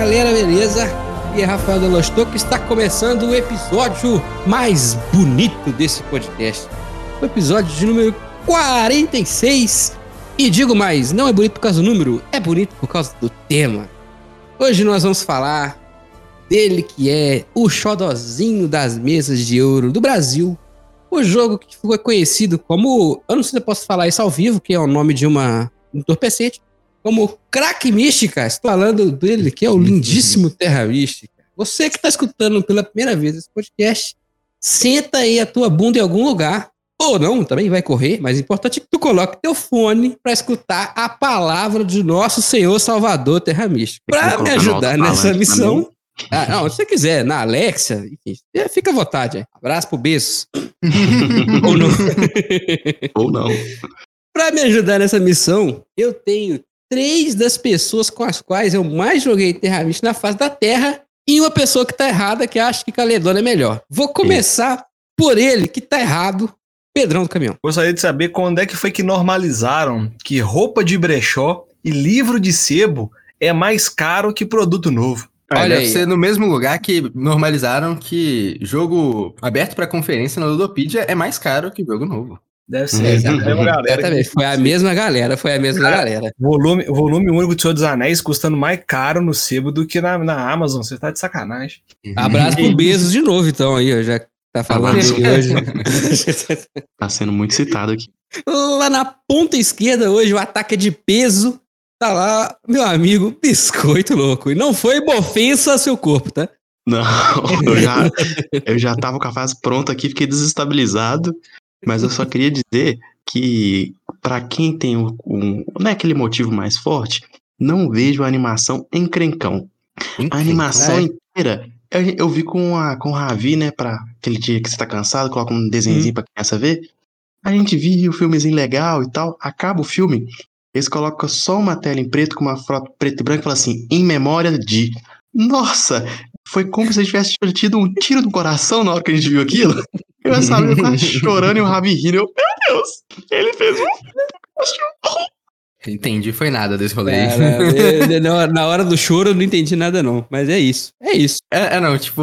galera, beleza? E é Rafael Delostou que está começando o episódio mais bonito desse podcast. O episódio de número 46. E digo mais, não é bonito por causa do número, é bonito por causa do tema. Hoje nós vamos falar dele que é o xodozinho das mesas de ouro do Brasil. O jogo que foi conhecido como. Eu não sei se eu posso falar isso ao vivo, que é o nome de uma um entorpecente como Crack Mística. Estou falando dele, que é o lindíssimo Terra Mística. Você que está escutando pela primeira vez esse podcast, senta aí a tua bunda em algum lugar. Ou não, também vai correr, mas o importante é que tu coloque teu fone para escutar a palavra de nosso Senhor Salvador Terra Mística. Para me ajudar nessa missão. Ah, não, se você quiser, na Alexa, enfim, fica à vontade. Aí. Abraço pro Bezos. Ou não. Ou não. Para me ajudar nessa missão, eu tenho três das pessoas com as quais eu mais joguei Terra Mística na face da Terra e uma pessoa que tá errada que acha que Caledônia é melhor. Vou começar por ele que tá errado, Pedrão do Caminhão. Gostaria de saber quando é que foi que normalizaram que roupa de brechó e livro de sebo é mais caro que produto novo. Olha deve aí. ser no mesmo lugar que normalizaram que jogo aberto para conferência na Ludopedia é mais caro que jogo novo. Deve ser. Exatamente. Galera Exatamente. Foi a mesma galera, foi a mesma Cara, galera. Volume, volume único do Senhor dos Anéis custando mais caro no sebo do que na, na Amazon. Você tá de sacanagem. Abraço pro Bezos de novo, então, aí, já tá falando aqui hoje. tá sendo muito citado aqui. Lá na ponta esquerda hoje, o ataque é de peso. Tá lá, meu amigo, biscoito louco. E não foi ofensa ao seu corpo, tá? Não, eu já, eu já tava com a fase pronta aqui, fiquei desestabilizado. Mas eu só queria dizer que, para quem tem um, um, Não é aquele motivo mais forte, não vejo a animação encrencão. A animação é. inteira. Eu, eu, vi com, a, com o Ravi, né, pra aquele dia que você tá cansado, coloca um desenhozinho hum. pra criança ver. A gente viu o filmezinho legal e tal. Acaba o filme, eles colocam só uma tela em preto com uma foto preto e branco e falam assim, em memória de. Nossa, foi como se a gente tivesse tido um tiro no coração na hora que a gente viu aquilo. Eu sabia, eu tava chorando e o Ravi rindo. Eu, meu Deus, ele fez um Entendi, foi nada desse rolê. Cara, na hora do choro eu não entendi nada, não. Mas é isso. É isso. É, é não, tipo.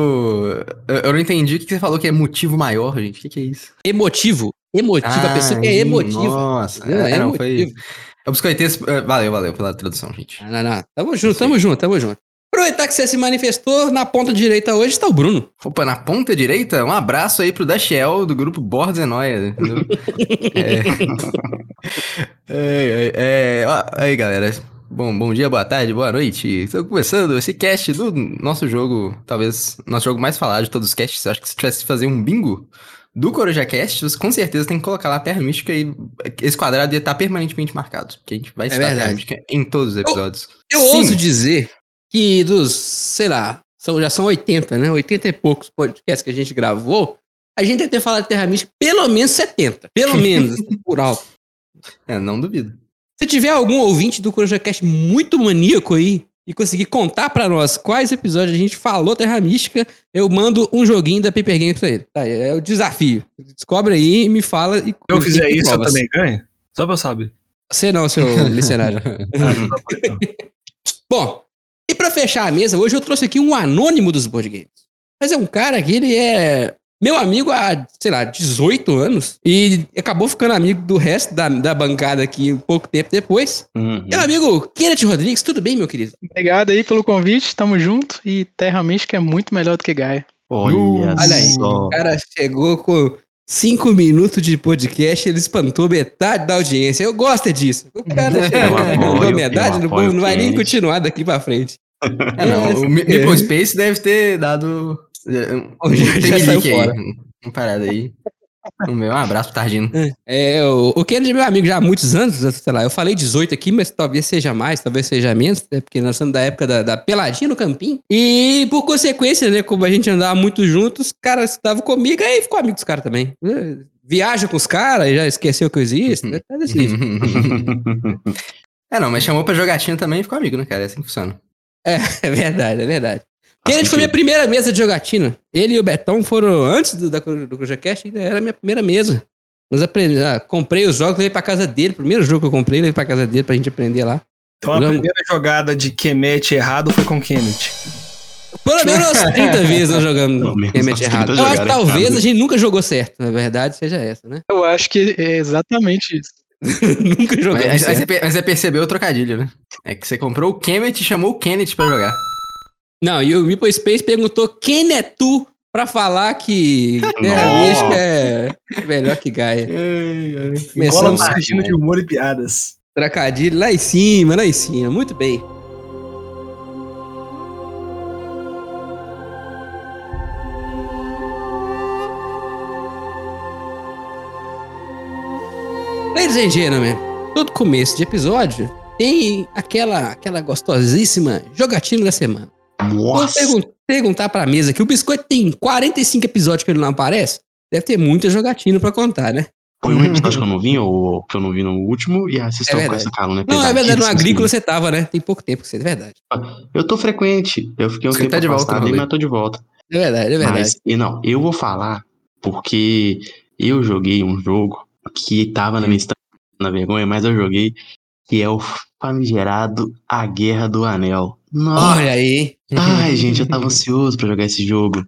Eu, não entendi o que você falou que é motivo maior, gente. O que, que é isso? Emotivo. Emotivo. Ah, a pessoa que é emotivo. Nossa, é, é, não, foi. Eu biscoitei. Valeu, valeu pela tradução, gente. Não, não, não. Tamo junto, tamo junto, tamo junto. Aproveitar que você se manifestou, na ponta direita hoje está o Bruno. Opa, na ponta direita? Um abraço aí pro Dashiel do grupo Bordes Noia. é... é, é, é, aí, galera. Bom, bom dia, boa tarde, boa noite. Estou começando esse cast do nosso jogo, talvez nosso jogo mais falado de todos os casts. Acho que se tivesse que fazer um bingo do Coruja Cast, você com certeza tem que colocar lá Terra Mística e esse quadrado ia estar permanentemente marcado. Porque a gente vai é estar Terra Mística em todos os episódios. Eu, eu ouso dizer que dos, sei lá, são, já são 80, né? 80 e poucos podcasts que a gente gravou, a gente deve ter falado de Terra Mística pelo menos 70. Pelo menos, assim, por alto. É, não duvido. Se tiver algum ouvinte do CorujaCast muito maníaco aí e conseguir contar para nós quais episódios a gente falou Terra Mística, eu mando um joguinho da Paper Games pra ele. Tá, é o desafio. Descobre aí e me fala. E, Se eu fizer isso, eu também ganho? Só pra eu saber. Você não, seu licenário. Bom, e para fechar a mesa, hoje eu trouxe aqui um anônimo dos board games. Mas é um cara que ele é meu amigo há, sei lá, 18 anos e acabou ficando amigo do resto da, da bancada aqui um pouco tempo depois. Uhum. Meu amigo Kenneth Rodrigues, tudo bem, meu querido? Obrigado aí pelo convite, tamo junto e Terra Mística é muito melhor do que Gaia. Olha, Olha aí, o cara chegou com cinco minutos de podcast, ele espantou metade da audiência. Eu gosto disso. O cara mandou metade, não, não vai nem continuar daqui pra frente. É, não, o Meeple Space deve ter dado. Hoje já saiu fora. Uma parada aí. Um, meu, um abraço Tardino. É, o, o Kennedy é meu amigo já há muitos anos, sei lá, eu falei 18 aqui, mas talvez seja mais, talvez seja menos, né, porque nós estamos da época da, da peladinha no campinho. E por consequência, né, como a gente andava muito juntos, os caras estavam comigo, aí ficou amigo dos caras também. Viaja com os caras, já esqueceu que eu existo, né? Tá desse É, não, mas chamou pra jogatinha também e ficou amigo, né, cara? É assim que funciona. É, é verdade, é verdade. Kennedy foi minha primeira mesa de jogatina. Ele e o Betão foram, antes do, da, do CrujaCast, era a minha primeira mesa. Nós aprendi, ah, comprei os jogos, levei pra casa dele. Primeiro jogo que eu comprei, levei pra casa dele pra gente aprender lá. Então a primeira jogada de Kemet errado foi com Kenneth. Pelo menos umas 30 vezes nós jogamos Kemet errado. 30 Eu acho que talvez errado. a gente nunca jogou certo. Na verdade, seja essa, né? Eu acho que é exatamente isso. nunca Mas, jogamos aí certo. mas você percebeu o trocadilho, né? É que você comprou o Kemet e chamou o Kenneth pra jogar. Não, e o Meeple Space perguntou quem é tu pra falar que realmente é melhor que Gaia. Cola Começamos página de humor e piadas. trocadilho lá em cima, lá em cima. Muito bem. Ladies and gentlemen, todo começo de episódio tem aquela, aquela gostosíssima jogatina da semana. Vou Nossa. pergun- perguntar pra mesa que o Biscoito tem 45 episódios que ele não aparece. Deve ter muita jogatina pra contar, né? Foi um episódio que eu não vi, ou que eu não vi no último, e vocês É estão com essa caluna Não, é verdade, no pesadíssima, agrícola você tava, né? Tem pouco tempo que você, é verdade. assim. Eu tô frequente. Eu fiquei um Você tempo tá de volta, afastado, mas tô de volta. É verdade, é verdade. Mas, e não, eu vou falar porque eu joguei um jogo que tava na minha estante, na vergonha, mas eu joguei, que é o famigerado A Guerra do Anel. Nossa, Olha aí. ai, gente, eu tava ansioso pra jogar esse jogo.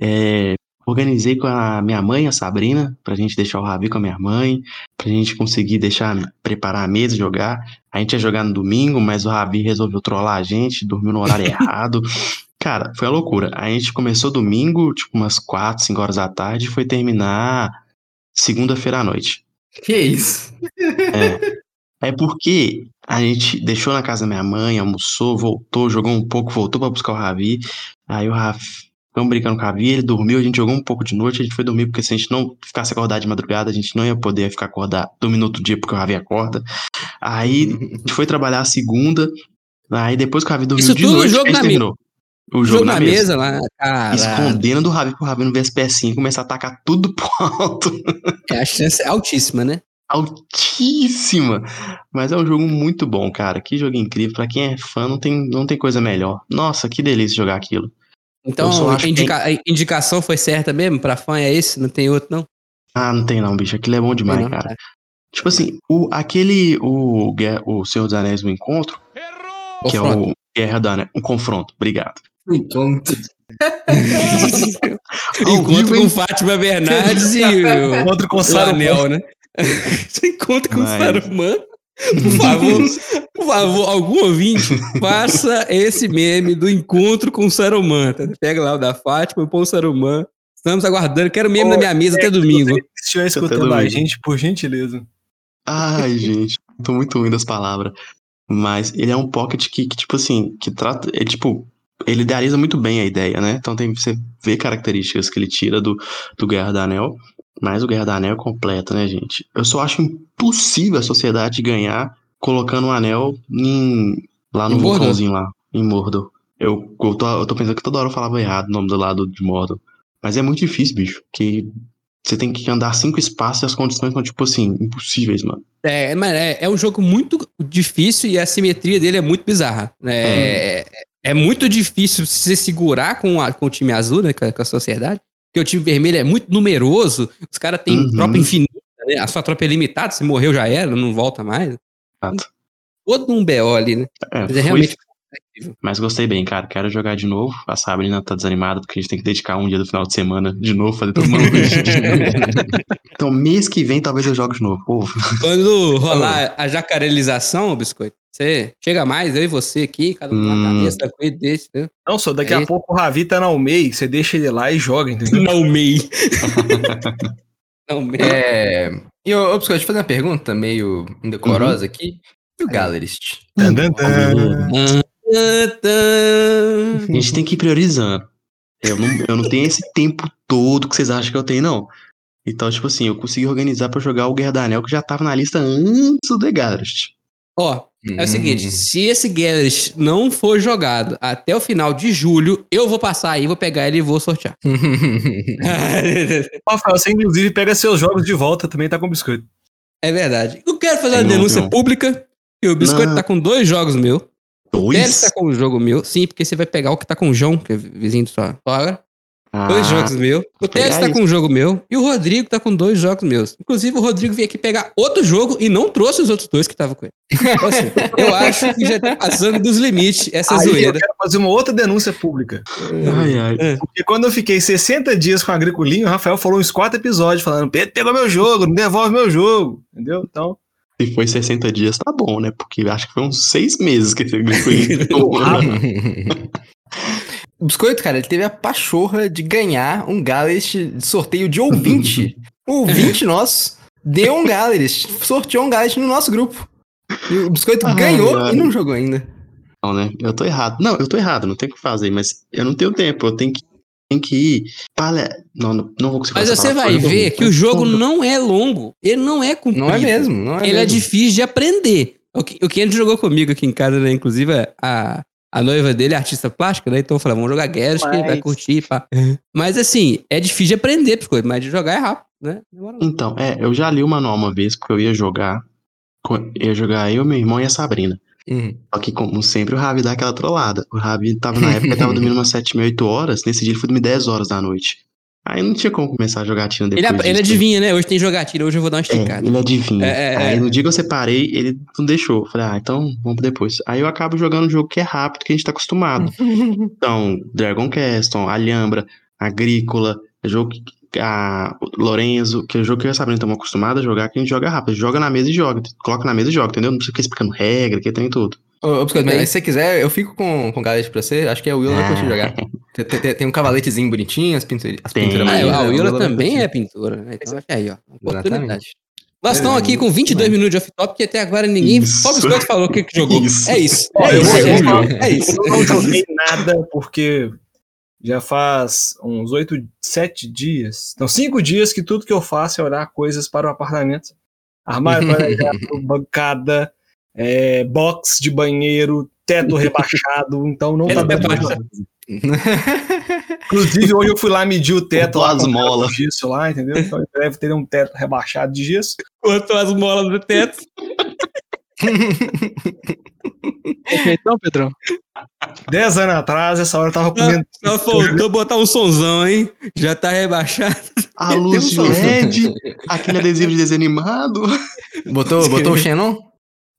É, organizei com a minha mãe, a Sabrina, pra gente deixar o Ravi com a minha mãe, pra gente conseguir deixar, preparar a mesa e jogar. A gente ia jogar no domingo, mas o Ravi resolveu trollar a gente, dormiu no horário errado. Cara, foi uma loucura. A gente começou domingo, tipo, umas 4, 5 horas da tarde, e foi terminar segunda-feira à noite. Que isso? É porque a gente deixou na casa da minha mãe, almoçou, voltou, jogou um pouco, voltou pra buscar o Ravi. Aí o Ravi, ficamos brincando com o Ravi, ele dormiu, a gente jogou um pouco de noite, a gente foi dormir, porque se a gente não ficasse acordado de madrugada, a gente não ia poder ficar acordado dormindo outro dia, porque o Ravi acorda. Aí a gente foi trabalhar a segunda, aí depois que o Ravi dormiu Isso de tudo no noite, jogo a gente na terminou. O Jogo na mesa lá. Caralho. Escondendo do Ravi pro Ravi as pecinhas e começar a atacar tudo pro alto. É, a chance é altíssima, né? Altíssima. Mas é um jogo muito bom, cara. Que jogo incrível. Pra quem é fã, não tem, não tem coisa melhor. Nossa, que delícia jogar aquilo. Então, a, que indica- a indicação foi certa mesmo? Pra fã é esse? Não tem outro, não? Ah, não tem não, bicho. Aquilo é bom demais, Tem não? cara. Tipo assim, o, aquele, o, o Senhor dos Anéis, o Encontro, que é Confronto. o Guerra do Anel, um confronto, obrigado. Encontro. Encontro com? Fátima Bernardes e o, Outro com o. Anel, né? Você encontra com o Mas- Saruman. Por favor, por favor, algum ouvinte, faça esse meme do encontro com o Saruman. tá? Pega lá o da Fátima, põe o Saruman. Estamos aguardando. Quero meme na minha mesa até domingo. Se estiver escutando domingo. a gente, por gentileza. Ai, gente, tô muito ruim das palavras. Mas ele é um pocket que, que, tipo assim, que trata. É tipo. Ele idealiza muito bem a ideia, né? Então tem você vê características que ele tira do, do Guerra do Anel. Mas o Guerra do Anel é completo, né, gente? Eu só acho impossível a sociedade ganhar colocando um anel em, lá no vulcãozinho lá, em Mordor. Eu, eu, tô, eu tô pensando que toda hora eu falava errado o nome do lado de Mordor. Mas é muito difícil, bicho. Que você tem que andar cinco espaços e as condições são, tipo assim, impossíveis, mano. É, é, é um jogo muito difícil e a simetria dele é muito bizarra. É, é muito difícil se segurar com, a- com o time azul, né? Com a, com a sociedade. Porque o time vermelho é muito numeroso, os caras têm Uhum. tropa infinita, né? A sua tropa é limitada, se morreu já era, não volta mais. Exato. Todo um BO ali, né? É, Mas é realmente. Mas gostei bem, cara. Quero jogar de novo. A Sabrina tá desanimada porque a gente tem que dedicar um dia do final de semana de novo, fazer todo mundo. então, mês que vem, talvez eu jogue de novo. Pô, Quando rolar a jacarelização, biscoito, você chega mais, eu e você aqui, cada um na Hum. cabeça, tranquilo, desse, né? Não, só daqui Aí- a pouco o Ravi tá na UMEI, você deixa ele lá e joga, entendeu? Não mei. Não mei. É. E, ô, ô, Biscoito, deixa eu fazer uma pergunta meio indecorosa aqui. E o tan, tan. a gente tem que ir priorizando. Eu não, eu não tenho esse tempo todo que vocês acham que eu tenho, não. Então, tipo assim, eu consegui organizar pra jogar o Guerra do Anel, que já tava na lista antes do The Garrist. Ó, é o seguinte, Hum. se esse Garrett não for jogado até o final de julho, eu vou passar aí, vou pegar ele e vou sortear. Rafael, você inclusive pega seus jogos de volta, também tá com biscoito. é verdade. Eu quero fazer uma Não, denúncia não. pública. E o Biscoito Não. tá com dois jogos meu. O Pérez Dois? tá com um jogo meu. Sim, porque você vai pegar o que tá com o João, que é vizinho de sua sogra. Dois Ah, jogos meus. O Teles tá com um jogo meu. E o Rodrigo tá com dois jogos meus. Inclusive, o Rodrigo veio aqui pegar outro jogo e não trouxe os outros dois que estavam com ele. Então, assim, eu acho que já tá passando dos limites essa Aí eu zoeira. quero fazer uma outra denúncia pública. Ai, ai. Porque quando eu fiquei 60 dias com a Agricolinho, o Rafael falou uns quatro episódios falando: Pedro pegou meu jogo, não devolve meu jogo. Entendeu? Então, Se foi 60 dias, tá bom, né? Porque acho que foi uns seis meses que esse O Biscoito, cara, ele teve a pachorra de ganhar um Galest de sorteio de ouvinte. o ouvinte nosso deu um Galest, sorteou um Galest no nosso grupo. E o Biscoito Ai, ganhou e não jogou ainda. Não, né? Eu tô errado. Não, eu tô errado, não tem o que fazer, mas eu não tenho tempo, eu tenho que, tenho que ir. Pale... Não, não, não vou conseguir Mas você vai ver que o jogo não é longo. Ele não é comprido. Não é mesmo, não é Ele é mesmo. difícil de aprender. O que o Kennedy jogou comigo aqui em casa, né? Inclusive, a, a noiva dele é artista plástica, né? Então eu falei, vamos jogar que ele vai Mas- curtir, pá. Mas assim, é difícil de aprender, biscoito, mas de jogar é rápido, né? Então, é, eu já li o manual uma vez, porque eu ia jogar. Ia jogar eu, meu irmão e a Sabrina. Uhum. Só que, como sempre, o Ravi dá aquela trollada. O Ravi tava na época, tava dormindo umas 7, 8 horas. Nesse dia ele foi dormir 10 horas da noite. Aí não tinha como começar a jogatina Ele, depois ele disso. adivinha, né? Hoje tem jogatina, hoje eu vou dar uma É, esticada. ele adivinha. É, é, Aí é. no dia que eu separei, ele não deixou. Falei, ah, então vamos depois. Aí eu acabo jogando um jogo que é rápido, que a gente tá acostumado. Então, Dragon Castle, Alhambra, Agrícola, jogo que- a Lorenzo, que é o jogo que eu e a Sabrina estamos acostumados a jogar, que a gente joga rápido. Joga na mesa e joga. Coloca na mesa e joga, entendeu? Não precisa ficar explicando regra, que tem tudo. Ô, ô, Biscoito, mas se você quiser, eu fico com, com Galest pra você. Acho que a Will vai curtir Ah. jogar. Tem, tem- tem um cavaletezinho bonitinho, as, pintura, as Tem. pinturas Ah, a Willa Will vai também é pintora, né? Então, aí, ó. Oportunidade. Exatamente. Nós estamos aqui com 22 minutos de off-top, que até agora ninguém. Isso. Só o Biscoito falou o que, que jogou. Isso. É isso. É eu isso, É isso. eu não joguei nada porque já faz uns oito, sete dias, não, cinco dias que tudo que eu faço é olhar coisas para o apartamento. Armário planejado, bancada, é, box de banheiro, teto rebaixado, então não tá dando rebaixado. jogar. Inclusive, hoje eu fui lá medir o teto Botou lá as molas. do gesso lá, entendeu? Então ele deve ter um teto rebaixado de gesso. Botou as molas no teto. Perfeitão, Pedrão? Dez anos atrás, essa hora eu tava comendo. Só faltou botar um sonzão, hein? Já tá rebaixado. A luz um LED, aquele adesivo de desenho animado. Botou, botou o Xenon?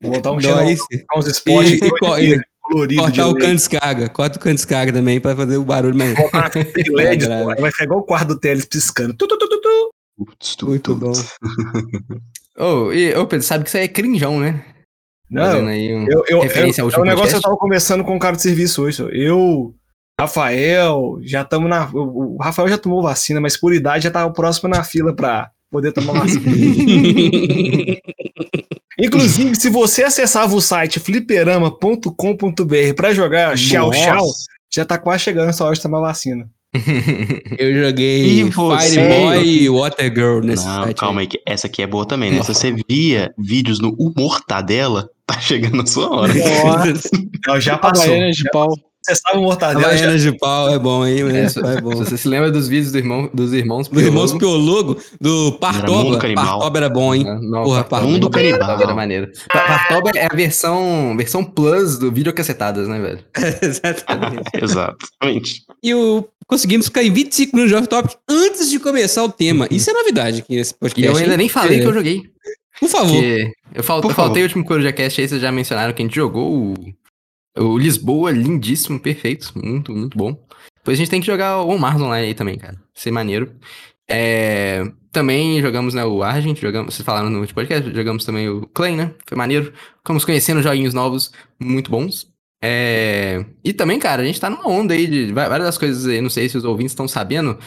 Vou botar um Não, chão, aí sim. uns spots E- e e- coloridos de Cortar o cano descarga. Corta o cano descarga também pra fazer o barulho mais. Botar LED, pô, vai ficar igual o quarto do Teles piscando. Tu, tu, tu, tu, Muito bom. Ô, e, ô, Pedro, sabe que isso aí é crinjão, né? Não, aí um... eu, eu, referência ao eu, é um negócio que eu tava conversando com um cara de serviço hoje. Eu, Rafael, já estamos na. O o Rafael já tomou vacina, mas por idade já tava próximo na fila pra poder tomar vacina. Inclusive, se você acessava o site fliperama.com.br pra jogar Xiao Nossa. Xiao, já tá quase chegando essa hora de tomar vacina. Eu joguei? Fireboy e Water Girl nesse Não, site. calma aí, que essa aqui é boa também, né? Se você via vídeos no Mortadela, tá chegando a sua hora. Não, já passou. Havaianas de Acessava o Mortadela, já Havaianas de pau é bom, hein? É, É, se, é bom. você se lembra dos vídeos do irmão, dos irmãos Dos irmãos Piologo, Piologo, do Era Partoba. Canibal. Partoba era bom, hein? Não, Porra, Partoba- Mundo Canibal. Partoba era maneiro. Pa- Partoba é a versão, versão plus do videocassetadas, né, velho? Exatamente. Exatamente. E o, conseguimos ficar em 25 minutos de off-top antes de começar o tema. Isso é novidade aqui nesse E podcast. eu ainda nem falei É. que eu joguei. Por favor. Que eu, fal- Por eu faltei favor. o último CorujaCast aí, vocês já mencionaram que a gente jogou o, o Lisboa, lindíssimo, perfeito, muito, muito bom. Depois a gente tem que jogar o Mars Online aí também, cara. Ser maneiro. É, também jogamos né, o Argent, jogamos, vocês falaram no último podcast, jogamos também o Clay, né? Foi maneiro. Ficamos conhecendo joguinhos novos muito bons. É, e também, cara, a gente tá numa onda aí de várias das coisas aí, não sei se os ouvintes estão sabendo,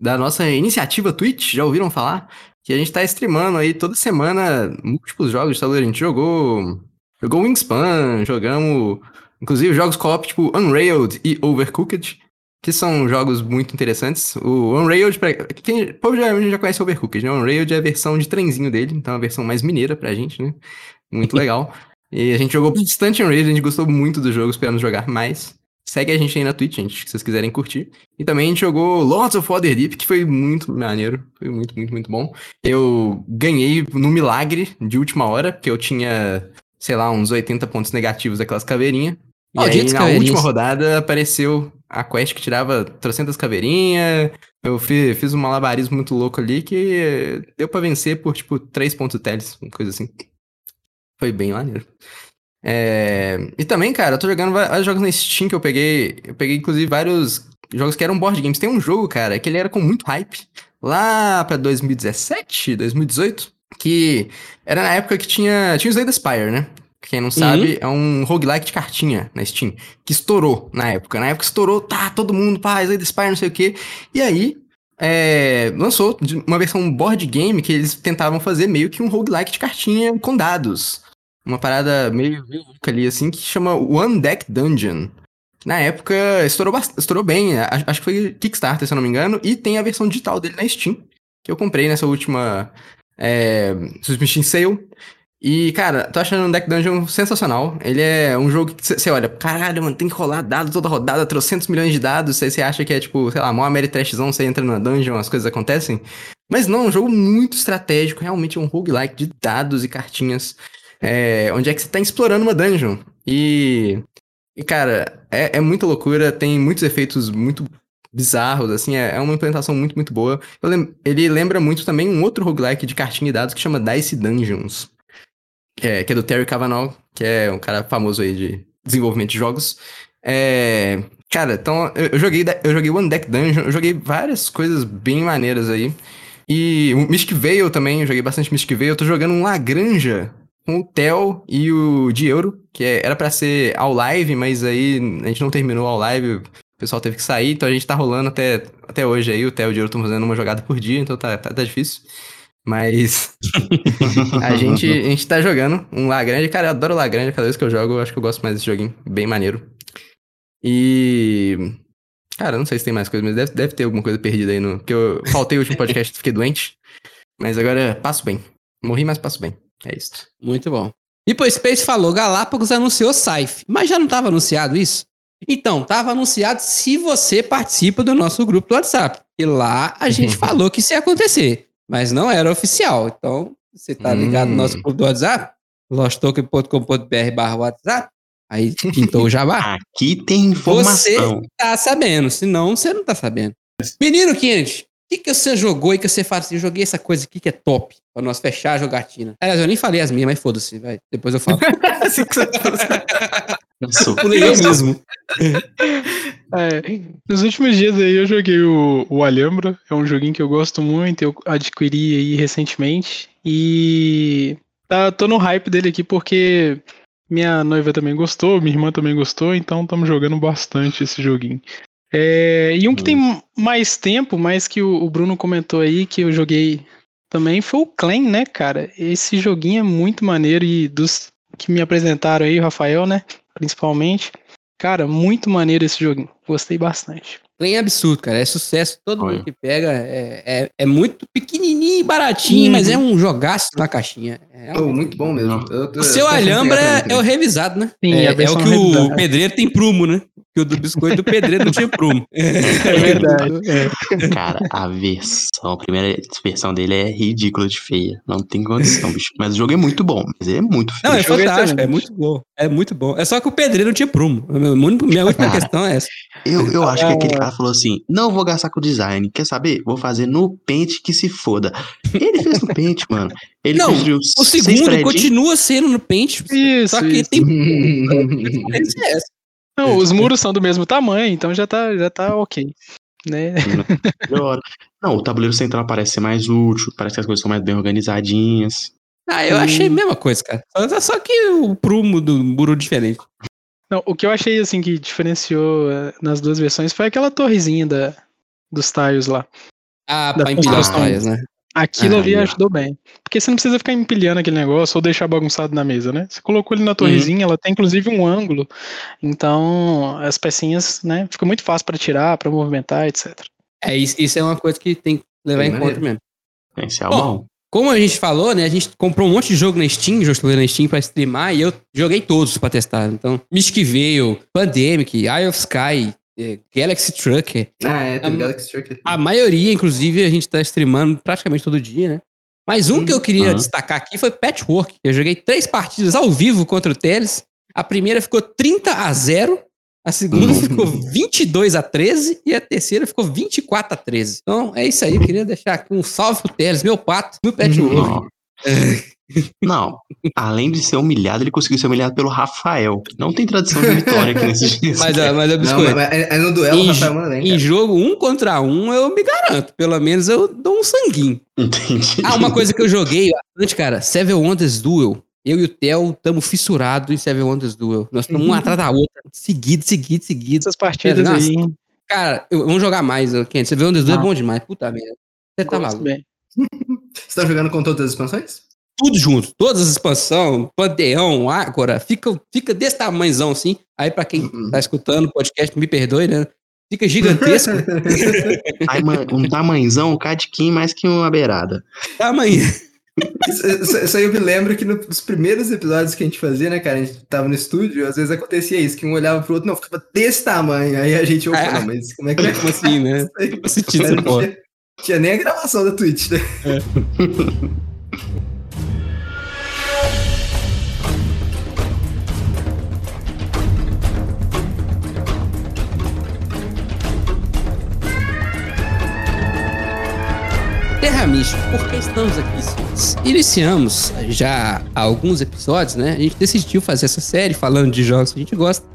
da nossa iniciativa Twitch, já ouviram falar? Que a gente tá streamando aí toda semana múltiplos jogos de tabuleiro. A gente jogou. Jogou Wingspan, jogamos. Inclusive jogos co-op tipo Unrailed e Overcooked, que são jogos muito interessantes. O Unrailed, pra, quem provavelmente já conhece o Overcooked, né? O Unrailed é a versão de trenzinho dele, então é a versão mais mineira pra gente, né? Muito legal. e a gente jogou bastante Unrailed, a gente gostou muito do jogo, esperamos jogar mais. Segue a gente aí na Twitch, gente, se vocês quiserem curtir. E também a gente jogou Lords of Waterdeep, que foi muito maneiro. Foi muito, muito, muito bom. Eu ganhei no milagre de última hora, porque eu tinha, sei lá, uns 80 pontos negativos daquelas caveirinhas. E aí, na última rodada, apareceu a quest que tirava trocentas caveirinhas. Eu fiz, fiz um malabarismo muito louco ali que deu pra vencer por, tipo, três pontos teles, uma coisa assim. Foi bem maneiro. É... E também, cara, eu tô jogando vários jogos na Steam que eu peguei. Eu peguei, inclusive, vários jogos que eram board games. Tem um jogo, cara, que ele era com muito hype. Lá pra 2017, 2018, que era na época que tinha, tinha o Slay the Spire, né? Quem não sabe, uhum. é um roguelike de cartinha na Steam, que estourou na época. Na época estourou, tá, todo mundo, pá, Slay the Spire, não sei o quê. E aí, é, lançou uma versão board game que eles tentavam fazer meio que um roguelike de cartinha com dados. Uma parada meio, louca ali, assim, que chama One Deck Dungeon. Na época, estourou, estourou bem, acho que foi Kickstarter, se eu não me engano, e tem a versão digital dele na Steam, que eu comprei nessa última é, Submission Sale. E, cara, tô achando o Deck Dungeon sensacional. Ele é um jogo que você olha, caralho, mano, tem que rolar dados toda rodada, trocentos milhões de dados. Você acha que é tipo, sei lá, mó Ameritrashzão, você entra numa dungeon, as coisas acontecem. Mas não, é um jogo muito estratégico, realmente é um roguelike de dados e cartinhas. É, onde é que você tá explorando uma dungeon. E, e cara, é, é muita loucura, tem muitos efeitos muito bizarros, assim, é, é uma implementação muito, muito boa. Lem ele lembra muito também um outro roguelike de cartinha e dados que chama Dice Dungeons que é, que é do Terry Cavanaugh, que é um cara famoso aí de desenvolvimento de jogos. É, cara, então eu, joguei, eu joguei One Deck Dungeon, eu joguei várias coisas bem maneiras aí. E o Mystic Veil também, eu joguei bastante Mystic Veil. Eu tô jogando um Lagranja com o Theo e o Dieuro, que é, era para ser ao live, mas aí a gente não terminou ao live, o pessoal teve que sair, então a gente tá rolando até, até hoje aí. O Theo e o Dieuro estão fazendo uma jogada por dia, então tá, tá, tá difícil. Mas a, gente, a gente tá jogando um Lagrange. Cara, eu adoro Lagrange. Cada vez que eu jogo, eu acho que eu gosto mais desse joguinho. Bem maneiro. E. Cara, não sei se tem mais coisa, mas deve, deve ter alguma coisa perdida aí no. Porque eu faltei o último podcast, fiquei doente. Mas agora passo bem. Morri, mas passo bem. É isso. Muito bom. E pô, Space falou, Galápagos anunciou Saif. Mas já não estava anunciado isso? Então, estava anunciado se você participa do nosso grupo do WhatsApp. E lá a gente falou que isso ia acontecer mas não era oficial. Então, você tá ligado no nosso hum. grupo do WhatsApp, losttoken.com.br barra WhatsApp, aí pintou o jabá. Aqui tem informação. Você tá sabendo, senão você não tá sabendo. Menino Kennedy, que, que você jogou e que você fala assim, joguei essa coisa aqui que é top, pra nós fechar a jogatina. Aliás, eu nem falei as minhas, mas foda-se, vai. Depois eu falo. assim que você eu pulei eu mesmo. É, nos últimos dias aí eu joguei o, o Alhambra, é um joguinho que eu gosto muito, eu adquiri aí recentemente e tá, tô no hype dele aqui porque minha noiva também gostou, minha irmã também gostou, então estamos jogando bastante esse joguinho. É, e um que tem mais tempo, mais que o, o Bruno comentou aí, que eu joguei também, foi o Clan, né, cara? Esse joguinho é muito maneiro e dos que me apresentaram aí, o Rafael, né, principalmente, Cara, muito maneiro esse joguinho. Gostei bastante. Bem absurdo, cara. É sucesso. Todo mundo que pega. É, é, é muito pequenininho e baratinho, uhum. mas é um jogaço na caixinha. É oh, muito bom mesmo. Eu, o seu Alhambra é, é, o revisado, né? Sim, é, é o que o pedreiro tem prumo, né? que o do biscoito do pedreiro não tinha prumo. É verdade. É. Cara, a versão, a primeira versão dele é ridícula de feia. Não tem condição, bicho. Mas o jogo é muito bom, mas é muito feio. Não, é fantástico, é muito bom. É muito bom. É só que o pedreiro não tinha prumo. Minha última questão é essa. Eu, eu acho que aquele cara falou assim: não vou gastar com design. Quer saber? Vou fazer no pente que se foda. Ele fez no pente, mano. Ele não, o segundo continua sendo no pente. Isso, só que isso. tem. Não, os muros são do mesmo tamanho, então já tá, já tá ok. Né? Não, o tabuleiro central parece ser mais útil, parece que as coisas são mais bem organizadinhas. Ah, eu achei a mesma coisa, cara. Só que o prumo do muro é diferente. Não, o que eu achei assim que diferenciou eh, nas duas versões foi aquela torrezinha da, dos tiles lá. Ah, da pra empilhar os tiles, né? Aquilo ah, ali ajudou bem. Porque você não precisa ficar empilhando aquele negócio ou deixar bagunçado na mesa, né? Você colocou ele na torrezinha, uhum. ela tem inclusive um ângulo. Então, as pecinhas, né? Fica muito fácil para tirar, para movimentar, etc. É, isso, isso é uma coisa que tem que levar em conta mesmo. Esse é o bom. Como a gente falou, né? A gente comprou um monte de jogo na Steam, jogos na Steam pra streamar, e eu joguei todos pra testar. Então, Mystic Veil, Pandemic, Eye of Sky, Galaxy Trucker. Ah, é, tem a, Galaxy Trucker. A maioria, inclusive, a gente tá streamando praticamente todo dia, né? Mas um hum, que eu queria uhum. destacar aqui foi Patchwork. Eu joguei três partidas ao vivo contra o Teles. A primeira ficou 30 a 0 A segunda ficou 22 a 13 e a terceira ficou 24 a 13. Então é isso aí, eu queria deixar aqui um salve pro Teles, meu pato, meu pet Não. Não, além de ser humilhado, ele conseguiu ser humilhado pelo Rafael. Não tem tradição de vitória aqui nesse dia. Mas, ah, mas é Não, biscoito. mas é, é no duelo, Em- Rafael manda bem, Em cara. jogo um contra um, eu me garanto. Pelo menos eu dou um sanguinho. Entendi. Ah, uma coisa que eu joguei bastante, cara. Seven Wonders Duel. Eu e o Theo estamos fissurados em Seven Wonders Duel. Nós estamos um atrás da outra, seguido, seguido, seguido. Essas partidas Nossa. aí. Cara, eu- vamos jogar mais, Ken. Seven Wonders Duel é Ah. bom demais. Puta merda. Você tá maluco. Você tá jogando com todas as expansões? Tudo junto. Todas as expansões, Panteão, Ágora. Fica, fica desse tamanhozão assim. Aí, pra quem Uhum. tá escutando o podcast, me perdoe, né? Fica gigantesco. Ai, mano, um tamanzão, um cadiquinho mais que uma beirada. tamanho. Isso, isso- isso aí eu me lembro que no- nos primeiros episódios que a gente fazia, né, cara? A gente tava no estúdio, às vezes acontecia isso, que um olhava pro outro, não, ficava desse tamanho. Aí a gente, opa, Ah. não, mas como é que é? Como assim, né? Não tinha, tinha nem a gravação da Twitch, né? Terra Mística, por que estamos aqui? Iniciamos já alguns episódios, né? A gente decidiu fazer essa série falando de jogos que a gente gosta.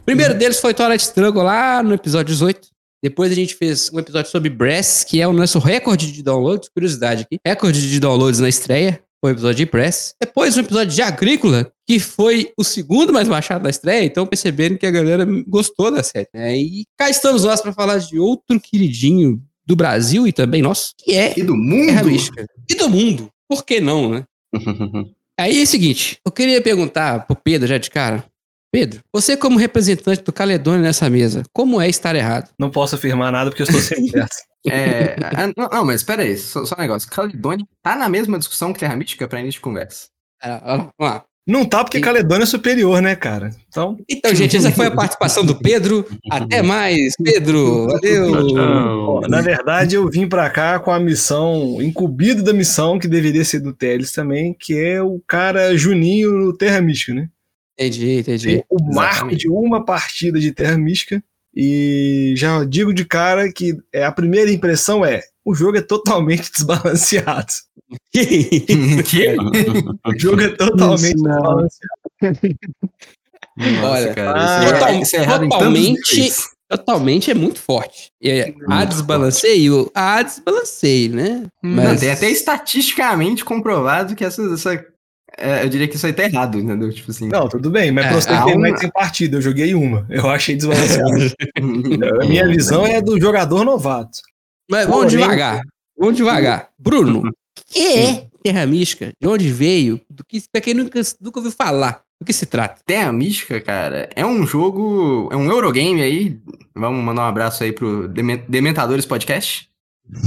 O primeiro deles foi Twilight Struggle lá no episódio 18. Depois a gente fez um episódio sobre Brass, que é o nosso recorde de downloads, curiosidade aqui. Recorde de downloads na estreia, foi o episódio de Brass. Depois um episódio de Agrícola, que foi o segundo mais baixado da estreia, então percebendo que a galera gostou da série. né? E cá estamos nós para falar de outro queridinho do Brasil e também nosso, que é E do mundo. Mística. E do mundo. Por que não, né? Aí é o seguinte, eu queria perguntar pro Pedro já de cara. Pedro, você como representante do Caledônia nessa mesa, como é estar errado? Não posso afirmar nada porque eu estou sempre perto. É, ah, não, não, mas espera aí, só, só um negócio. Caledônia tá na mesma discussão que Terra Mística pra início de conversa. Ah, Vamos lá. Não tá porque E- Caledônia é superior, né, cara? Então, Então, gente, essa foi a participação do Pedro. Até mais, Pedro. Valeu. na verdade, eu vim pra cá com a missão, incumbido da missão que deveria ser do Teles também, que é o cara Juninho no Terra Mística, né? Entendi, entendi. o marco Exatamente. de uma partida de Terra Mística. E já digo de cara que é, a primeira impressão é: o jogo é totalmente desbalanceado. que? O jogo é totalmente Isso não. desbalanceado. Olha, ah, isso é- total- isso é totalmente-. Totalmente é muito forte. É, há Muito desbalanceio? Há desbalanceio, né? Não, Mas- tem até estatisticamente comprovado que essa. essa é, eu diria que isso aí tá errado, entendeu? Tipo assim. Não, tudo bem, mas É, pra você ter uma- mais sem partida, eu joguei uma. Eu achei desbalanceado. a minha visão é do jogador novato. Mas vamos devagar. Vamos devagar. Bruno, o que é Terra Mística? De onde veio? Do que, pra quem nunca, nunca ouviu falar, do que se trata? Terra Mística, cara, é um jogo. É um Eurogame aí. Vamos mandar um abraço aí pro Demen- Dementadores Podcast.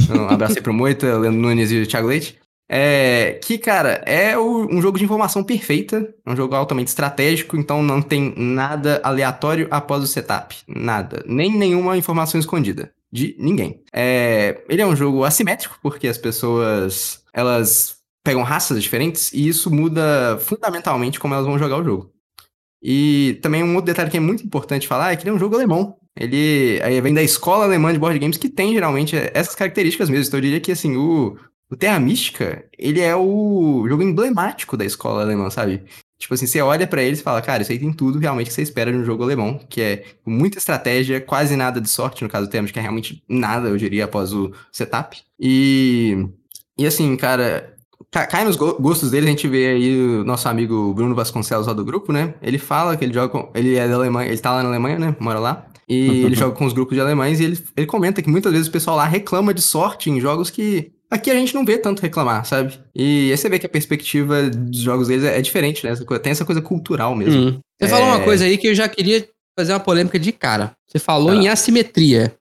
Um abraço aí pro Moita, Leandro Nunes e o Thiago Leite. É, que, cara, é o- um jogo de informação perfeita. É um jogo altamente estratégico, então não tem nada aleatório após o setup. Nada. Nem nenhuma informação escondida. De ninguém. É, ele é um jogo assimétrico, porque as pessoas. Elas pegam raças diferentes e isso muda fundamentalmente como elas vão jogar o jogo. E também um outro detalhe que é muito importante falar é que ele é um jogo alemão. Ele aí vem da escola alemã de board games que tem geralmente essas características mesmo. Então eu diria que assim, o, o Terra Mística, ele é o jogo emblemático da escola alemã, sabe? Tipo assim, você olha pra ele e fala, cara, isso aí tem tudo realmente que você espera de um jogo alemão, que é muita estratégia, quase nada de sorte, no caso do Terra Mística é realmente nada, eu diria, após o setup. E, e assim, cara, ca- cai nos go- gostos dele, a gente vê aí o nosso amigo Bruno Vasconcelos lá do grupo, né? Ele fala que ele joga com. Ele é da Alemanha, ele tá lá na Alemanha, né? Mora lá. E ele joga com os grupos de alemães e ele, ele comenta que muitas vezes o pessoal lá reclama de sorte em jogos que aqui a gente não vê tanto reclamar, sabe? E aí você vê que a perspectiva dos jogos deles é, é diferente, né? Tem essa coisa cultural mesmo. Hum. Você É. falou uma coisa aí que eu já queria fazer uma polêmica de cara. Você falou Ah. em assimetria.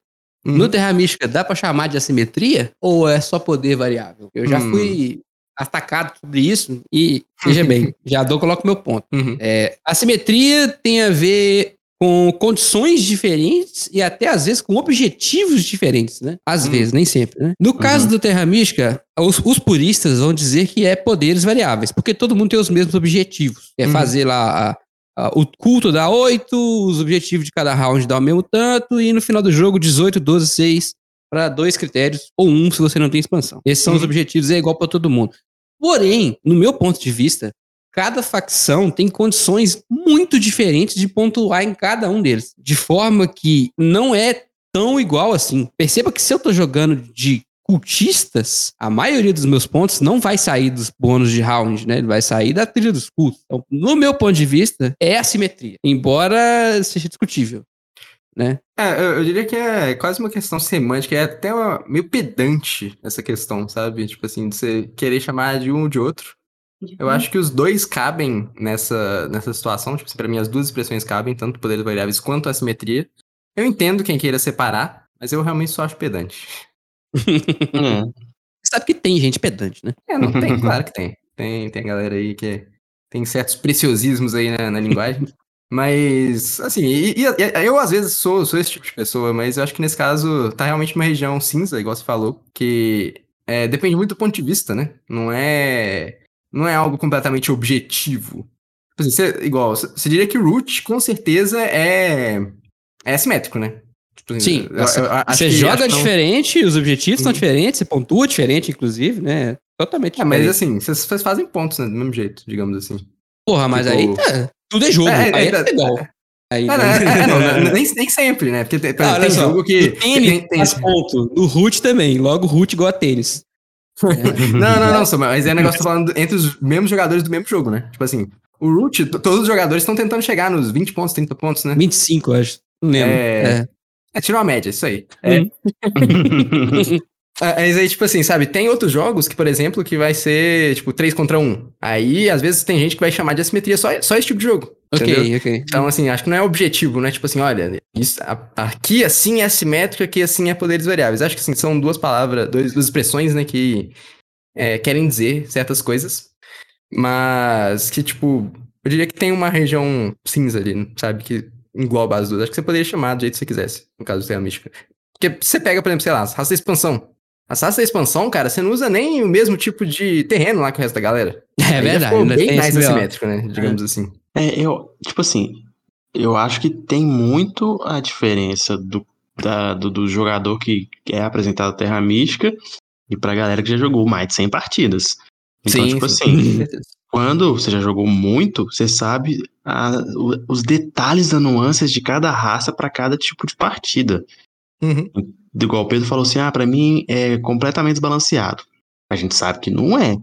Uhum. No Terra Mística, dá pra chamar de assimetria? Ou é só poder variável? Eu já Hum. fui atacado sobre isso e, veja bem, já dou, coloco meu ponto. Uhum. É, assimetria tem a ver com condições diferentes e até às vezes com objetivos diferentes, né? Às Hum. vezes, nem sempre, né? No caso Uhum. do Terra Mística, os, os puristas vão dizer que é poderes variáveis, porque todo mundo tem os mesmos objetivos. É Uhum. fazer lá a, ah, o culto dá 8, os objetivos de cada round dá o mesmo tanto, e no final do jogo, 18, 12, 6 para dois critérios, ou um se você não tem expansão. Esses são os Uhum. objetivos, é igual para todo mundo. Porém, no meu ponto de vista, cada facção tem condições muito diferentes de pontuar em cada um deles. De forma que não é tão igual assim. Perceba que se eu tô jogando de cultistas, a maioria dos meus pontos não vai sair dos bônus de round, né? Ele vai sair da trilha dos cultos. Então, no meu ponto de vista, é assimetria. Embora seja discutível, né? É, eu, eu diria que é quase uma questão semântica, é até uma- meio pedante essa questão, sabe? Tipo assim, de você querer chamar de um ou de outro. Eu acho que os dois cabem nessa, nessa situação. Tipo assim, pra mim, as duas expressões cabem, tanto poderes variáveis quanto assimetria. Eu entendo quem queira separar, mas eu realmente só acho pedante. É. Sabe que tem gente pedante, né? É, não tem, claro que tem. Tem, tem galera aí que tem certos preciosismos aí na, na linguagem. Mas, assim, e- e- e- eu às vezes sou, sou esse tipo de pessoa, mas eu acho que nesse caso tá realmente uma região cinza, igual você falou, que é, depende muito do ponto de vista, né? Não é, não é algo completamente objetivo. Tipo assim, você, igual, você você diria que o root com certeza é, é assimétrico, né? Tipo assim, Sim, eu- eu- eu você joga diferente, os objetivos são Uhum. diferentes, você pontua diferente, inclusive, né? Totalmente É, mas diferente. assim, vocês vocês fazem pontos né, do mesmo jeito, digamos assim. Porra, mas tipo- aí tá, tudo é jogo. É, é, aí é, é, legal. Aí, Não, não, é- é, não, não, nem, nem sempre, né? Porque tem, Ah, tem só, jogo que. tênis tem- tem- faz ponto. No root também. Logo, root igual a tênis. Não, não, não, Samuel, mas é negócio falando entre os mesmos jogadores do mesmo jogo, né? Tipo assim, o Root, todos os jogadores estão tentando chegar nos 20 pontos, 30 pontos, né? 25, eu acho. Não lembro. É. É. É, tirou a média, isso aí. É, Hum. Mas aí, tipo assim, sabe, tem outros jogos que, por exemplo, que vai ser, tipo, 3 contra 1. Aí, às vezes, tem gente que vai chamar de assimetria só, só esse tipo de jogo. entendeu? Ok, ok. Então, assim, acho que não é objetivo, né? Tipo assim, olha, isso, aqui assim é assimétrico, aqui assim é poderes variáveis. Acho que assim, são duas palavras, dois, duas expressões, né, que é, querem dizer certas coisas, mas que, tipo, eu diria que tem uma região cinza ali, sabe? Que engloba as duas. Acho que você poderia chamar do jeito que você quisesse, no caso do Terra Mística. Porque você pega, por exemplo, sei lá, da expansão. As raças da expansão, cara, você não usa nem o mesmo tipo de terreno lá que o resto da galera. É Aí verdade. ficou bem mais assimétrico, né? Digamos assim. É, eu, tipo assim, eu acho que tem muito a diferença do, da- do, do jogador que é apresentado Terra Mística e pra galera que já jogou mais de 100 partidas. Então, tipo sim, assim, quando você já jogou muito, você sabe a- o- os detalhes da nuances de cada raça pra cada tipo de partida. Uhum. Igual o Pedro falou assim, ah, pra mim é completamente desbalanceado. A gente sabe que não é,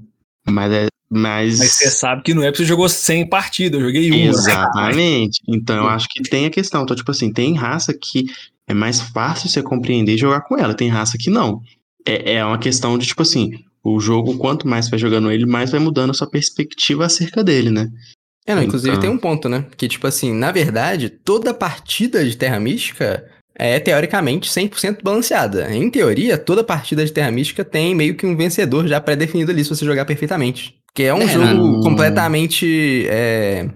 mas é, mas... Mas você sabe que não é porque você jogou 100 partidas, eu joguei uma. Exatamente. Então eu acho que tem a questão. Então, tipo assim, tem raça que é mais fácil você compreender e jogar com ela. Tem raça que não. É, é uma questão de, tipo assim, o jogo, quanto mais você vai jogando ele, mais vai mudando a sua perspectiva acerca dele, né? É, não, inclusive Então. tem um ponto, né? Que, tipo assim, na verdade, toda partida de Terra Mística é, teoricamente, 100% balanceada. Em teoria, toda partida de Terra Mística tem meio que um vencedor já pré-definido ali, se você jogar perfeitamente. Que é um É, jogo não. completamente... é,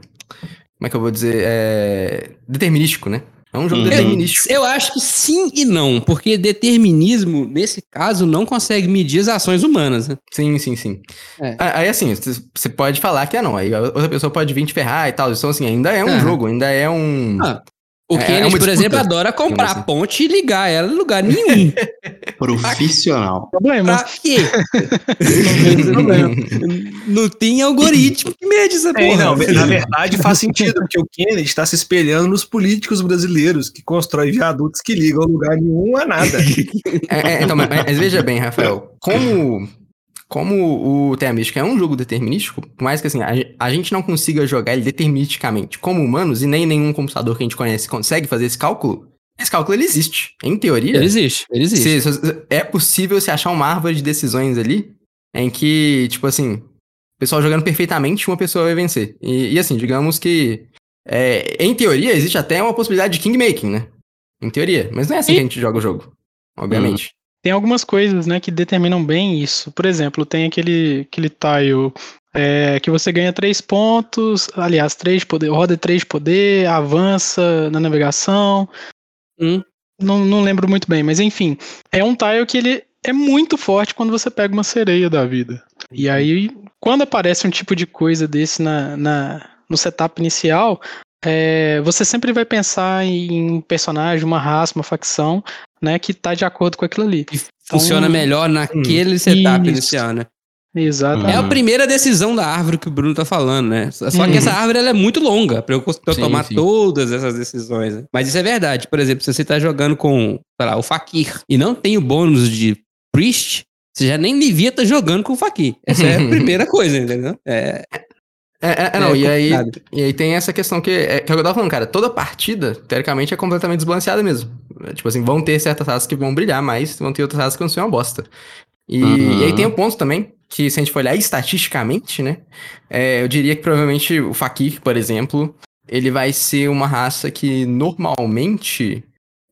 Como é que eu vou dizer? É, Determinístico, né? É um jogo Uhum. determinístico. Eu acho que sim e não, porque determinismo, nesse caso, não consegue medir as ações humanas. Né? Sim, sim, sim. É. Aí, assim, você pode falar que é não. Aí outra pessoa pode vir te ferrar e tal. Então, assim, ainda é um Aham. jogo, ainda é um... Ah, O É- é Kennedy, uma por exemplo, adora comprar a ponte e ligar ela em lugar nenhum. Profissional. Problema. pra quê? não tem algoritmo que mede essa É, porra. não, na verdade faz sentido, porque o Kennedy está se espelhando nos políticos brasileiros que constroem viadutos que ligam lugar nenhum a nada. É, é, então, mas, mas veja bem, Rafael, como, como o Terra Mística é um jogo determinístico, por mais que assim, a, gente não consiga jogar ele deterministicamente como humanos, e nem nenhum computador que a gente conhece consegue fazer esse cálculo, esse cálculo ele existe. Em teoria, Ele existe, ele existe. se- é possível se achar uma árvore de decisões ali em que, tipo assim, o pessoal jogando perfeitamente, uma pessoa vai vencer. E, e, assim, digamos que, é, em teoria, existe até uma possibilidade de kingmaking, né? Em teoria. Mas não é assim E- que a gente joga o jogo, obviamente. Tem algumas coisas, né, que determinam bem isso. Por exemplo, tem aquele, aquele tile é, que você ganha três pontos, aliás, três de poder, roda três de poder, avança na navegação. Hum. Não, não lembro muito bem, mas enfim, é um tile que ele é muito forte quando você pega uma sereia da vida. E aí, quando aparece um tipo de coisa desse na, na, no setup inicial, é, você sempre vai pensar em um personagem, uma raça, uma facção, né, que tá de acordo com aquilo ali. E funciona Então, melhor naquele setup isso. inicial, né? Exatamente. É a primeira decisão da árvore que o Bruno tá falando, né? Só que Uhum. essa árvore ela é muito longa pra eu, pra eu Sim, tomar sim. todas essas decisões. né? Mas isso é verdade. Por exemplo, se você tá jogando com, sei lá, o Fakir e não tem o bônus de Priest, você já nem devia estar jogando com o Fakir. Essa é a primeira coisa, entendeu? É, É, é, é, não, É e, aí, e aí tem essa questão que é, que é o que eu tava falando, cara. Toda partida, teoricamente, é completamente desbalanceada mesmo. É, Tipo assim, vão ter certas raças que vão brilhar, mas vão ter outras raças que vão ser uma bosta. E, Uhum. e aí tem um ponto também, que se a gente for olhar estatisticamente, né? é, eu diria que provavelmente o Fakir, por exemplo, ele vai ser uma raça que normalmente,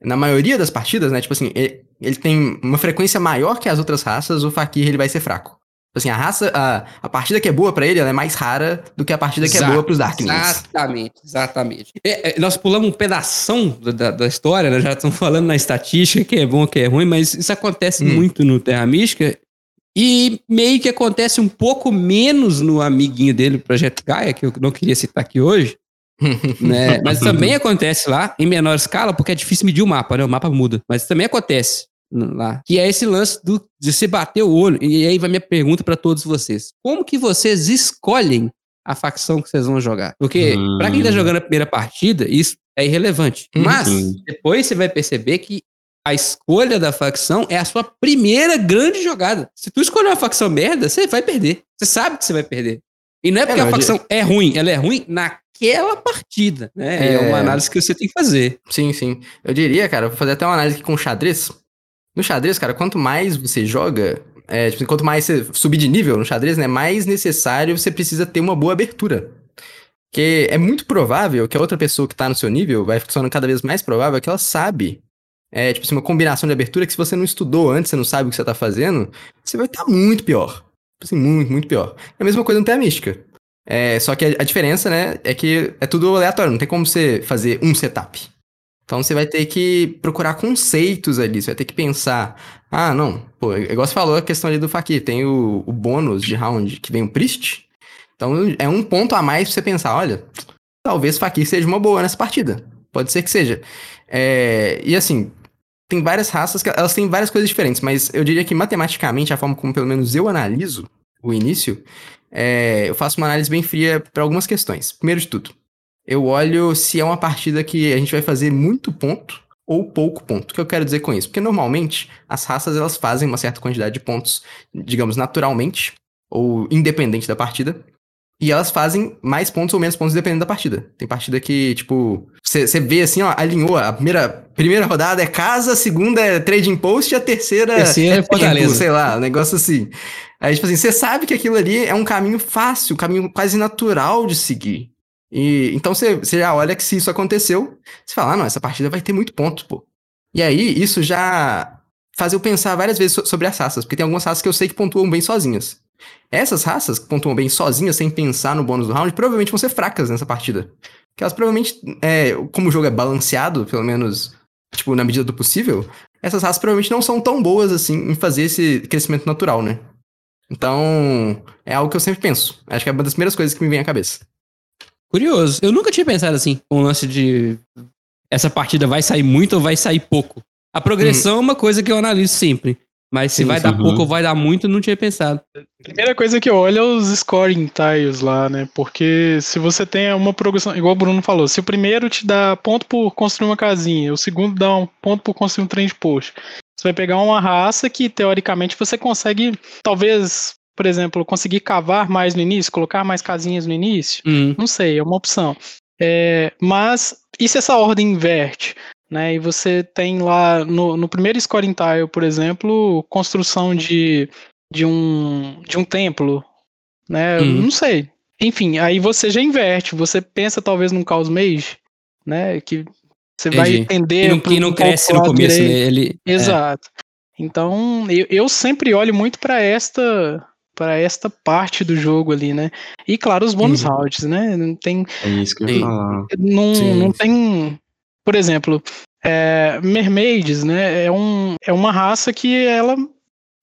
na maioria das partidas, né? Tipo assim, ele, ele tem uma frequência maior que as outras raças, o Fakir ele vai ser fraco. Tipo Assim, a raça, a, a partida que é boa pra ele, ela é mais rara do que a partida que é Exato, boa pros Darklings. Exatamente, exatamente. É, é, nós pulamos um pedação da, da- da história, né? Já estamos falando na estatística, que é bom, que é ruim, mas isso acontece Hum. muito no Terra Mística. E meio que acontece um pouco menos no amiguinho dele, o Projeto Gaia, que eu não queria citar aqui hoje, né? Mas também acontece lá, em menor escala, porque é difícil medir o mapa, né? O mapa muda. Mas também acontece lá. Que é esse lance do, de se bater o olho. E aí vai minha pergunta pra todos vocês. Como que vocês escolhem a facção que vocês vão jogar? Porque Hum. pra quem tá jogando a primeira partida, isso é irrelevante. Hum, Mas depois você vai perceber que a escolha da facção é a sua primeira grande jogada. Se tu escolher uma facção merda, você vai perder. Você sabe que você vai perder. E não é porque não, a facção é ruim, ela é ruim naquela partida, né? É, É. uma análise que você tem que fazer. Sim, sim. Eu diria, cara, vou fazer até uma análise aqui com xadrez. No xadrez, cara, quanto mais você joga, é, tipo, quanto mais você subir de nível no xadrez, né, mais necessário você precisa ter uma boa abertura. Porque é muito provável que a outra pessoa que tá no seu nível, vai funcionando cada vez mais provável que ela sabe. É, tipo assim, uma combinação de abertura que se você não estudou antes, você não sabe o que você tá fazendo, você vai estar muito pior. Tipo Assim, muito, muito pior. É a mesma coisa no Terra Mística. É, só que a, a diferença, né, é que é tudo aleatório, não tem como você fazer um setup. Então você vai ter que procurar conceitos ali, você vai ter que pensar, ah, não, pô, igual você falou a questão ali do Fakir, tem o, o bônus de round que vem o Priest, então é um ponto a mais pra você pensar, olha, talvez Fakir seja uma boa nessa partida, pode ser que seja. É, e assim, tem várias raças que elas têm várias coisas diferentes, mas eu diria que matematicamente, a forma como pelo menos eu analiso o início, é, eu faço uma análise bem fria para algumas questões. Primeiro de tudo, eu olho se é uma partida que a gente vai fazer muito ponto ou pouco ponto. O que eu quero dizer com isso? Porque normalmente as raças elas fazem uma certa quantidade de pontos, digamos, naturalmente ou independente da partida. E elas fazem mais pontos ou menos pontos dependendo da partida. Tem partida que, tipo, você vê assim, ó, alinhou. A primeira, primeira rodada é casa, a segunda é trading post e a terceira Terceira é tempo, Fortaleza. sei lá, um negócio assim. Aí, tipo assim, você sabe que aquilo ali é um caminho fácil, um caminho quase natural de seguir. E então você você já olha que se isso aconteceu, você fala, ah, não, essa partida vai ter muito ponto, pô. E aí, isso já faz eu pensar várias vezes so- sobre as raças, porque tem algumas raças que eu sei que pontuam bem sozinhas. Essas raças que pontuam bem sozinhas, sem pensar no bônus do round, provavelmente vão ser fracas nessa partida. Porque elas provavelmente, é, como o jogo é balanceado, pelo menos, tipo, na medida do possível, essas raças provavelmente não são tão boas assim em fazer esse crescimento natural, né? Então, é algo que eu sempre penso. Acho que é uma das primeiras coisas que me vem à cabeça. Curioso. Eu nunca tinha pensado assim, com o lance de essa partida vai sair muito ou vai sair pouco. A progressão é uma coisa que eu analiso sempre. Mas se Sim, vai sim. dar Uhum. pouco ou vai dar muito, eu não tinha pensado. Primeira coisa que eu olho é os scoring tiles lá, né? Porque se você tem uma progressão, igual o Bruno falou, se o primeiro te dá ponto por construir uma casinha, o segundo dá um ponto por construir um trem de post, você vai pegar uma raça que teoricamente você consegue, talvez, por exemplo, conseguir cavar mais no início, colocar mais casinhas no início. Hum. Não sei, é uma opção. É, mas e se essa ordem inverte? Né, e você tem lá no, no primeiro scoring tile, por exemplo, construção de, de, um, de um templo. Né? Uhum. Não sei. Enfim, aí você já inverte. Você pensa talvez num caos mage, né? Que você vai Entendi. entender. Quem não, pro- quem não cresce no começo, né? Ele, é. Exato. Então, eu, eu sempre olho muito para esta para esta parte do jogo ali, né? E claro, os bônus Uhum. rounds, né? Não tem É isso que eu ia falar. não, Sim, não tem, por exemplo, é, mermaids, né? É, um, é uma raça que ela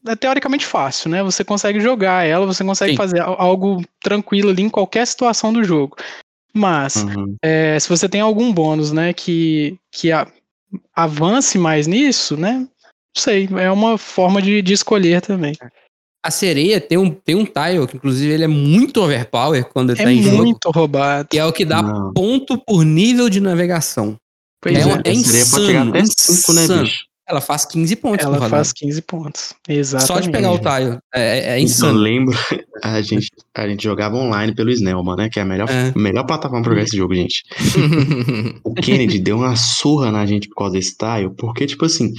é teoricamente fácil, né? Você consegue jogar ela, você consegue Sim. fazer al- algo tranquilo ali em qualquer situação do jogo. Mas, Uhum. é, se você tem algum bônus, né, que, que a- avance mais nisso, né? Não sei, é uma forma de, de escolher também. A sereia tem um, tem um tile, que inclusive ele é muito overpower quando ele É tá em jogo. muito roubado. Que é o que dá Não. ponto por nível de navegação. Pois é é, uma- chegar insano, até 5, né, insano. bicho? Ela faz 15 pontos ela faz 15 pontos. Exatamente. Só de pegar o tile. É, é, é Eu insano. lembro, a gente, a gente jogava online pelo Snellman, né? Que é a melhor, É. melhor plataforma pra jogar esse jogo, gente. O Kennedy deu uma surra na gente por causa desse tile, porque, tipo assim,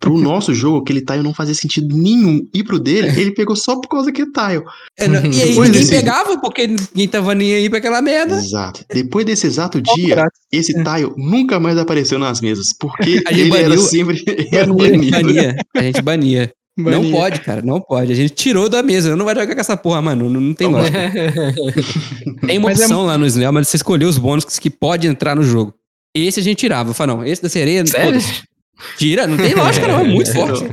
pro nosso jogo, aquele tile não fazia sentido nenhum. E pro dele, ele pegou só por causa daquele tile. É, não- e aí Depois ninguém desse- pegava, porque ninguém tava nem aí pra aquela merda. Exato. Depois desse exato dia, esse tile nunca mais apareceu nas mesas, porque A gente ele era baniu- sempre era banido. bania. A gente bania. Não pode, cara, não pode. A gente tirou da mesa. Não vai jogar com essa porra, mano. Não, não tem lógica. Tem uma Mas é- opção lá no Snell, mas você escolheu os bônus que, que pode entrar no jogo. Esse a gente tirava. Eu falei, não, esse da sereia. Sério? Tira, não tem lógica, não. É muito forte.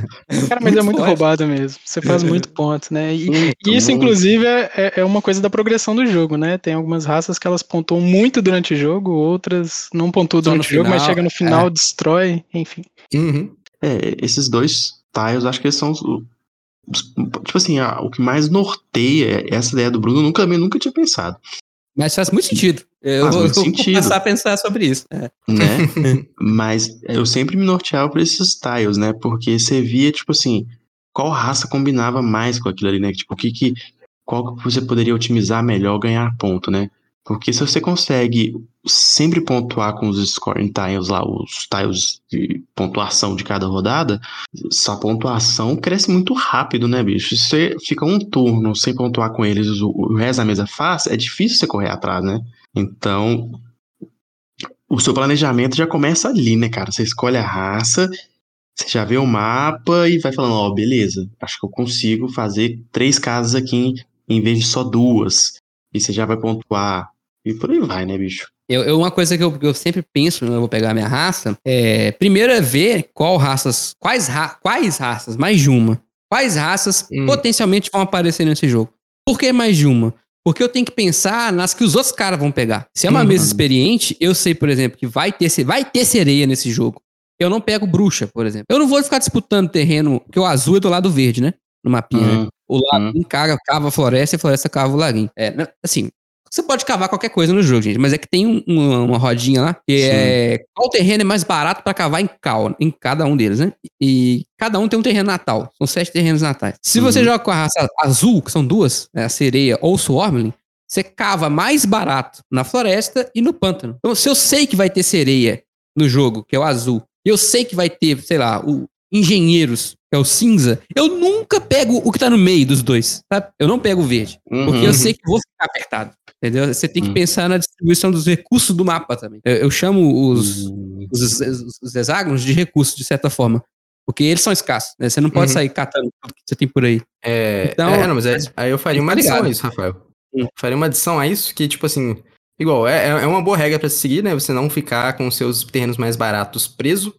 Cara, mas é muito forte. roubado mesmo. Você faz muito ponto, né? E, Muito, e isso, muito. inclusive, é, é- é uma coisa da progressão do jogo, né? Tem algumas raças que elas pontuam muito durante o jogo, outras não pontuam Só durante o jogo, mas final, chega no final, destrói, enfim. Uhum. É, esses dois tiles, acho que eles são os, os- tipo assim, a- o que mais norteia essa ideia do Bruno, eu nunca, eu nunca tinha pensado, Mas faz muito sentido. Eu Faz vou, muito vou sentido. começar a pensar sobre isso. É. né? Mas eu sempre me norteava por esses tiles, né? Porque você via, tipo assim, qual raça combinava mais com aquilo ali, né? Tipo, o que que, qual que você poderia otimizar melhor, ganhar ponto, né? Porque se você consegue sempre pontuar com os scoring tiles lá, os tiles de pontuação de cada rodada, essa pontuação cresce muito rápido, né, bicho? Se você fica um turno sem pontuar com eles, o, resto da mesa faz, é difícil você correr atrás, né? Então, o seu planejamento já começa ali, né, cara? Você escolhe a raça, você já vê o mapa e vai falando, ó, beleza, acho que eu consigo fazer três casas aqui em vez de só duas. E você já vai pontuar. E por aí vai, né, bicho? Eu, eu- uma coisa que eu, eu sempre penso quando eu vou pegar a minha raça é. Primeiro é ver qual raças. Quais, ra- quais raças, mais de uma. Quais raças Hum. potencialmente vão aparecer nesse jogo. Por que mais de uma? Porque eu tenho que pensar nas que os outros caras vão pegar. Se é uma Uhum. mesa experiente, eu sei, por exemplo, que vai ter, vai ter sereia nesse jogo. Eu não pego bruxa, por exemplo. Eu não vou ficar disputando terreno, porque o azul é do lado verde, né? No mapinha, né? Hum, O laguinho caga, cava a floresta e a floresta cava o laguinho. É, né, assim, você pode cavar qualquer coisa no jogo, gente, mas é que tem um- uma, uma rodinha lá que Sim. é qual terreno é mais barato pra cavar em, cal, em cada um deles, né? E cada um tem um terreno natal. São sete terrenos natais. Se você Uhum. joga com a raça azul, que são duas, né, a sereia ou o swarmling, você cava mais barato na floresta e no pântano. Então, se eu sei que vai ter sereia no jogo, que é o azul, e eu sei que vai ter, sei lá, o engenheiros, que é o cinza, eu nunca pego o que tá no meio dos dois, sabe? Eu não pego o verde, porque uhum. eu sei que vou ficar apertado. Entendeu? Você tem que Hum. pensar na distribuição dos recursos do mapa também. Eu, eu chamo os, Hum, os, os- os hexágonos de recursos, de certa forma. Porque eles são escassos, né? Você não pode Uhum. sair catando tudo que você tem por aí. É, Então, é, não, mas é- aí eu faria uma tá adição ligado. a isso, Rafael. Hum. Faria uma adição a isso que, tipo assim, igual, é, é uma boa regra pra se seguir, né? Você não ficar com os seus terrenos mais baratos preso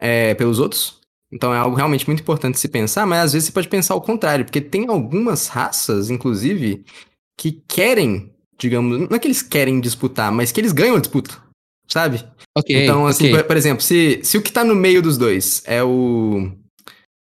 é, pelos outros. Então é algo realmente muito importante se pensar, mas às vezes você pode pensar o contrário, porque tem algumas raças, inclusive, que querem, digamos, não é que eles querem disputar, mas que eles ganham a disputa, sabe? Então, assim, ok. por, por exemplo, se, se o que tá no meio dos dois é o.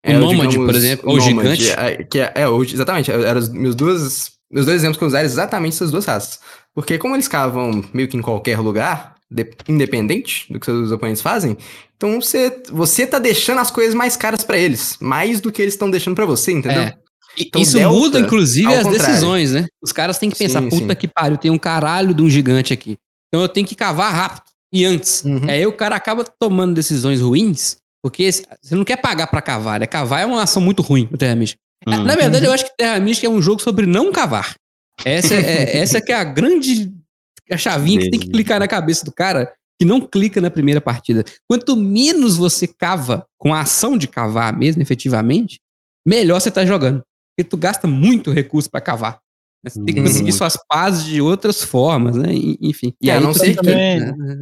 O Nômade, por exemplo, ou o Gigante. é, que é, é, exatamente, eram os meus duas, meus dois exemplos que eu usaram exatamente essas duas raças. Porque como eles cavam meio que em qualquer lugar, de- independente do que seus oponentes fazem, então você, você tá deixando as coisas mais caras pra eles, mais do que eles estão deixando pra você, entendeu? É. Então, Isso delta, muda, inclusive, as contrário. decisões, né? Os caras têm que pensar, Sim, puta sim. que pariu, tem um caralho de um gigante aqui. Então eu tenho que cavar rápido e antes. Uhum. Aí o cara acaba tomando decisões ruins, porque você não quer pagar pra cavar, né? Cavar é uma ação muito ruim no Terra Mística. hum. Na verdade, eu acho que Terra Mística é um jogo sobre não cavar. Essa é, essa que é a grande a chavinha que tem que clicar na cabeça do cara que não clica na primeira partida. Quanto menos você cava com a ação de cavar mesmo, efetivamente, melhor você tá jogando. Porque tu gasta muito recurso pra cavar. Você tem que conseguir suas pazes de outras formas, né? E- Enfim. E É, a não ser que- também-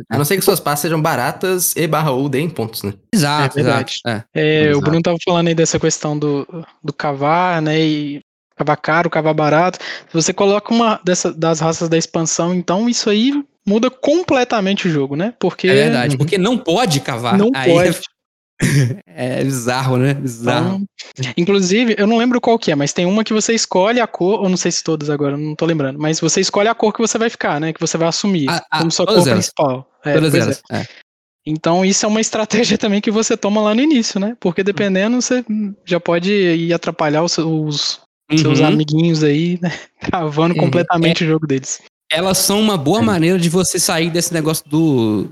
A não ser que suas pastas sejam baratas e barra ou deem pontos, né? Exato, É exato. É. É, o Exato. Bruno tava falando aí dessa questão do, do cavar, né? E cavar caro, cavar barato. Se você coloca uma dessa, das raças da expansão, então isso aí muda completamente o jogo, né? Porque É verdade, porque não pode cavar. não Aí pode. É, é bizarro, né? Bizarro. Então, inclusive, eu não lembro qual que é, mas tem uma que você escolhe a cor, ou não sei se todas agora, não tô lembrando, mas você escolhe a cor que você vai ficar, né? Que você vai assumir Ah, ah, como sua cor elas. principal. É, Todas pois é. elas. É. Então, isso é uma estratégia também que você toma lá no início, né? Porque dependendo, você já pode ir atrapalhar os, seus Uhum. amiguinhos aí, né? Travando Uhum. completamente o jogo deles. Elas são uma boa maneira de você sair desse negócio do,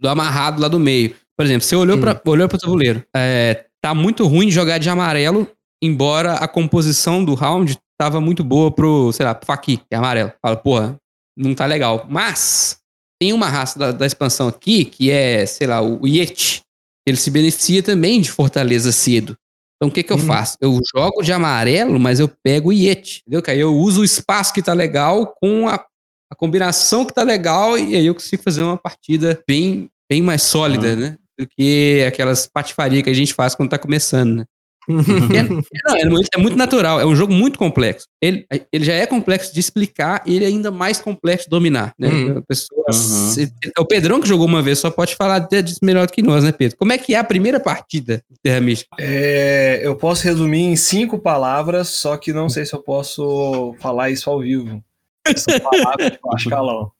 do amarrado lá do meio. Por exemplo, você olhou Hum. para olhou pro tabuleiro. É, tá muito ruim jogar de amarelo, embora a composição do round tava muito boa pro, sei lá, pro Faki, que é amarelo. Fala, porra, não tá legal. Mas tem uma raça da, da expansão aqui, que é, sei lá, o Yeti. Ele se beneficia também de fortaleza cedo. Então o que que eu Hum. faço? Eu jogo de amarelo, mas eu pego o Yeti, entendeu? Que aí eu uso o espaço que tá legal com a, a combinação que tá legal e aí eu consigo fazer uma partida bem, bem mais sólida, né? Do que aquelas patifarias que a gente faz quando tá começando, né? É, não, é, muito, é muito natural, é um jogo muito complexo. Ele, ele já é complexo de explicar e ele é ainda mais complexo de dominar, né? Uhum. Pessoa, Uhum. se- o Pedrão que jogou uma vez só pode falar de- disso melhor do que nós, né, Pedro? Como é que é a primeira partida de Terra Mística? É, eu posso resumir em cinco palavras, só que não sei se eu posso falar isso ao vivo. São palavras de baixo calão.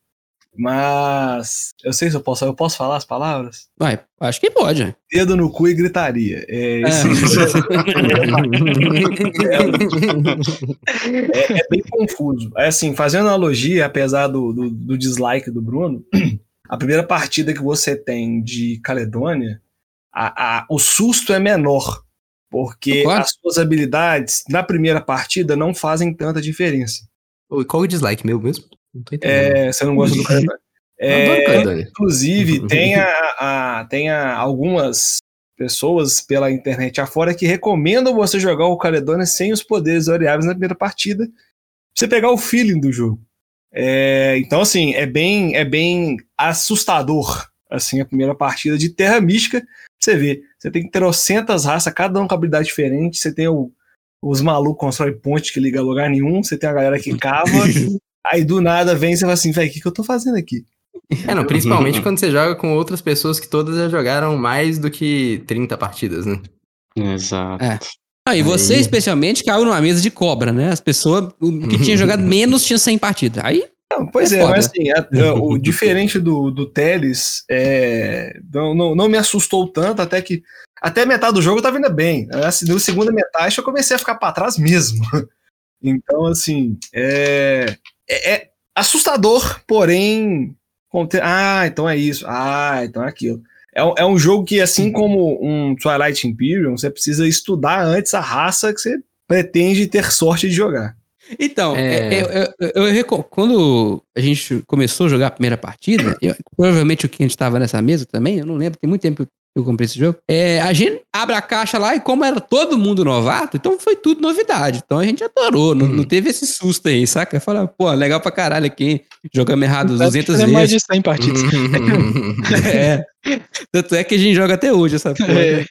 Mas eu sei se eu posso. Eu posso falar as palavras? Ué, acho que pode. Dedo no cu e gritaria. É, esse- é, é bem confuso. É assim, fazendo analogia, apesar do, do, do dislike do Bruno, a primeira partida que você tem de Caledônia, a, a- o susto é menor. Porque Concordo. as suas habilidades na primeira partida não fazem tanta diferença. Qual é o dislike meu mesmo? Não tô entendendo. É, você não gosta do adoro É. Inclusive, tem, a, a- tem a- algumas pessoas pela internet afora que recomendam você jogar o Caledônia sem os poderes variáveis na primeira partida, pra você pegar o feeling do jogo. É, então, assim, é bem, é bem assustador assim, a primeira partida de Terra Mística. Você vê, você tem trocentas raças, cada um com habilidade diferente. Você tem o- os malucos que constroem ponte que liga a lugar nenhum, você tem a galera que cava. Aí do nada vem e você fala assim, velho, o que, que eu tô fazendo aqui? É, não, principalmente quando você joga com outras pessoas que todas já jogaram mais do que 30 partidas, né? Exato. É. Ah, e você, Aí- especialmente, caiu numa mesa de cobra, né? As pessoas o que tinha jogado menos tinha 100 partidas. Aí, Não, pois É é, mas assim, a- a- o diferente do, do Teles, é, não, não, não me assustou tanto, até que até metade do jogo eu tava indo bem. né? Assim, No segunda metade eu comecei a ficar pra trás mesmo. Então, assim, é, é, é assustador, porém. conte- Ah, então é isso. Ah, então é aquilo. É, um- é um jogo que, assim como um Twilight Imperium, você precisa estudar antes a raça que você pretende ter sorte de jogar. Então, É. é, eu- eu- eu quando a gente começou a jogar a primeira partida, eu- provavelmente o que a gente tava nessa mesa também, eu não lembro, tem muito tempo que eu comprei esse jogo. é, a gente abre a caixa lá e como era todo mundo novato, então foi tudo novidade. Então a gente adorou, não, Uhum. não teve esse susto aí, saca? Fala, pô, legal pra caralho aqui, jogamos errado 200 é mais vezes. de 100 partidas. É. Tanto é que a gente joga até hoje essa porra. É.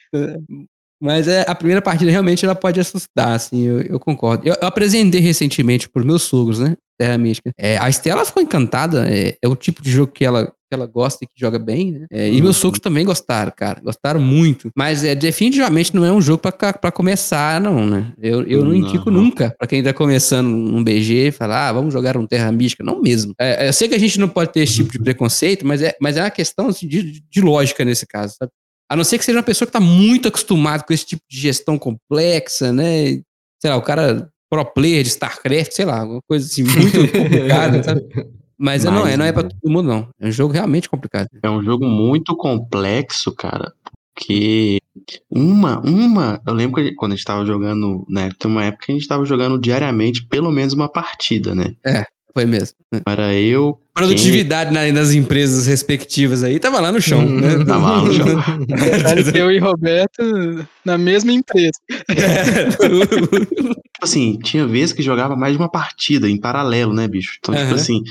Mas é, a primeira partida realmente ela pode assustar, assim, eu, eu concordo. Eu, eu apresentei recentemente pros meus sogros, né? Terra Mística. É, a Estela ficou encantada, é, é o tipo de jogo que ela, que ela gosta e que joga bem, né? É, E meus sogros também gostaram, cara. Gostaram muito. Mas é, definitivamente não é um jogo pra começar, não, né? Eu, eu não, Não. indico nunca pra quem tá começando um BG falar, ah, vamos jogar um Terra Mística. Não mesmo. É, eu sei que a gente não pode ter esse tipo de preconceito, mas é, mas é uma questão assim, de, de lógica nesse caso, sabe? A não ser que seja uma pessoa que tá muito acostumada com esse tipo de gestão complexa, né? Sei lá, o cara pro player de StarCraft, sei lá, uma coisa assim muito complicada, sabe? Mas, é, não é, não é pra todo mundo, não. É um jogo realmente complicado. É um jogo muito complexo, cara, porque uma, uma, eu lembro que quando a gente tava jogando, né, tem uma época que a gente tava jogando diariamente pelo menos uma partida, né? Foi mesmo. Era eu, Produtividade na- nas empresas respectivas aí tava lá no chão, né? Tava lá no chão. Eu e Roberto na mesma empresa. tipo assim, tinha vezes que jogava mais de uma partida em paralelo, né, bicho? Então, tipo Aham. assim,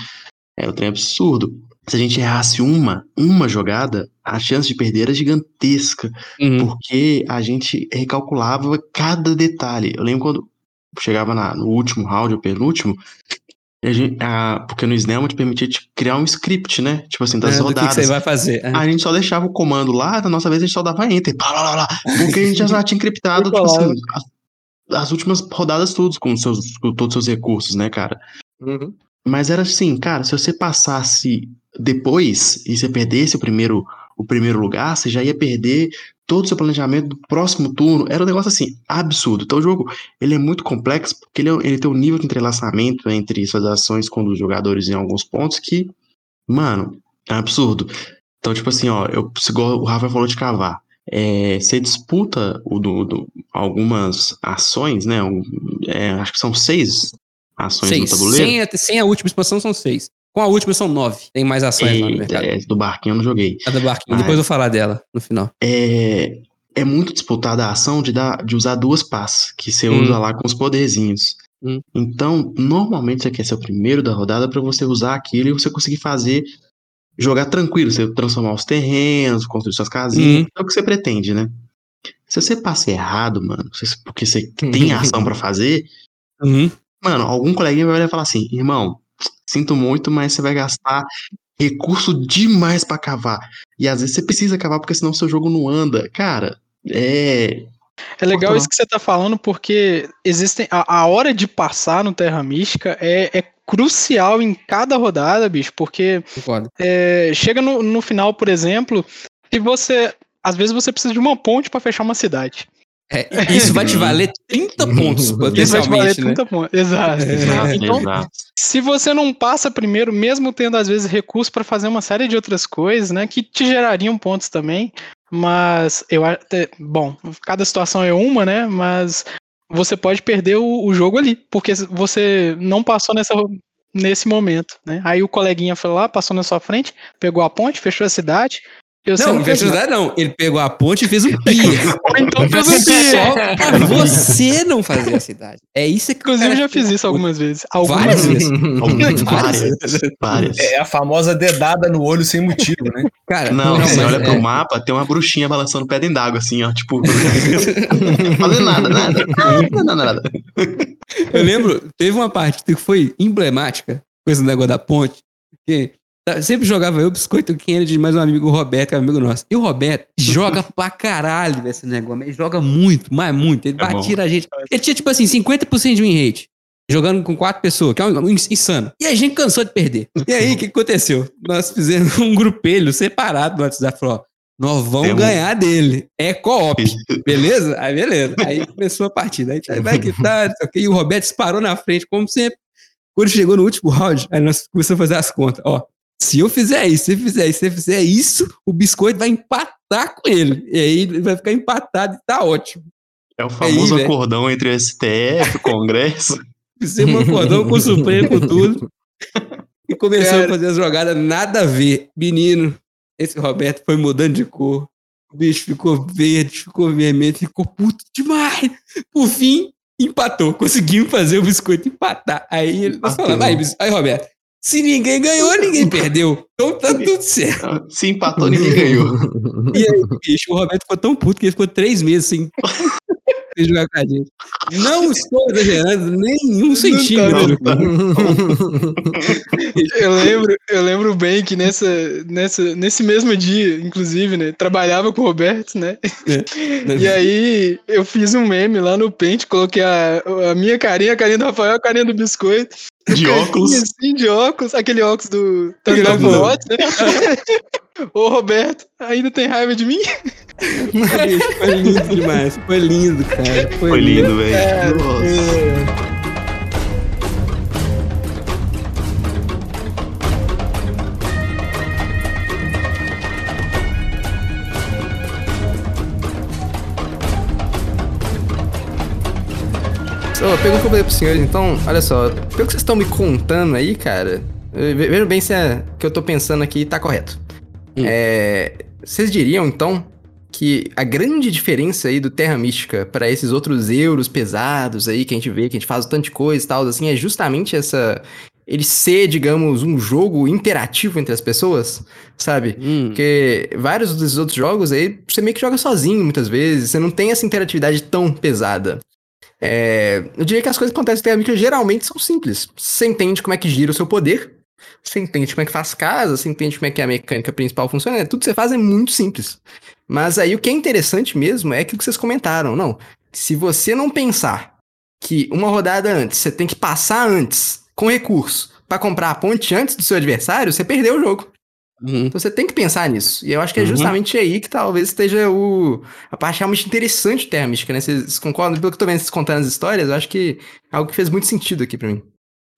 é um trem absurdo. Se a gente errasse uma, uma jogada, a chance de perder era gigantesca. Uhum. porque a gente recalculava cada detalhe. Eu lembro quando chegava na- no último round, ou penúltimo, a gente, a- porque no Snell te permitia te criar um script, né? Tipo assim, das É, do que que rodadas. você vai fazer. É. A gente só deixava o comando lá, da nossa vez a gente só dava enter, pá, lá, lá, lá, porque a gente já tinha encriptado, tipo assim, as, as últimas rodadas todas com, seus, com todos os seus recursos, né, cara? Uhum. Mas era assim, cara, se você passasse depois e você perdesse o primeiro, o primeiro lugar, você já ia perder todo o seu planejamento do próximo turno. Era um negócio assim, absurdo. Então o jogo, ele é muito complexo porque ele, é- ele tem um nível de entrelaçamento entre suas ações com os jogadores em alguns pontos que, mano, é absurdo. Então, tipo assim, ó, eu, o Rafa falou de cavar. É, você disputa o do, do- algumas ações, né? é, acho que são seis ações Seis. no tabuleiro. Sem a, sem a última expansão são seis. Com a última são nove. Tem mais ações lá no mercado. é, do barquinho eu não joguei. A da barquinho. Mas- Depois eu vou falar dela no final. É, é muito disputada a ação de, dar, de usar duas pás, que você Hum. usa lá com os poderzinhos. Hum. Então, normalmente você quer ser o primeiro da rodada para você usar aquilo e você conseguir fazer. Jogar tranquilo, você transformar os terrenos, construir suas casinhas, Hum. é o que você pretende, né? Se você passa errado, mano, porque você tem ação pra fazer, Uhum. mano, algum coleguinha vai olhar e falar assim: irmão, sinto muito, mas você vai gastar recurso demais pra cavar. E às vezes você precisa cavar porque senão seu jogo não anda. Cara, é. É legal isso que você tá falando, porque existem. A, a hora de passar no Terra Mística é, é crucial em cada rodada, bicho, porque é, chega no, no final, por exemplo, se você. Às vezes você precisa de uma ponte pra fechar uma cidade. É, e isso vai te valer 30 pontos, Isso vai te valer né? 30 pontos. Exato. Exato, Então, exato. se você não passa primeiro, mesmo tendo às vezes recurso para fazer uma série de outras coisas, né, que te gerariam pontos também, mas eu acho, bom, cada situação é uma, né, mas você pode perder o, o jogo ali, porque você não passou nessa nesse momento, né? Aí o coleguinha foi lá, passou na sua frente, pegou a ponte, fechou a cidade. E você Não, não não nada. nada, não. Ele pegou a ponte e fez um pier. Ou então fez um pier. Só pra você não fazer a cidade. É isso que Inclusive, eu já fiz isso algumas vezes. Algumas Várias vezes. vezes. Várias, várias. É a famosa dedada no olho sem motivo, né? Cara, Não, você mas olha é- pro mapa, tem uma bruxinha balançando pedra d'água, assim, ó, tipo. não fazendo nada, nada. Nada, nada, nada. Eu lembro, teve uma partida que foi emblemática, com esse negócio da ponte, que sempre jogava eu, Biscoito Kennedy mais um amigo, o Roberto, que é um amigo nosso. E o Roberto joga pra caralho esse negócio, ele joga muito, mas muito. Ele É batia a gente. Ele tinha, tipo assim, 50% de win rate. Jogando com quatro pessoas, que é um, insano. E a gente cansou de perder. E aí, o que aconteceu? Nós fizemos um grupelho separado no WhatsApp. Falou, ó, nós vamos Temos- ganhar dele. É co-op. Beleza? Aí beleza. Aí começou a partida. Aí tá, vai que tá, e o Roberto disparou na frente, como sempre. Quando chegou no último round, aí nós começamos a fazer as contas. Ó, se eu fizer isso, se eu fizer isso, se eu fizer isso, o biscoito vai empatar com ele. E aí ele vai ficar empatado e tá ótimo. É o famoso Aí, acordão entre o STF, o Congresso. Fizemos um acordão com o Supremo, com tudo. E começamos Cara. a fazer as jogadas nada a ver. Menino, esse Roberto foi mudando de cor. O bicho ficou verde, ficou vermelho, ficou puto demais. Por fim, empatou. Conseguimos fazer o biscoito empatar. Aí ele Bateu. falamos, aí, aí, Roberto, se ninguém ganhou, ninguém perdeu. Então tá tudo certo. Se empatou, ninguém ganhou. E aí, bicho, o Roberto ficou tão puto que ele ficou três meses sem, sem jogar com a gente. Não estou exagerando nem um centímetro. Eu lembro, eu lembro bem que nessa, nessa, nesse mesmo dia, inclusive, né? Trabalhava com o Roberto, né? E aí eu fiz um meme lá no Paint, coloquei a, a minha carinha, a carinha do Rafael, a carinha do biscoito. De óculos. Assim, de óculos, aquele óculos do Aquele Thunder óculos. Watch, né? Ô Roberto, ainda tem raiva de mim? Foi lindo demais. Foi lindo, cara. Foi, Foi lindo. lindo, velho. Nossa. Ô, pergunta que eu vou fazer pros senhores, então, olha só, pelo que vocês estão me contando aí, cara, eh, ve- vejam bem se é que eu tô pensando aqui tá correto. Hum. É, vocês diriam, então, que a grande diferença aí do Terra Mística para esses outros euros pesados aí que a gente vê, que a gente faz um tanto de coisa e tal, assim, é justamente essa. Ele ser, digamos, um jogo interativo entre as pessoas, sabe? Hum. Porque vários desses outros jogos aí, você meio que joga sozinho muitas vezes, você não tem essa interatividade tão pesada. É, eu diria que as coisas que acontecem em Terra geralmente são simples. Você entende como é que gira o seu poder, você entende como é que faz casa, você entende como é que a mecânica principal funciona, tudo que você faz é muito simples. Mas aí o que é interessante mesmo é aquilo que vocês comentaram. Não, se você não pensar que uma rodada antes, você tem que passar antes, com recurso, para comprar a ponte antes do seu adversário, você perdeu o jogo. Uhum. Então você tem que pensar nisso. E eu acho que é uhum. justamente aí que talvez esteja o, a parte realmente interessante de Terra Mística, né? Vocês concordam? Pelo que eu tô vendo vocês contando as histórias, eu acho que é algo que fez muito sentido aqui para mim.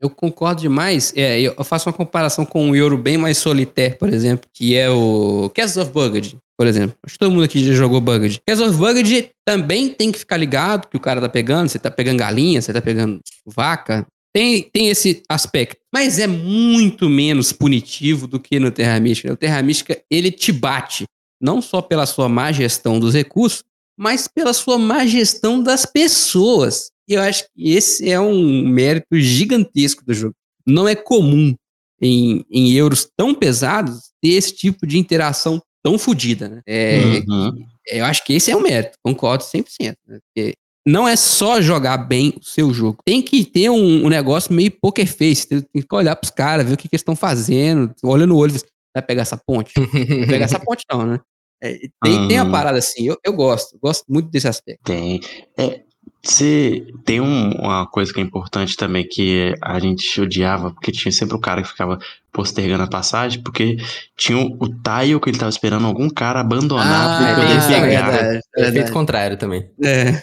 Eu concordo demais. É, eu faço uma comparação com um euro bem mais solitário, por exemplo, que é o Castles of Bugged, por exemplo. Acho que todo mundo aqui já jogou Bugged. Castles of Bugged também tem que ficar ligado que o cara tá pegando. Você tá pegando galinha, você tá pegando vaca. Tem, tem esse aspecto. Mas é muito menos punitivo do que no Terra Mística. O Terra Mística, ele te bate. Não só pela sua má gestão dos recursos, mas pela sua má gestão das pessoas. E eu acho que esse é um mérito gigantesco do jogo. Não é comum em, em euros tão pesados ter esse tipo de interação tão fodida, né? É, uhum. Eu acho que esse é um mérito, concordo 100%. Né? Porque não é só jogar bem o seu jogo. Tem que ter um, um negócio meio poker face. Tem, tem que olhar pros caras, ver o que, que eles estão fazendo. Olha no olho, vai pegar essa ponte? Vai pegar essa ponte não, né? É, tem, tem a uhum. parada assim, eu, eu gosto, gosto muito desse aspecto. Tem. É, você tem um, uma coisa que é importante também que a gente odiava, porque tinha sempre o cara que ficava postergando a passagem, porque tinha o, o Taio que ele tava esperando algum cara abandonar ah, pra poder é, pegar. É, é, efeito contrário também. É.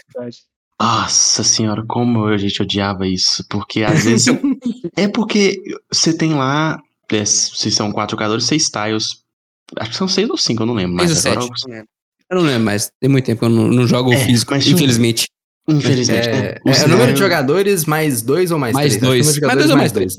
Nossa senhora, como a gente odiava isso, porque às vezes. é porque você tem lá, é, se são quatro jogadores, seis tiles. Acho que são seis ou cinco, eu não lembro. Mas agora... sete. Eu não lembro mais, tem muito tempo que eu não, não jogo é, físico, infelizmente. Infelizmente. É, é, o número de jogadores mais dois ou mais, mais três? Dois. Mais dois ou mais dois.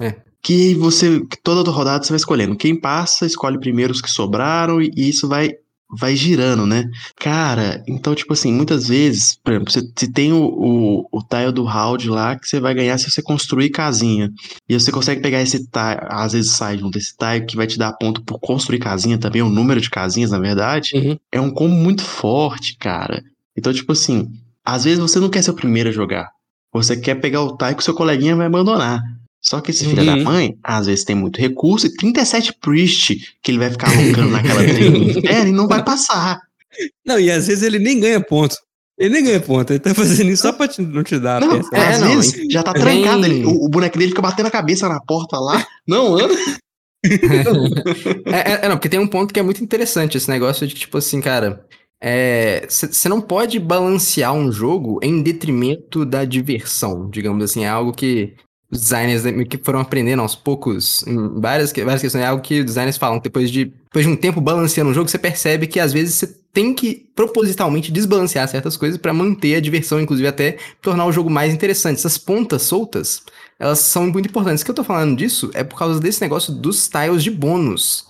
É. Que você, que toda rodada você vai escolhendo. Quem passa, escolhe primeiro os que sobraram e, e isso vai vai girando, né? Cara, então, tipo assim, muitas vezes, por exemplo, você, você tem o, o, o tile do round lá que você vai ganhar se você construir casinha. E você consegue pegar esse tile, às vezes sai junto desse tile que vai te dar ponto por construir casinha também, o número de casinhas, na verdade. Uhum. É um combo muito forte, cara. Então, tipo assim, às vezes você não quer ser o primeiro a jogar. Você quer pegar o tie que o seu coleguinha vai abandonar. Só que esse filho uhum. da mãe, às vezes tem muito recurso e 37 priest que ele vai ficar alocando naquela trilha e não vai passar. Não, e às vezes ele nem ganha ponto. Ele nem ganha ponto, ele tá fazendo isso só pra te, não te dar. Não, peça. é, às não, vezes já tá trancado, ele, o, o, boneco dele fica batendo a cabeça na porta lá. Não, anda. é, é, não, porque tem um ponto que é muito interessante, esse negócio de tipo assim, cara, você é, não pode balancear um jogo em detrimento da diversão, digamos assim. É algo que designers que foram aprendendo aos poucos em várias, várias questões. É algo que designers falam. Depois de, depois de um tempo balanceando um jogo, você percebe que às vezes você tem que propositalmente desbalancear certas coisas para manter a diversão, inclusive até tornar o jogo mais interessante. Essas pontas soltas, elas são muito importantes. O que eu tô falando disso é por causa desse negócio dos tiles de bônus.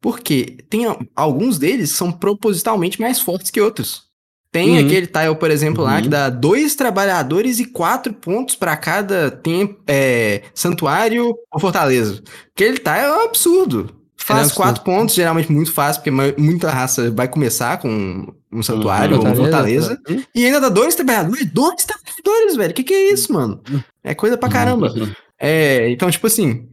Porque tem alguns deles são propositalmente mais fortes que outros. Tem uhum. aquele tile, por exemplo, uhum. lá que uhum. dá dois trabalhadores e quatro pontos para cada tem, é, santuário ou fortaleza. Aquele tile é um absurdo. Faz é absurdo. quatro pontos, geralmente muito fácil, porque muita raça vai começar com um santuário uhum. ou uma fortaleza. Uhum. E ainda dá dois trabalhadores. Dois trabalhadores, velho. Que que é isso, mano? É coisa pra caramba. É, então, tipo assim,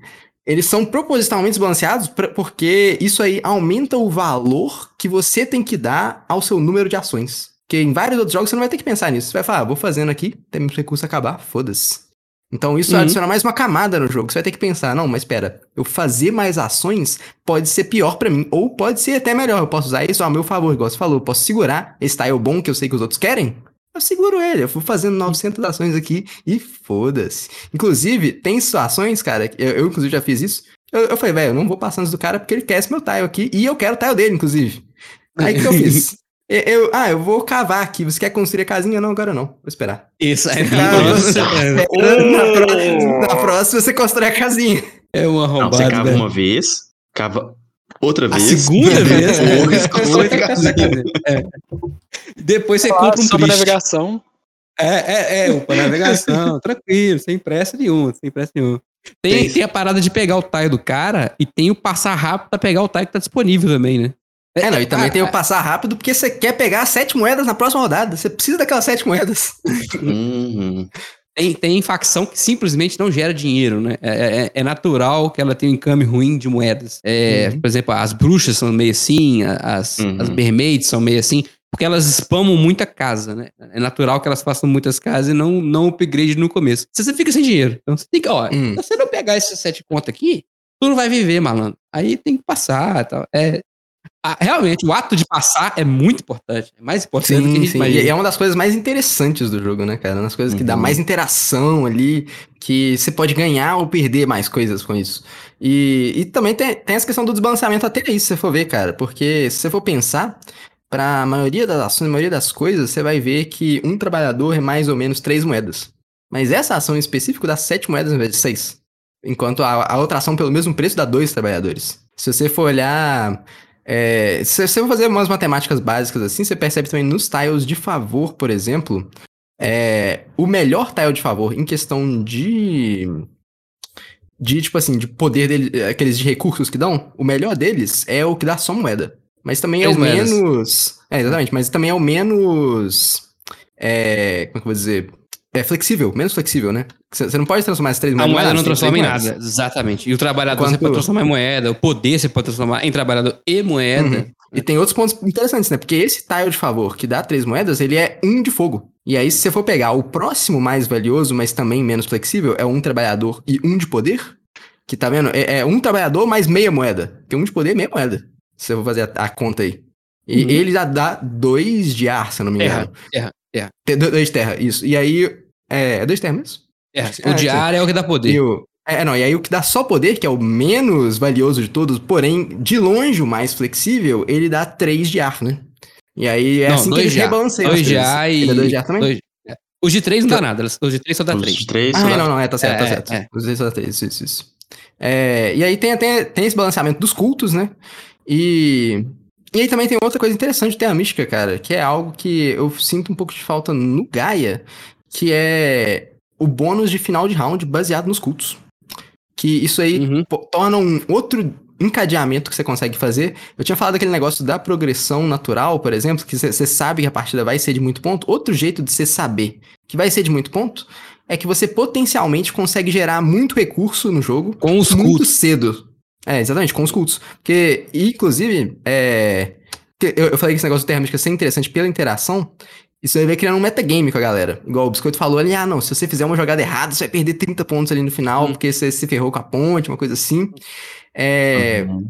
eles são propositalmente desbalanceados porque isso aí aumenta o valor que você tem que dar ao seu número de ações. Porque em vários outros jogos você não vai ter que pensar nisso. Você vai falar, ah, vou fazendo aqui, tem muito recurso acabar, foda-se. Então isso uhum. adiciona mais uma camada no jogo. Você vai ter que pensar, não, mas espera, eu fazer mais ações pode ser pior para mim, ou pode ser até melhor. Eu posso usar isso ao meu favor, igual você falou. Eu posso segurar esse tile bom que eu sei que os outros querem, eu seguro ele. Eu fui fazendo 900 ações aqui e foda-se. Inclusive, tem situações, cara, eu, eu inclusive já fiz isso. Eu, eu falei, velho, eu não vou passar antes do cara porque ele quer esse meu tile aqui e eu quero o tile dele, inclusive. Aí o que eu fiz? Eu, eu, ah, eu vou cavar aqui. Você quer construir a casinha? Não, agora não. Vou esperar. Isso aí. na, na, próxima você constrói a casinha. É uma roubada. Não, você cava uma vez, cava outra vez. A segunda vez? é. Depois você compra um sobre navegação. É, é, é, opa, navegação, tranquilo, sem pressa nenhuma, sem pressa nenhuma. Tem, tem a parada de pegar o taio do cara e tem o passar rápido pra pegar o taio que tá disponível também, né? É, não, e também tem o passar rápido porque você quer pegar sete moedas na próxima rodada. Você precisa daquelas sete moedas. Uhum. Tem, tem facção que simplesmente não gera dinheiro, né? É, é- é natural que ela tenha um encame ruim de moedas. É, Uhum. Por exemplo, as bruxas são meio assim, as, Uhum. as mermaids são meio assim, porque elas spamam muita casa, né? É natural que elas façam muitas casas e não, não upgrade no começo. Se você fica sem dinheiro. Então você tem que, ó, Hum. se você não pegar esses sete contas aqui, tu não vai viver, malandro. Aí tem que passar e tal. É, a- realmente, o ato de passar é muito importante. É mais importante do que a Sim, gente sim. imagina. E é uma das coisas mais interessantes do jogo, né, cara? Uma das coisas que dá Uhum. mais interação ali, que você pode ganhar ou perder mais coisas com isso. E, e também tem, tem essa questão do desbalanceamento até aí, se você for ver, cara. Porque se você for pensar, pra maioria das ações, a maioria das coisas, você vai ver que um trabalhador é mais ou menos três moedas. Mas essa ação em específico dá sete moedas ao invés de seis. Enquanto a, a outra ação, pelo mesmo preço, dá dois trabalhadores. Se você for olhar. É, se você for fazer umas matemáticas básicas assim, você percebe também nos tiles de favor, por exemplo. é, o melhor tile de favor em questão de. De, tipo assim, de poder dele, aqueles de recursos que dão, o melhor deles é o que dá só moeda. Mas também é o moedas. menos. É, exatamente, mas também é o menos. É, como é que eu vou dizer? É flexível, menos flexível, né? Você você não pode transformar essas três A moedas. moeda não transforma em nada. Exatamente. E o trabalhador você Enquanto- pode transformar em moeda, o poder você pode transformar em trabalhador e moeda. Uhum. E tem outros pontos interessantes, né? Porque esse tile de favor que dá três moedas, ele é um de fogo. E aí, se você for pegar o próximo mais valioso, mas também menos flexível, é um trabalhador e um de poder. Que tá vendo? É, é um trabalhador mais meia moeda. Porque um de poder é meia moeda. Se eu for fazer a, a conta aí. E Uhum. ele já dá dois de ar, se eu não me Terra, engano. terra, terra. Te- do- Dois de terra, isso. E aí. É, é dois de terra mesmo? É, É, o diário é o que dá poder. E o, é, não, e aí o que dá só poder, que é o menos valioso de todos, porém, de longe o mais flexível, ele dá 3 de ar, né? E aí é Não, assim que eles de rebalanceiam Dois de ar e. Ele é 2 de ar também? dois- é. Os de três não dá nada. Os de três só dá Os três. três. Ah, sei lá. não, não, é, tá certo, É, tá certo. é. Os dois só dá 3, isso, isso, isso. É, e aí tem, tem, tem esse balanceamento dos cultos, né? E... E aí também tem outra coisa interessante de ter a mística, cara, que é algo que eu sinto um pouco de falta no Gaia, que é o bônus de final de round baseado nos cultos. Que isso aí Uhum. torna um outro encadeamento que você consegue fazer. Eu tinha falado daquele negócio da progressão natural, por exemplo, que você sabe que a partida vai ser de muito ponto. Outro jeito de você saber que vai ser de muito ponto é que você potencialmente consegue gerar muito recurso no jogo Com os muito cultos. cedo. É, exatamente, com os cultos. Porque, inclusive, é, eu, eu falei que esse negócio do Terra Mística ser interessante pela interação. Isso aí vai criando um metagame com a galera. Igual o Biscoito falou ali, ah, não, se você fizer uma jogada errada, você vai perder 30 pontos ali no final, Hum. porque você se ferrou com a ponte, uma coisa assim. É, Uhum.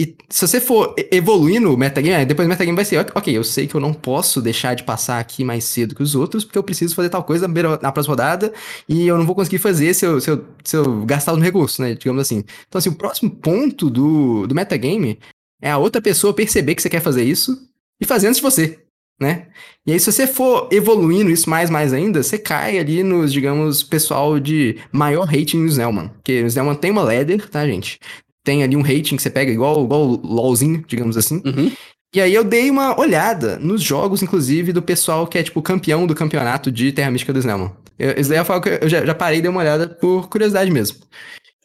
e se você for evoluindo o metagame, depois o metagame vai ser, ok, eu sei que eu não posso deixar de passar aqui mais cedo que os outros, porque eu preciso fazer tal coisa na próxima rodada, e eu não vou conseguir fazer se eu, se eu, se eu gastar os recursos, né? Digamos assim. Então, assim, o próximo ponto do, do metagame é a outra pessoa perceber que você quer fazer isso e fazer antes de você, né? E aí, se você for evoluindo isso mais, mais ainda, você cai ali nos, digamos, pessoal de maior rating no Snellman. Porque o Snellman tem uma ladder, tá, gente? Tem ali um rating que você pega igual, igual o LOLzinho, digamos assim. Uhum. E aí eu dei uma olhada nos jogos, inclusive, do pessoal que é, tipo, campeão do campeonato de Terra Mística do Snellman. Eu, isso daí é algo que eu já, já parei e dei uma olhada por curiosidade mesmo.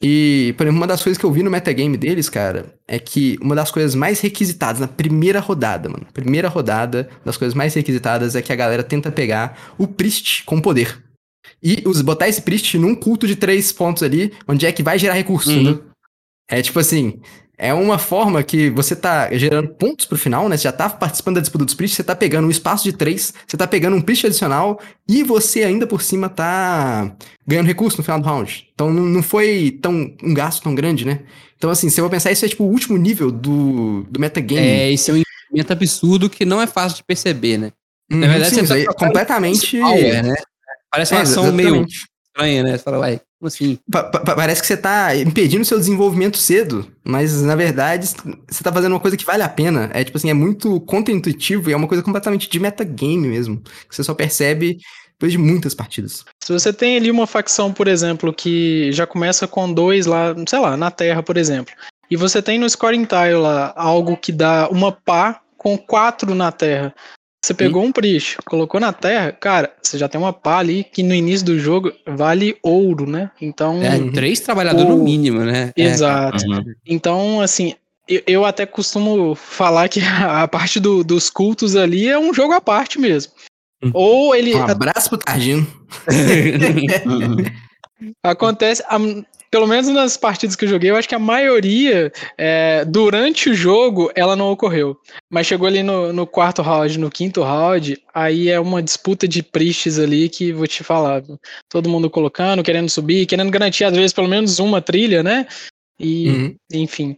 E, por exemplo, uma das coisas que eu vi no metagame deles, cara, é que uma das coisas mais requisitadas na primeira rodada, mano, primeira rodada, das coisas mais requisitadas é que a galera tenta pegar o Priest com poder. E os, botar esse Priest num culto de três pontos ali, onde é que vai gerar recursos, Uhum. entendeu? É tipo assim, é uma forma que você tá gerando pontos pro final, né? Você já tá participando da disputa dos Priest, você tá pegando um espaço de três, você tá pegando um Priest adicional e você ainda por cima tá ganhando recurso no final do round. Então não, não foi tão um gasto tão grande, né? Então assim, se eu vou pensar, isso é tipo o último nível do, do metagame. É, isso é um investimento absurdo que não é fácil de perceber, né? Uhum, Na verdade, sim, você tá é completamente... Power, né? Parece uma É, ação meio exatamente. estranha, né? Você fala, uai, assim? Pa- pa- parece que você tá impedindo o seu desenvolvimento cedo, mas na verdade você tá fazendo uma coisa que vale a pena. É tipo assim, é muito contra-intuitivo e é uma coisa completamente de metagame mesmo. Que você só percebe depois de muitas partidas. Se você tem ali uma facção, por exemplo, que já começa com dois lá, sei lá, na Terra, por exemplo, e você tem no scoring tile lá algo que dá uma pá com quatro na Terra. Você pegou um Priest, colocou na Terra, cara, você já tem uma pá ali que no início do jogo vale ouro, né? Então, É, Uhum. três trabalhadores no mínimo, né? É. exato. Uhum. Então, assim, eu, eu até costumo falar que a parte do- dos cultos ali é um jogo à parte mesmo. Hum. Ou ele Um abraço pro Targino. acontece, pelo menos nas partidas que eu joguei, eu acho que a maioria, é, durante o jogo, ela não ocorreu. Mas chegou ali no, no quarto round, no quinto round, aí é uma disputa de priests ali que vou te falar. Todo mundo colocando, querendo subir, querendo garantir, às vezes, pelo menos uma trilha, né? E, Uhum. enfim.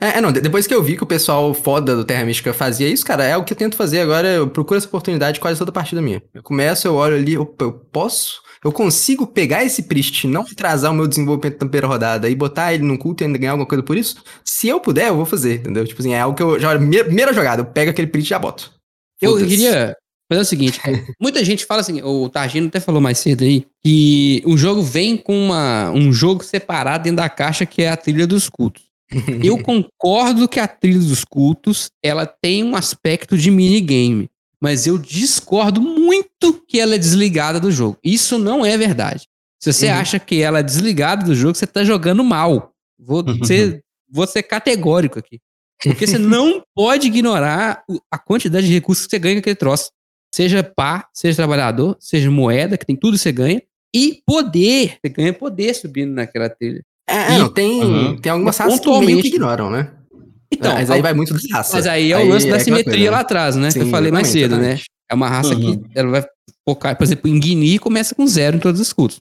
É, é, não, de- depois que eu vi que o pessoal foda do Terra Mística fazia isso, cara, é o que eu tento fazer agora, eu procuro essa oportunidade quase toda partida minha. Eu começo, eu olho ali, opa, eu posso, eu consigo pegar esse Priest, não atrasar o meu desenvolvimento na primeira rodada e botar ele num culto e ainda ganhar alguma coisa por isso? Se eu puder, eu vou fazer, entendeu? Tipo assim, é algo que eu já, primeira, jogada, eu pego aquele Priest e já boto. Eu queria fazer o seguinte: muita gente fala assim, o Targino até falou mais cedo aí, que o jogo vem com uma, um jogo separado dentro da caixa que é a trilha dos cultos. Eu concordo que a trilha dos cultos ela tem um aspecto de minigame, mas eu discordo muito que ela é desligada do jogo. Isso não é verdade. Se você Uhum. acha que ela é desligada do jogo, você tá jogando mal. Vou ser, vou ser categórico aqui. Porque você não pode ignorar a quantidade de recursos que você ganha com aquele troço. Seja pá, seja trabalhador, seja moeda, que tem tudo que você ganha. E poder. Você ganha poder subindo naquela trilha. É, E- tem, Uhum. tem algumas raças que meio que ignoram, né? Então, mas aí vai muito da raça. mas aí é o lance da é aquela simetria coisa, lá né? atrás, né? que eu Sim, falei mais cedo, né? É uma raça Uhum. que ela vai focar, por exemplo, em Guini começa com zero em todos os escudos.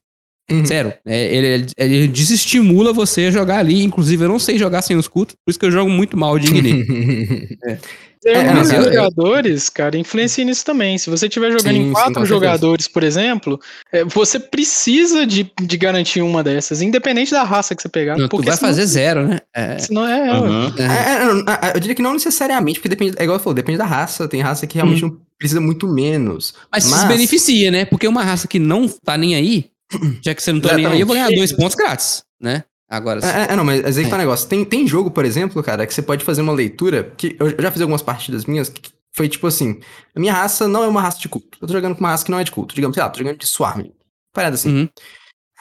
Uhum. Zero. É, ele, ele desestimula você a jogar ali. Inclusive, eu não sei jogar sem os cultos, por isso que eu jogo muito mal de Guini. Tem É, alguns mas eu- jogadores, cara, influencia nisso também. Se você estiver jogando Sim, em sim, quatro certeza. jogadores, por exemplo, é, você precisa de, de garantir uma dessas, independente da raça que você pegar. Não, tu porque vai senão- fazer zero, né? É. Senão é. Uhum. É, é, não, é, eu diria que não necessariamente, porque depende, é igual eu falou, depende da raça. Tem raça que realmente não precisa muito menos. Mas, se beneficia, né? Porque uma raça que não tá nem aí, já que você não tá nem aí, eu vou ganhar dois pontos grátis, né? Agora, se- É, é, não, mas aí que tá É. o negócio. Tem, tem jogo, por exemplo, cara, que você pode fazer uma leitura, que eu eu já fiz algumas partidas minhas, que foi tipo assim, a minha raça não é uma raça de culto. Eu tô jogando com uma raça que não é de culto. Digamos, sei lá, tô jogando de Swarm. Parada assim. Uhum.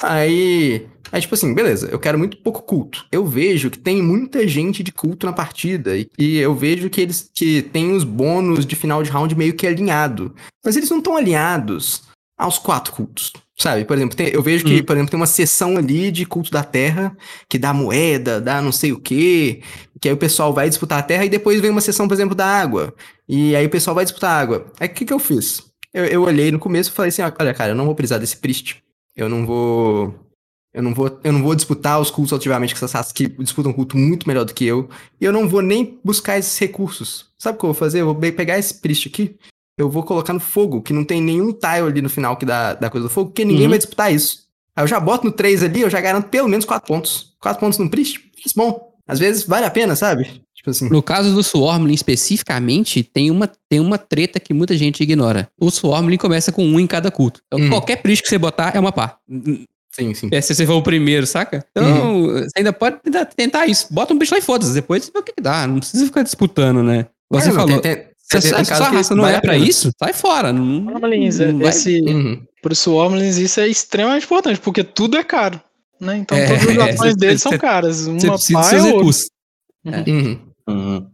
Aí, aí, tipo assim, beleza, eu quero muito pouco culto. Eu vejo que tem muita gente de culto na partida e, e eu vejo que eles que tem os bônus de final de round meio que alinhado. Mas eles não estão alinhados aos quatro cultos. Sabe, por exemplo, tem- eu vejo que, Uhum. por exemplo, tem uma seção ali de culto da terra que dá moeda, dá não sei o quê, que aí o pessoal vai disputar a terra e depois vem uma seção, por exemplo, da água. E aí o pessoal vai disputar a água. Aí o que, que eu fiz? Eu, eu olhei no começo e falei assim: olha, cara, eu não vou precisar desse priest. Eu não vou. Eu não vou, eu não vou disputar os cultos ativamente com essas que disputam um culto muito melhor do que eu. E eu não vou nem buscar esses recursos. Sabe o que eu vou fazer? Eu vou pegar esse priest aqui, eu vou colocar no fogo, que não tem nenhum tile ali no final que dá, dá coisa do fogo, porque ninguém Uhum. vai disputar isso. Aí eu já boto no 3 ali, eu já garanto pelo menos 4 pontos. 4 pontos num priest, isso bom. Às vezes vale a pena, sabe? Tipo assim. No caso do Swarmling especificamente, tem uma, tem uma treta que muita gente ignora. O Swarmling começa com um em cada culto. Então, Hum. qualquer priest que você botar é uma pá. Sim, sim. É, se você for o primeiro, saca? Então, você ainda pode tentar, isso. Bota um bicho lá e foda-se. Depois você vê o que, que dá. Não precisa ficar disputando, né? Você É, falou. tem- tem- se a tem- sua- raça não é a pra pena. isso, sai fora. Não, Swarmlings, não vai- esse, Uhum. pro Swarmlings isso é extremamente importante, porque tudo é caro. Né? Então É, todas as é, ações cê- deles cê- são caras. Uma pá é seus outra. recursos. Uhum. Uhum.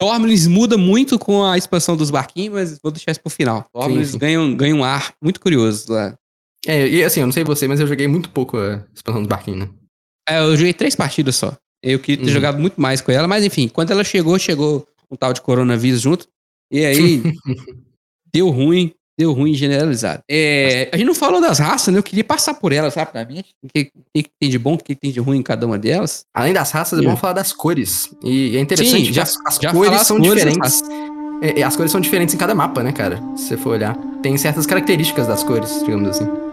Swarmlings muda muito com a expansão dos barquinhos, mas vou deixar isso pro final. Swarmlings sim. ganham, ganham um ar muito curioso lá. É, e assim, eu não sei você, mas eu joguei muito pouco a expansão dos barquinhos, né? É, eu joguei três partidas só. Eu queria ter Uhum. jogado muito mais com ela, mas enfim, quando ela chegou, chegou um tal de coronavírus junto. E aí, deu ruim, deu ruim generalizado. É, a gente não falou das raças, né? Eu queria passar por elas rapidamente. O que, que tem de bom, o que tem de ruim em cada uma delas. Além das raças, é bom falar das cores. E é interessante Sim, já- as, as já cores as são cores diferentes. É, é, as cores são diferentes em cada mapa, né, cara? Se você for olhar. Tem certas características das cores, digamos assim.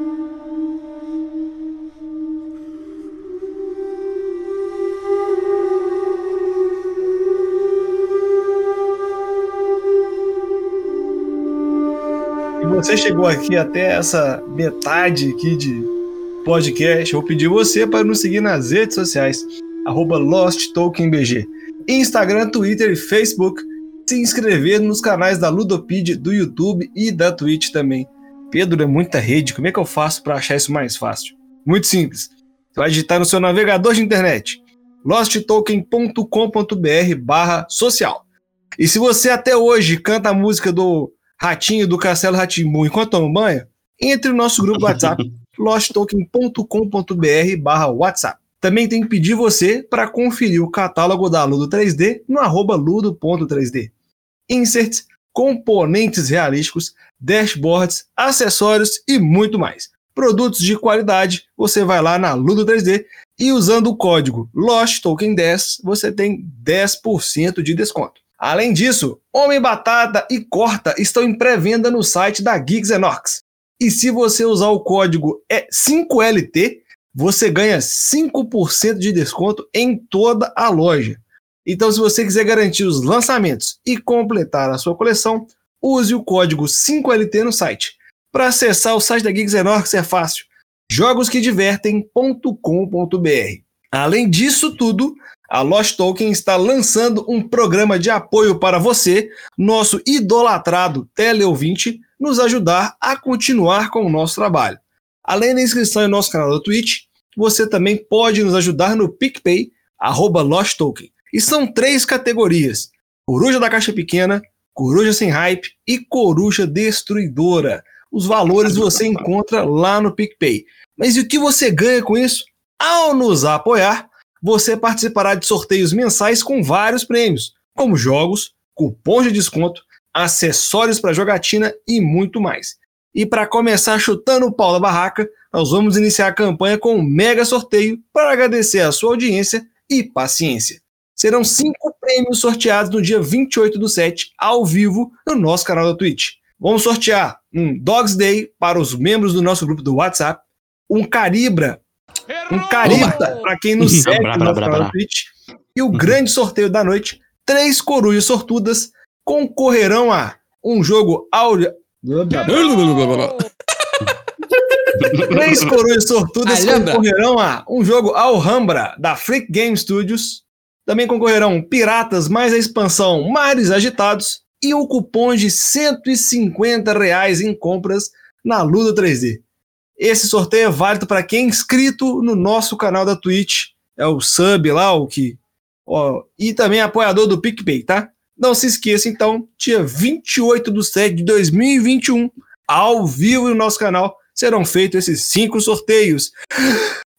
Você chegou aqui até essa metade aqui de podcast, eu vou pedir você para nos seguir nas redes sociais, arroba LostTokenBG, Instagram, Twitter e Facebook, se inscrever nos canais da Ludopedia, do YouTube e da Twitch também. Pedro, é muita rede, como é que eu faço para achar isso mais fácil? Muito simples, você vai digitar no seu navegador de internet, losttoken.com.br barra social. E se você até hoje canta a música do Ratinho do Castelo Ratimbu enquanto toma banho, entre no nosso grupo WhatsApp, losttoken.com.br barra WhatsApp. Também tem que pedir você para conferir o catálogo da Ludo 3D no arroba ludo.3D. Inserts, componentes realísticos, dashboards, acessórios e muito mais. Produtos de qualidade, você vai lá na Ludo 3D e usando o código LOSTTOKEN10 você tem 10% de desconto. Além disso, Homem Batata e Corta estão em pré-venda no site da Geeks Enox. E se você usar o código 5LT, você ganha 5% de desconto em toda a loja. Então, se você quiser garantir os lançamentos e completar a sua coleção, use o código 5LT no site. Para acessar o site da Geeks Enox é fácil. jogosquedivertem.com.br. Além disso tudo, a Lost Token está lançando um programa de apoio para você, nosso idolatrado teleouvinte, nos ajudar a continuar com o nosso trabalho. Além da inscrição em nosso canal da Twitch, você também pode nos ajudar no PicPay, arroba Lost Token. E são três categorias: Coruja da Caixa Pequena, Coruja Sem Hype e Coruja Destruidora. Os valores você encontra lá no PicPay. Mas e o que você ganha com isso? Ao nos apoiar, você participará de sorteios mensais com vários prêmios, como jogos, cupons de desconto, acessórios para jogatina e muito mais. E para começar chutando o pau da barraca, nós vamos iniciar a campanha com um mega sorteio para agradecer a sua audiência e paciência. Serão cinco prêmios sorteados no dia 28 do 7, ao vivo, no nosso canal da Twitch. Vamos sortear um Dogs Day para os membros do nosso grupo do WhatsApp, um Caribra um carita para quem nos segue no canal do Twitch. E o grande sorteio da noite: três corujas sortudas concorrerão a um jogo áudio. Três corujas sortudas concorrerão a um jogo Alhambra da Freak Game Studios. Também concorrerão Piratas mais a expansão Mares Agitados e um cupom de 150 reais em compras na Ludo 3D. Esse sorteio é válido para quem é inscrito no nosso canal da Twitch. É o sub lá, o que. Ó, e também apoiador do PicPay, tá? Não se esqueça, então, dia 28 de 7 de 2021, ao vivo no nosso canal, serão feitos esses cinco sorteios.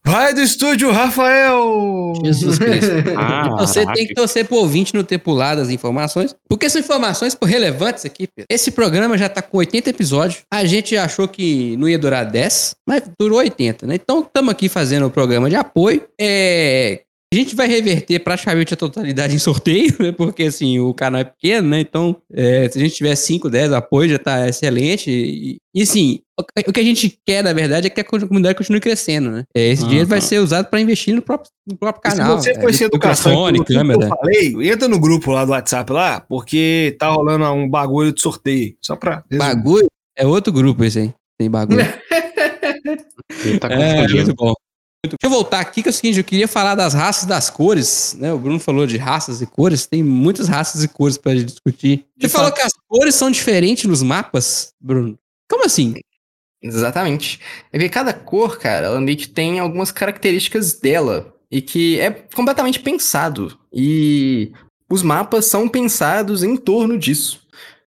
Vai do estúdio, Rafael! Jesus Cristo. Ah, você tem que torcer pro ouvinte não ter pulado as informações, porque são informações relevantes aqui, Pedro. Esse programa já tá com 80 episódios. A gente achou que não ia durar 10, mas durou 80, né? Então estamos aqui fazendo o programa de apoio. É, a gente vai reverter praticamente a totalidade em sorteio, né? Porque assim, o canal é pequeno, né? Então, é, se a gente tiver 5, 10 apoios, já tá excelente. E, e assim, o que a gente quer, na verdade, é que a comunidade continue crescendo, né? É, esse uhum. dinheiro vai ser usado para investir no próprio, no próprio canal. se você for sem educação, câmera. eu falei, entra no grupo lá do WhatsApp lá, porque tá rolando um bagulho de sorteio. Só pra. Resumir. Bagulho? É outro grupo esse aí. Tem bagulho. Ele tá confundindo. É, muito bom. Deixa eu voltar aqui, que é o seguinte, eu queria falar das raças das cores, né? O Bruno falou de raças e cores, tem muitas raças e cores para discutir. Você falou que as cores são diferentes nos mapas, Bruno? Como assim? Exatamente. É que cada cor, cara, ela meio que tem algumas características dela e que é completamente pensado. E os mapas são pensados em torno disso,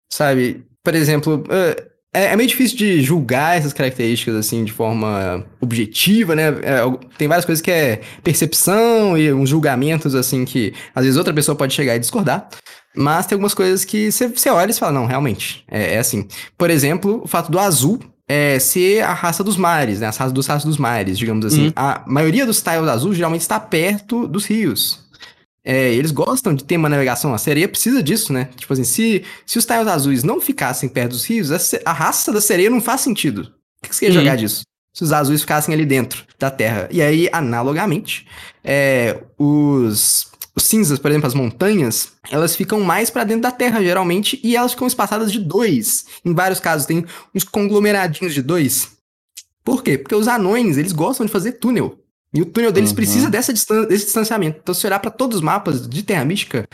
sabe? Por exemplo, é, é, meio difícil de julgar essas características, assim, de forma objetiva, né? É, tem várias coisas que é percepção e uns julgamentos, assim, que às vezes outra pessoa pode chegar e discordar. Mas tem algumas coisas que você olha e fala, não, realmente, é, é, assim. Por exemplo, o fato do azul é, ser a raça dos mares, né? As raças dos raças dos mares, digamos assim. Uhum. A maioria dos tiles azul geralmente está perto dos rios. É, eles gostam de ter uma navegação. A sereia precisa disso, né? Tipo assim, se, se os tiles azuis não ficassem perto dos rios, a, a raça da sereia não faz sentido. Por que você quer jogar disso? Se os azuis ficassem ali dentro da Terra. E aí, analogamente, é, os, os cinzas, por exemplo, as montanhas, elas ficam mais para dentro da Terra, geralmente, e elas ficam espaçadas de dois. Em vários casos, tem uns conglomeradinhos de dois. Por quê? Porque os anões, eles gostam de fazer túnel. E o túnel deles uhum. precisa dessa distan desse distanciamento. Então, se olhar para todos os mapas de Terra Mística,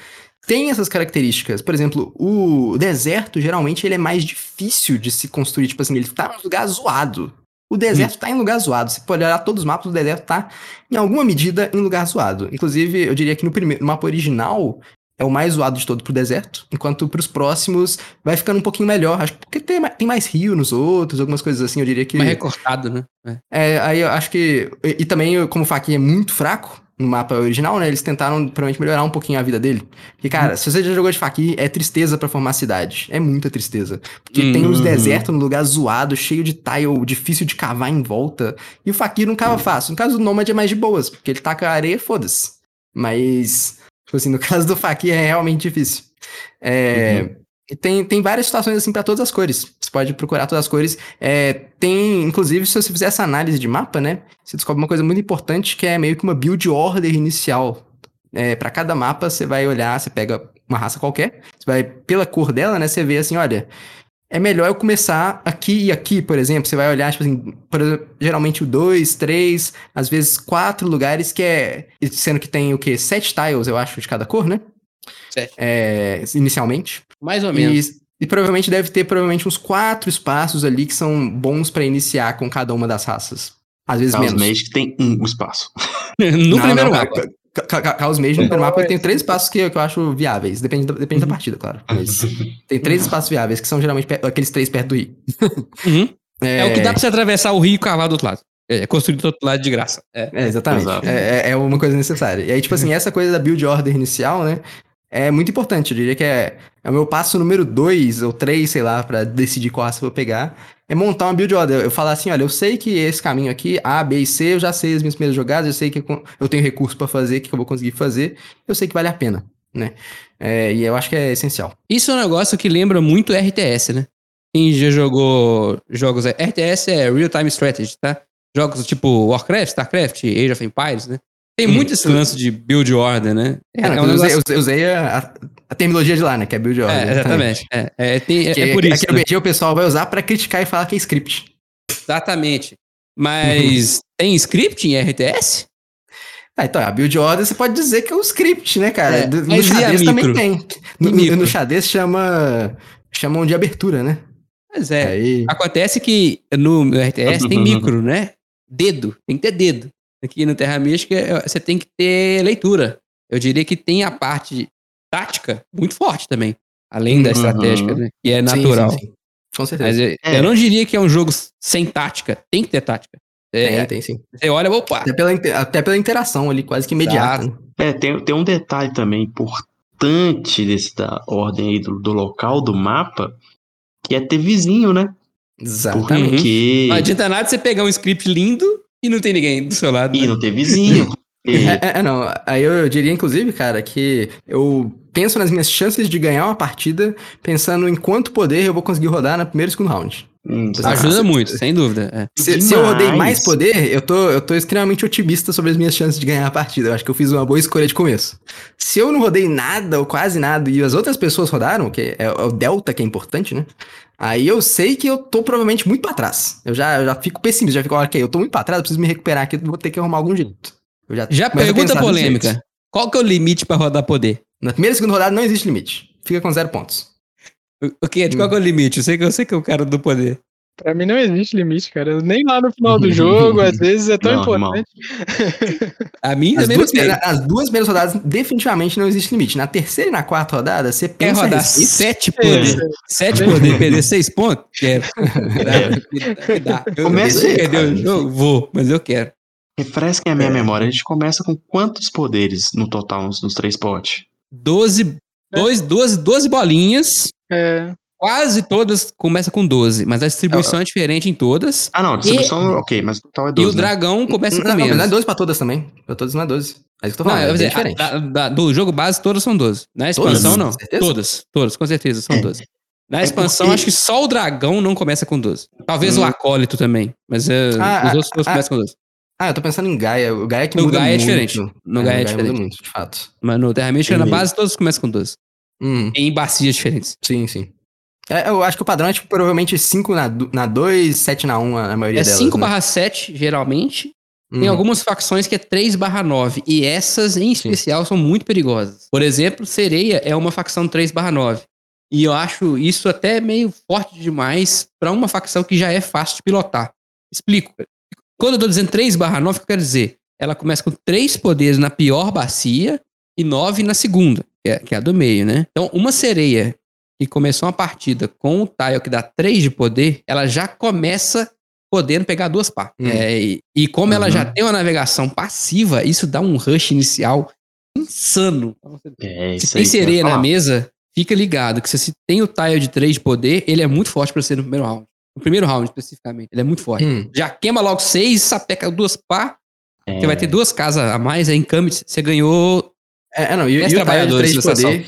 tem essas características. Por exemplo, o deserto, geralmente, ele é mais difícil de se construir. Tipo assim, ele tá num lugar zoado. O deserto tá em lugar zoado. Você pode olhar todos os mapas, o deserto tá, em alguma medida, em lugar zoado. Inclusive, eu diria que no primeiro no mapa original é o mais zoado de todo pro deserto, enquanto pros próximos vai ficando um pouquinho melhor. Acho que porque tem, tem mais rio nos outros, algumas coisas assim, eu diria que. Mais recortado, né? É. É, aí eu acho que. E, e também, como o Faquinha é muito fraco no mapa original, né? Eles tentaram provavelmente melhorar um pouquinho a vida dele. Porque, cara, se você já jogou de Faquinha, é tristeza pra formar cidade. É muita tristeza. Porque tem os Uhum. desertos no lugar zoado, cheio de tile, difícil de cavar em volta. E o Faquinha não cava fácil. No caso do Nomad é mais de boas, porque ele taca areia, foda-se. Mas, tipo assim, no caso do Faquinha é realmente difícil. É. Tem, tem várias situações assim pra todas as cores. Você pode procurar todas as cores. É, tem, inclusive, se você fizer essa análise de mapa, né? Você descobre uma coisa muito importante que é meio que uma build order inicial. É, para cada mapa, você vai olhar, você pega uma raça qualquer, você vai pela cor dela, né? Você vê assim, olha, é melhor eu começar aqui e aqui, por exemplo. Você vai olhar, tipo assim, por geralmente o dois, três, às vezes quatro lugares que é. Sendo que tem o quê? Sete tiles, eu acho, de cada cor, né? É, inicialmente. Mais ou menos. E, e provavelmente deve ter provavelmente uns quatro espaços ali que são bons pra iniciar com cada uma das raças. Às vezes Chaos menos. Mage tem um espaço. no Não, primeiro não, mapa. Chaos Mage no primeiro mapa tem três espaços que, eu- que eu acho viáveis. Depende da, depende da partida, claro. Mas tem três espaços viáveis, que são geralmente aqueles três perto do rio. Uhum. É... o que dá pra você atravessar o rio e cavar do outro lado. É construído do outro lado de graça. É. É, exatamente. É, é- é uma coisa necessária. E aí, tipo assim, essa coisa da build order inicial, né? É muito importante. Eu diria que é, é o meu passo número dois ou três, sei lá, pra decidir qual raça eu vou pegar. É montar uma build order. Eu falar assim, olha, eu sei que esse caminho aqui, A, B e C, eu já sei as minhas primeiras jogadas, eu sei que eu tenho recurso pra fazer, o que eu vou conseguir fazer, eu sei que vale a pena, né? É, e eu acho que é essencial. Isso é um negócio que lembra muito RTS, né? Quem já jogou jogos. RTS é Real Time Strategy, tá? Jogos tipo Warcraft, Starcraft, Age of Empires, né? Tem muito esse lance de build order, né? É, não, um eu usei, negócio- eu usei a, a- terminologia de lá, né? Que é build order. É, exatamente. É, é, tem- é- Que é por isso. Aqui no né? O pessoal vai usar pra criticar e falar que é script. Exatamente. Mas tem script em RTS? Ah, então, a build order você pode dizer que é um script, né, cara? É, no mas xadrez também tem. No, no- no xadrez chama. chamam de abertura, né? Pois é. Aí. Acontece que no RTS tem micro, né? Dedo. Tem que ter dedo. Aqui no Terra Mística você tem que ter leitura. Eu diria que tem a parte tática muito forte também. Além da Uhum. estratégica, né? Que é Sim, natural. sim, sim. Com certeza. Mas eu, É. eu não diria que é um jogo sem tática. Tem que ter tática. É, Tem, tem sim. Você olha, opa. Até pela, até pela interação ali, quase que imediata. né? É, tem, tem um detalhe também importante desse da ordem aí do, do local do mapa, que é ter vizinho, né? Exatamente. Porque. Não adianta nada você pegar um script lindo e não tem ninguém do seu lado. E né? não ter vizinho. E- É, é, é, não. Aí eu, eu diria, inclusive, cara, que eu penso nas minhas chances de ganhar uma partida pensando em quanto poder eu vou conseguir rodar no primeiro e segundo round. Hum, Ajuda Ah, muito, sem dúvida. é. Se, se eu rodei mais poder, eu tô, eu tô extremamente otimista sobre as minhas chances de ganhar a partida. Eu acho que eu fiz uma boa escolha de começo. Se eu não rodei nada ou quase nada e as outras pessoas rodaram, que é, é o delta que é importante, né? Aí eu sei que eu tô provavelmente muito pra trás. Eu já, eu já fico pessimista, já fico, ok, eu tô muito pra trás, eu preciso me recuperar aqui, vou ter que arrumar algum jeito. Eu já, Já pergunta polêmica. Qual que é o limite pra rodar poder? Na primeira e segunda rodada não existe limite. Fica com zero pontos. O- O que? Qual que é o limite? Eu sei que eu sei que é o cara do poder. Pra mim não existe limite, cara. Nem lá no final do jogo, às vezes é tão Não, importante. A mim As também duas, não tem. as duas primeiras rodadas definitivamente não existe limite. Na terceira e na quarta rodada, você Quer pensa a rodar sete É, poder, sete poder e perder seis pontos? Quero. É. Me dá. Eu, Comece- eu vou perder o jogo? Vou, mas eu quero. Refresquem a minha memória. A gente começa com quantos poderes no total nos, nos três potes? Doze, dois, doze, doze bolinhas, É, quase todas começam com 12, mas a distribuição é diferente em todas. Ah, não, distribuição, ok, mas o total é E 12. o dragão começa com Não, não, menos. não é 12 pra todas também. Pra todas não é 12. É isso que eu tô Não, falando. eu vou é dizer, a- diferente. da- da- do jogo base, todas são 12. Na expansão, Todas? não. Certeza? Todas, todas, com certeza, são É. 12. Na É expansão, porque- acho que só o dragão não começa com 12. Talvez Hum. o acólito também, mas é, Ah, os outros todos ah, começam com 12. Ah, eu tô pensando em Gaia. O Gaia que No muda Gaia é muito. diferente. No Gaia é muda diferente. muito, de fato. Mas no Terra Mística, na base, todos começam com 12. Hum, Em bacias diferentes. sim, sim. É, eu acho que o padrão é tipo, provavelmente 5 na, du- na 2, 7 na 1, a maioria É delas. 5 né? barra 7, geralmente. Tem Hum. algumas facções que é 3 barra 9. E essas, em especial, são muito perigosas. Por exemplo, Sereia é uma facção 3 barra 9. E eu acho isso até meio forte demais pra uma facção que já é fácil de pilotar. Explico. Quando eu tô dizendo 3 barra 9, o que eu quero dizer? Ela começa com três poderes na pior bacia e nove na segunda, é, que é a do meio, né? Então, uma sereia que começou uma partida com o tile que dá 3 de poder, ela já começa podendo pegar duas pá. Hum. É, e, e como ela já Uhum. tem uma navegação passiva, isso dá um rush inicial insano. É, Se tem sereia na mesa, fica ligado que se você tem o tile de 3 de poder, ele é muito forte pra ser no primeiro round. No primeiro round, especificamente, ele é muito forte. Hum. Já queima logo 6, sapeca duas pá, É, você vai ter duas casas a mais, aí em Summit você ganhou É, é, não, e, e o trabalhadores 3 de poder.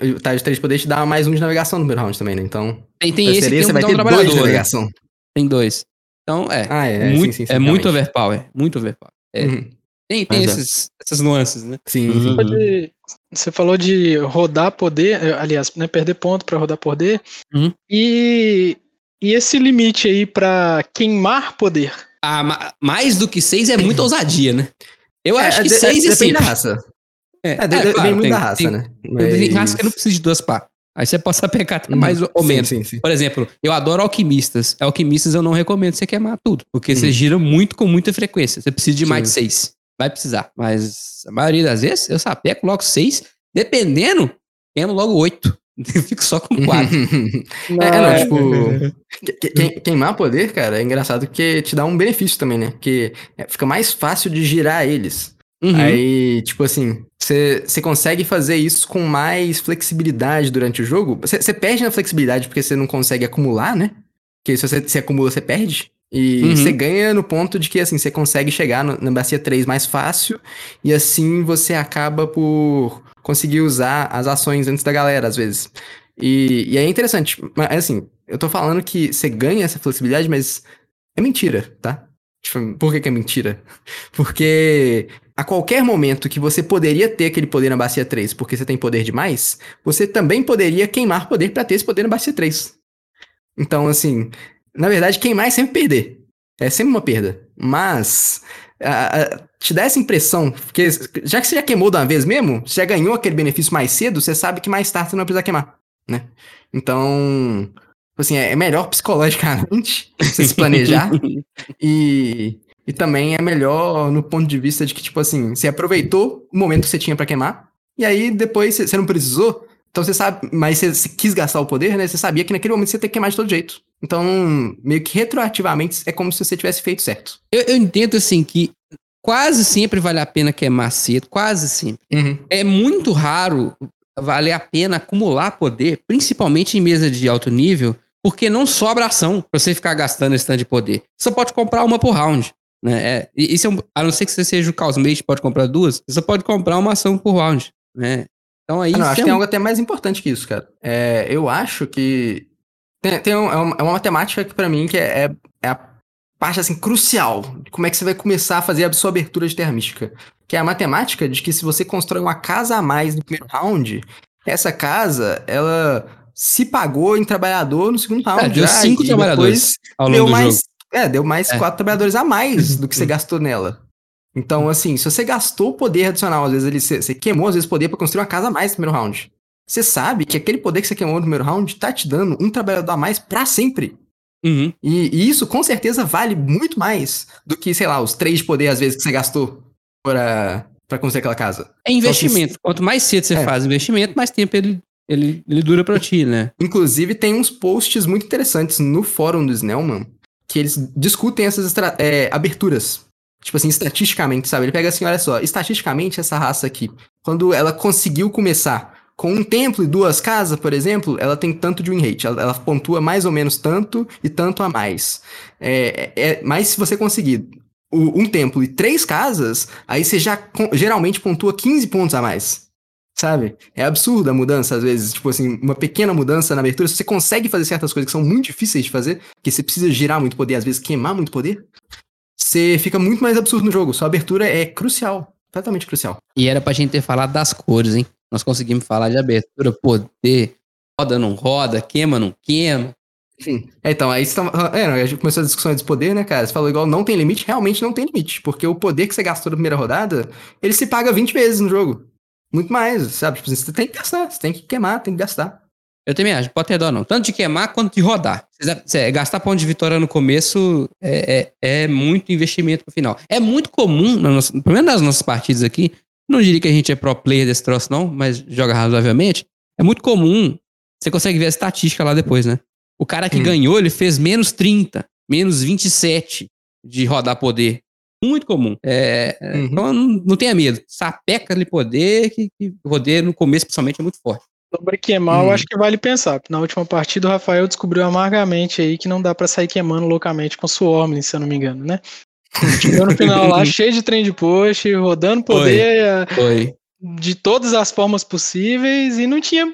O tile de 3 de poder te dá mais um de navegação no primeiro round também, né? Então. Tem, tem esse sereia que você tem vai um ter dois de né? navegação. Tem dois. Então, é. Ah, é. é, muito, sim, sim, é sim, muito realmente. overpower. é Muito overpower. É. Uhum. Tem, tem é. esses, essas nuances, né? Sim, Uhum. Pode- Você falou de rodar poder, eh, aliás, né, perder ponto pra rodar poder. Uhum. E, e esse limite aí pra queimar poder. Ah, ma- mais do que seis é muita ousadia, né? Eu É, acho que de- seis é depende simples. da raça. É, É, é, claro, vem muito tem- da raça, tem- né? Tem raça Mas- que não precisa de duas pá. Aí você pode pegar até mais ou Sim, menos. Sim, sim. Por exemplo, eu adoro alquimistas. Alquimistas eu não recomendo você queimar tudo, porque você Uhum. gira muito com muita frequência. Você precisa de mais de Sim. seis. Vai precisar. Mas a maioria das vezes eu sapeco logo seis. Dependendo, queimo logo oito. Eu fico só com quatro. É, não, tipo. que- que- queim- queimar poder, cara, é engraçado porque te dá um benefício também, né? Porque é, fica mais fácil de girar eles. Uhum. Aí, tipo assim, você consegue fazer isso com mais flexibilidade durante o jogo. Você perde na flexibilidade porque você não consegue acumular, né? Porque se você se acumula, você perde. E Uhum. você ganha no ponto de que, assim, você consegue chegar no- na bacia 3 mais fácil. E assim você acaba por conseguir usar as ações antes da galera, às vezes. E, e é interessante. Mas, assim, eu tô falando que você ganha essa flexibilidade, mas é mentira, tá? Tipo, por que, que é mentira? Porque a qualquer momento que você poderia ter aquele poder na bacia 3 porque você tem poder demais, você também poderia queimar poder pra ter esse poder na bacia 3. Então, assim, na verdade, queimar é sempre perder. É sempre uma perda. Mas a- a- te dá essa impressão, porque já que você já queimou de uma vez mesmo, você já ganhou aquele benefício mais cedo, você sabe que mais tarde você não vai precisar queimar, né? Então, assim, é melhor psicologicamente você se planejar e, e também é melhor no ponto de vista de que, tipo assim, você aproveitou o momento que você tinha pra queimar, e aí depois você não precisou, então você sabe, mas você, você quis gastar o poder, né? Você sabia que naquele momento você ia ter que queimar de todo jeito. Então, meio que retroativamente é como se você tivesse feito certo. Eu, eu entendo assim que quase sempre vale a pena queimar cedo, quase sempre. É muito raro valer a pena acumular poder, principalmente em mesa de alto nível, porque não sobra ação pra você ficar gastando esse tanto de poder. Você só pode comprar uma por round. Né? É, isso é um- a não ser que você seja o Chaos Mage, pode comprar duas, você só pode comprar uma ação por round. Né? Então aí Ah, não, acho é que tem algo até mais importante que isso, cara. É, eu acho que. Tem, tem um- é, uma, é uma matemática que, pra mim, que é, é- é a parte assim, crucial de como é que você vai começar a fazer a sua abertura de terra mística. Que é a matemática de que se você constrói uma casa a mais no primeiro round, essa casa, ela se pagou em trabalhador no segundo round. É, deu já, cinco trabalhadores ao longo deu do mais, jogo. É, deu mais É. quatro trabalhadores a mais do que você gastou nela. Então, assim, se você gastou poder adicional, às vezes ele, você, queimou, às vezes, poder pra construir uma casa a mais no primeiro round. Você sabe que aquele poder que você queimou no primeiro round tá te dando um trabalhador a mais pra sempre. Uhum. E, e isso, com certeza, vale muito mais do que, sei lá, os três de poder, às vezes, que você gastou pra, pra construir aquela casa. É investimento. Quanto mais cedo você É. faz investimento, mais tempo ele, ele, ele dura pra ti, né? Inclusive, tem uns posts muito interessantes no fórum do Snellman que eles discutem essas é, aberturas. Tipo assim, estatisticamente, sabe? Ele pega assim, olha só, estatisticamente essa raça aqui, quando ela conseguiu começar com um templo e duas casas, por exemplo, ela tem tanto de win rate. Ela, ela pontua mais ou menos tanto e tanto a mais. É, é, é- mas se você conseguir um templo e três casas, aí você já geralmente pontua 15 pontos a mais. Sabe? É absurda a mudança, às vezes. Tipo assim, uma pequena mudança na abertura. Se você consegue fazer certas coisas que são muito difíceis de fazer, que você precisa girar muito poder, às vezes queimar muito poder, você fica muito mais absurdo no jogo. Sua abertura é crucial. Completamente crucial. E era pra gente ter falado das cores, hein? Nós conseguimos falar de abertura, poder, roda, não roda, queima, não queima. Enfim. É, então, aí você tá, é, a gente começou a discussão de poder, né, cara? Você falou igual não tem limite, realmente não tem limite. Porque o poder que você gastou na primeira rodada, ele se paga 20 vezes no jogo. Muito mais, sabe? Tipo, você tem que gastar, você tem que queimar, tem que gastar. Eu também acho, pode ter dó não. Tanto de queimar quanto de rodar. Cê- gastar ponto de vitória no começo é, é, é muito investimento no final. É muito comum, na nossa, pelo menos nas nossas partidas aqui, não diria que a gente é pro player desse troço não, mas joga razoavelmente. É muito comum, você consegue ver a estatística lá depois, né? O cara que Hum. ganhou, ele fez menos 30, menos 27 de rodar poder. Muito comum. É, é, Uhum. Então não, não tenha medo. Sapeca ali poder, que, que poder no começo, principalmente, é muito forte. Sobre queimar, Hum. eu acho que vale pensar. Na última partida, o Rafael descobriu amargamente aí que não dá pra sair queimando loucamente com Swarmling, se eu não me engano, né? Chegou no final lá, cheio de trem de post, rodando poder eh, Foi. de todas as formas possíveis e não tinha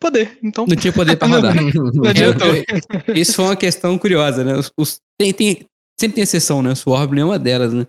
poder. Então, Não tinha poder pra rodar. não adiantou. É, Isso foi uma questão curiosa, né? Os, os- tem, tem- sempre tem exceção, né? O Swarm é uma delas, né?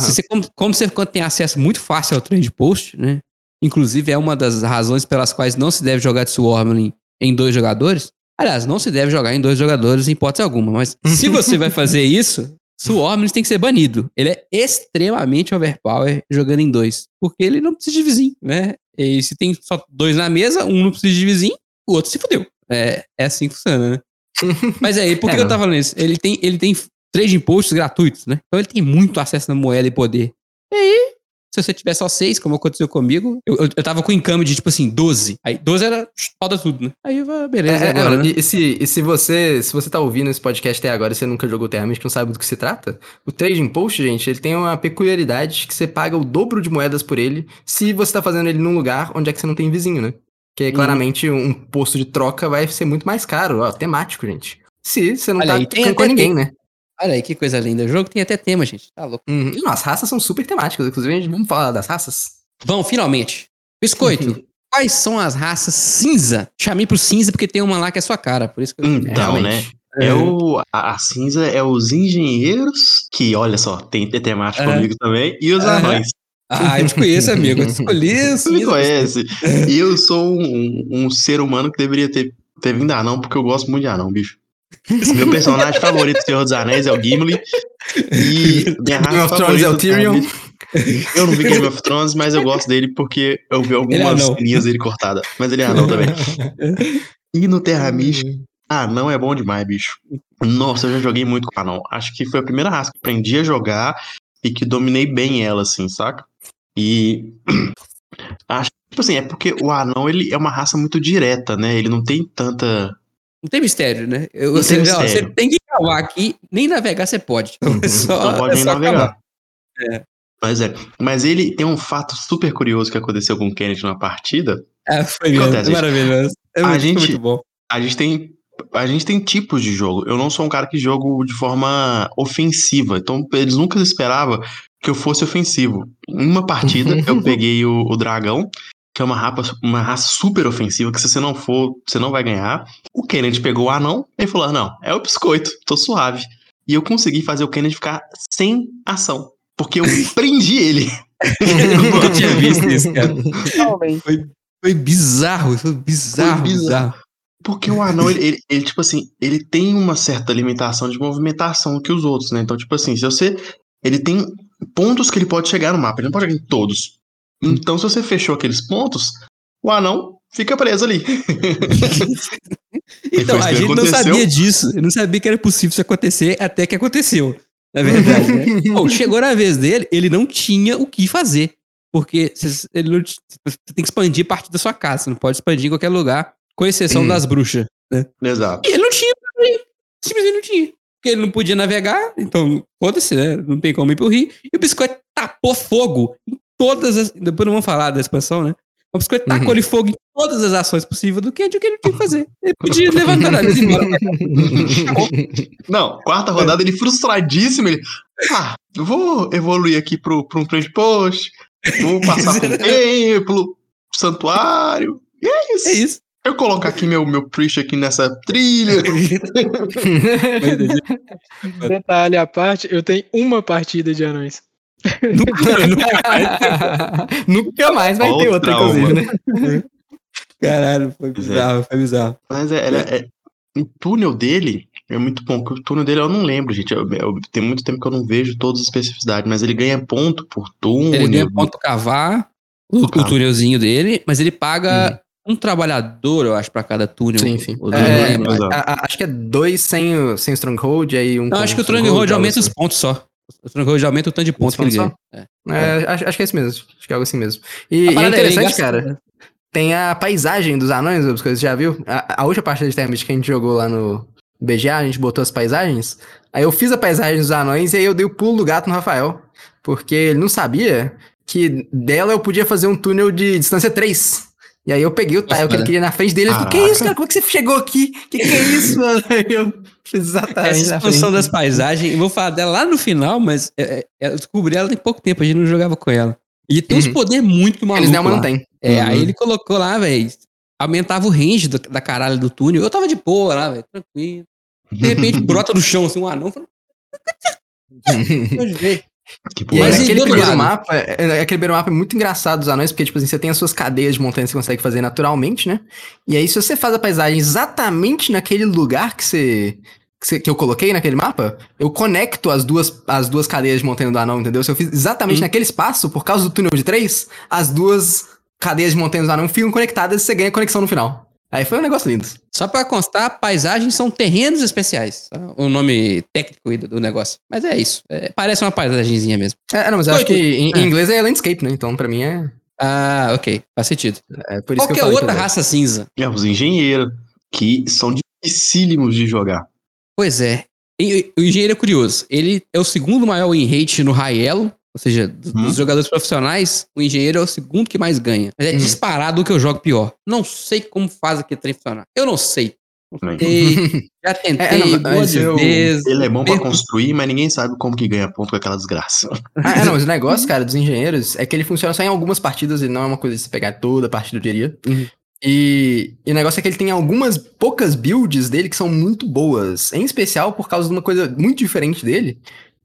Se você, como, como você tem acesso muito fácil ao trend post, né? Inclusive, é uma das razões pelas quais não se deve jogar de Swarmling em dois jogadores. Aliás, não se deve jogar em dois jogadores em hipótese alguma. Mas se você vai fazer isso, Swarmling tem que ser banido. Ele é extremamente overpower jogando em dois. Porque ele não precisa de vizinho, né? E se tem só dois na mesa, um não precisa de vizinho, o outro se fudeu. É, é assim que funciona, né? Mas aí, por que É, eu tava falando isso? Ele tem, ele tem trading posts gratuitos, né? Então ele tem muito acesso na moeda e poder. E aí, se você tiver só seis, como aconteceu comigo, eu, eu, eu tava com encame de tipo assim, 12. Aí 12 era roda tudo, né? Aí ah, beleza, É, é, agora, não, né? e, e se, e se você se você tá ouvindo esse podcast até agora e você nunca jogou Terra Mística e não sabe do que se trata, o Trading Post, gente, ele tem uma peculiaridade que você paga o dobro de moedas por ele se você tá fazendo ele num lugar onde é que você não tem vizinho, né? Que Uhum. claramente um posto de troca vai ser muito mais caro, ó, temático, gente. Se você não Olha tá aí, tem com até ninguém, tem- né? Olha aí que coisa linda. O jogo tem até tema, gente. Tá louco. Uhum. E, as raças são super temáticas, inclusive a gente vamos falar das raças. Vamos, finalmente. Biscoito, quais são as raças cinza? Chamei pro cinza porque tem uma lá que é sua cara, por isso que eu... Então, né? realmente. É o, a, a cinza é os engenheiros, que olha só, tem tem temática Aham. comigo também, e os Aham. anões. Ah, eu te conheço, amigo. Eu escolhi o Você me conhece. E eu sou um, um ser humano que deveria ter, ter vindo anão, porque eu gosto muito de anão, bicho. Meu personagem favorito do Senhor dos Anéis é o Gimli. E minha Game raça of Thrones é o Tyrion. Eu não vi Game of Thrones, mas eu gosto dele porque eu vi é algumas anão. linhas dele cortadas. Mas ele é anão também. E no Terra Mística, anão é bom demais, bicho. Nossa, eu já joguei muito com anão. Acho que foi a primeira raça que aprendi a jogar e que dominei bem ela, assim, saca? E. Acho tipo assim, é porque o anão ele é uma raça muito direta, né? Ele não tem tanta. Não tem mistério, né? Eu, Não você, tem ó, mistério. você tem que cavar aqui, nem navegar você pode. É só, Não pode é nem navegar. É. Mas é. Mas ele tem um fato super curioso que aconteceu com o Kennedy na partida. É, foi mesmo. Acontece, maravilhoso. É A muito, gente- muito bom. A gente tem. A gente tem tipos de jogo. Eu não sou um cara que jogo de forma ofensiva. Então, eles nunca esperavam que eu fosse ofensivo. Em uma partida, eu peguei o, o dragão, que é uma raça, uma raça super ofensiva, que se você não for, você não vai ganhar. O Kennedy pegou o anão e falou: "Ah, não, é o biscoito, tô suave. E eu consegui fazer o Kennedy ficar sem ação. Porque eu prendi ele. Eu nunca tinha visto isso, cara. Realmente. Foi bizarro, foi bizarro, Foi bizarro. bizarro. Porque o anão, ele, ele, ele, tipo assim, ele tem uma certa limitação de movimentação que os outros, né? Então, tipo assim, se você. Ele tem pontos que ele pode chegar no mapa, ele não pode chegar em todos. Então, se você fechou aqueles pontos, o anão fica preso ali. Então, a gente não aconteceu. sabia disso. Eu não sabia que era possível isso acontecer até que aconteceu. Na verdade, né? Pô, chegou na vez dele, ele não tinha o que fazer. Porque ele não você tem que expandir parte da sua casa. Você não pode expandir em qualquer lugar, com exceção Hum. das bruxas. Exato. E ele não tinha, simplesmente não tinha. Porque ele não podia navegar, então, foda-se, né? Não tem como ir pro rio. E o biscoito tapou fogo em todas as. Depois não vamos falar da expansão, né? O biscoito Uhum. tacou-lhe fogo em todas as ações possíveis do que o que ele tinha que fazer. Ele podia levantar a e embora. Não, quarta rodada, ele frustradíssimo, ele. Ah, eu vou evoluir aqui pro, pro um trade post, vou passar pro templo, santuário. E é isso. É isso. Eu colocar aqui meu, meu priest aqui nessa trilha. Detalhe à parte, eu tenho uma partida de anões. Nunca, nunca mais. Nunca mais vai ter o outra, trauma. inclusive, né? Caralho, foi bizarro, foi bizarro. Mas é, ela é- o túnel dele é muito bom, porque o túnel dele eu não lembro, gente. Eu, eu- tem muito tempo que eu não vejo todas as especificidades, mas ele ganha ponto por túnel. Ele ganha ponto cavar o, o Cavar. túnelzinho dele, mas ele paga um trabalhador, eu acho, pra cada túnel. Sim, sim. É, a- a- acho que é dois sem, o- sem o Stronghold, aí um. Não, com acho que o Stronghold, aumenta os pontos só. O Stronghold aumenta o tanto de pontos que ele ganha. É. É, acho, acho que é isso mesmo. Acho que é algo assim mesmo. E, e é parada interessante, cara. Tem a paisagem dos anões, as coisas, já viu? A, a última partida de Termite que a gente jogou lá no BGA, a gente botou as paisagens. Aí eu fiz a paisagem dos anões e aí eu dei o pulo do gato no Rafael. Porque ele não sabia que dela eu podia fazer um túnel de distância 3. E aí eu peguei o tile que ele queria na frente dele. Ele falou, que Caraca. isso, cara? Como é que você chegou aqui? Que que é isso, mano? Eu fiz exatamente Essa expansão das paisagens, eu vou falar dela lá no final, mas é, é, eu descobri ela tem pouco tempo, a gente não jogava com ela. E tem uns Uhum. poderes muito malucos. Eles não lá. mantêm. É, Uhum. aí ele colocou lá, velho, aumentava o range do- da caralho do túnel. Eu tava de boa lá, velho, tranquilo. De repente brota do chão assim um anão. Falei, "Onde veio?" Que E porra aí, Mas é aquele primeiro mapa, é, aquele primeiro mapa é muito engraçado dos anões, porque, tipo assim, você tem as suas cadeias de montanhas que você consegue fazer naturalmente, né? E aí, se você faz a paisagem exatamente naquele lugar que você. Que, você- que eu coloquei naquele mapa, eu conecto as duas, as duas cadeias de montanha do anão, entendeu? Se eu fiz exatamente naquele espaço, por causa do túnel de três, as duas cadeias de montanha do anão ficam conectadas e você ganha conexão no final. Aí foi um negócio lindo. Só pra constar, paisagens são terrenos especiais. tá? O nome técnico do, do negócio. Mas é isso. É, parece uma paisagenzinha mesmo. É, não, mas eu acho que em, É. em inglês é landscape, né? Então, pra mim, é, Ah, ok. Faz sentido. é por isso que eu Qualquer falei que outra raça cinza. É, os engenheiros, que são dificílimos de jogar. Pois é. E- o engenheiro é curioso. Ele é o segundo maior win rate no high elo. Ou seja, dos Uhum. dos jogadores profissionais, o engenheiro é o segundo que mais ganha. Mas é Uhum. disparado o que eu jogo pior. Não sei como faz aquele trem funcionar. Eu não sei. Não sei. Já tentei É, não, duas mas eu- vezes. Ele é bom pra construir, mas ninguém sabe como que ganha ponto com aquela desgraça. Ah, é, não, mas o negócio, cara, dos engenheiros é que ele funciona só em algumas partidas e não é uma coisa de você pegar toda a partida, eu diria. Uhum. E, e o negócio é que ele tem algumas poucas builds dele que são muito boas. Em especial por causa de uma coisa muito diferente dele,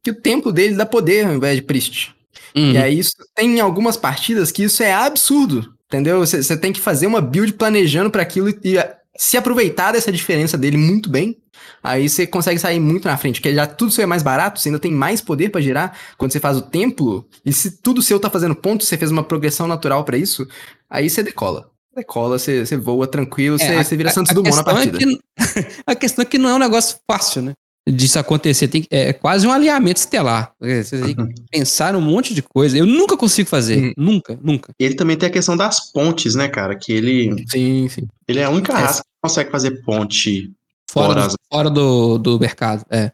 que o templo dele dá poder ao invés de priest. Uhum. E aí isso tem algumas partidas que isso é absurdo, entendeu? Você tem que fazer uma build planejando para aquilo e, e a- se aproveitar dessa diferença dele muito bem. Aí você consegue sair muito na frente, porque já tudo seu é mais barato, você ainda tem mais poder pra girar quando você faz o templo. E se tudo seu tá fazendo ponto, você fez uma progressão natural pra isso, aí você decola. Decola, você, você voa tranquilo, É, você, você vira a- Santos a Dumont na é partida. que- a questão é que não é um negócio fácil, né? Disso acontecer. Tem, que- é quase um alinhamento estelar. Você tem que pensar num monte de coisa. Eu nunca consigo fazer. Hum. Nunca, nunca. Ele também tem a questão das pontes, né, cara? Que ele, Sim, sim. ele é a única É. raça que consegue fazer ponte. Fora, Fora do, as- fora do, do mercado. É.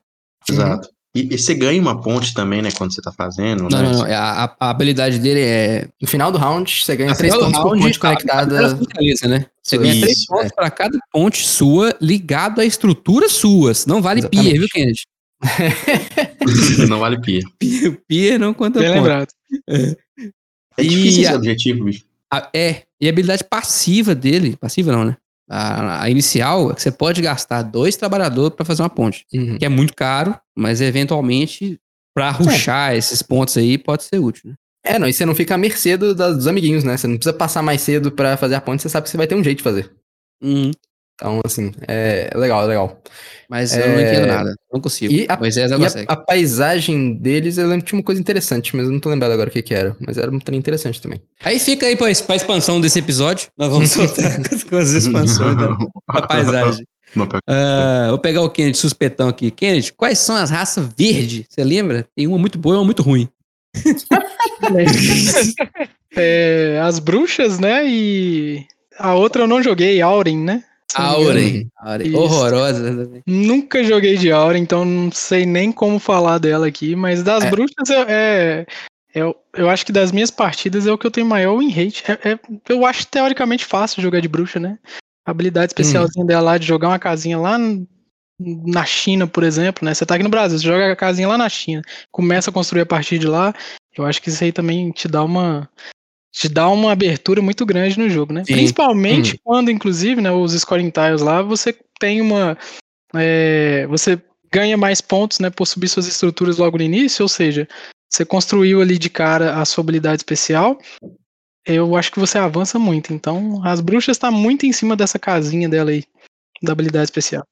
Exato. E, e você ganha uma ponte também, né, quando você tá fazendo. Não, né? não, não. é A, a- a habilidade dele é. No final do round, você ganha três pontos por round, ponte a- conectada. né? Você Isso. ganha três pontos pra cada ponte sua ligado a estruturas suas. Não vale Exatamente. pier, viu, Kennedy? não vale pia. Pier, pier não conta Bem ponto. lembrado. É E difícil esse a- objetivo, bicho. A- é, e a habilidade passiva dele, passiva não, né? A, a inicial é que você pode gastar dois trabalhadores pra fazer uma ponte, Uhum. que é muito caro, mas eventualmente pra ruxar esses pontos aí pode ser útil, né? É, não, e você não fica à mercê do- dos amiguinhos, né? Você não precisa passar mais cedo pra fazer a ponte, você sabe que você vai ter um jeito de fazer. Hum, Então, assim, é legal, é legal. mas eu É, não entendo nada, não consigo. e a- Moisés E consegue. a, a paisagem deles, eu lembro que tinha uma coisa interessante, mas eu não tô lembrado agora o que que era. Mas era um trem interessante também. Aí fica aí pra, pra expansão desse episódio, nós vamos soltar com as expansões da, da paisagem. Não, Ah, vou pegar o Kennedy suspetão aqui. Kennedy, quais são as raças verde? Você lembra? Tem uma muito boa e uma muito ruim. É, as bruxas, né? E a outra eu não joguei, Auren, né? Auren. Auren. Horrorosa. Nunca joguei de Auren, então não sei nem como falar dela aqui, mas das É. bruxas é, é- eu, eu acho que das minhas partidas é o que eu tenho maior win rate. É- é- eu acho teoricamente fácil jogar de bruxa, né? A habilidade especialzinha dela lá de jogar uma casinha lá na China, por exemplo, né? Você tá aqui no Brasil, você joga a casinha lá na China, começa a construir a partir de lá. Eu acho que isso aí também te dá uma te dá uma abertura muito grande no jogo, né? Sim. Principalmente quando, inclusive, né, os scoring tiles lá, você tem uma é, você ganha mais pontos, né, por subir suas estruturas logo no início, ou seja, você construiu ali de cara a sua habilidade especial, eu acho que você avança muito. Então, as bruxas tá muito em cima dessa casinha dela aí, da habilidade especial.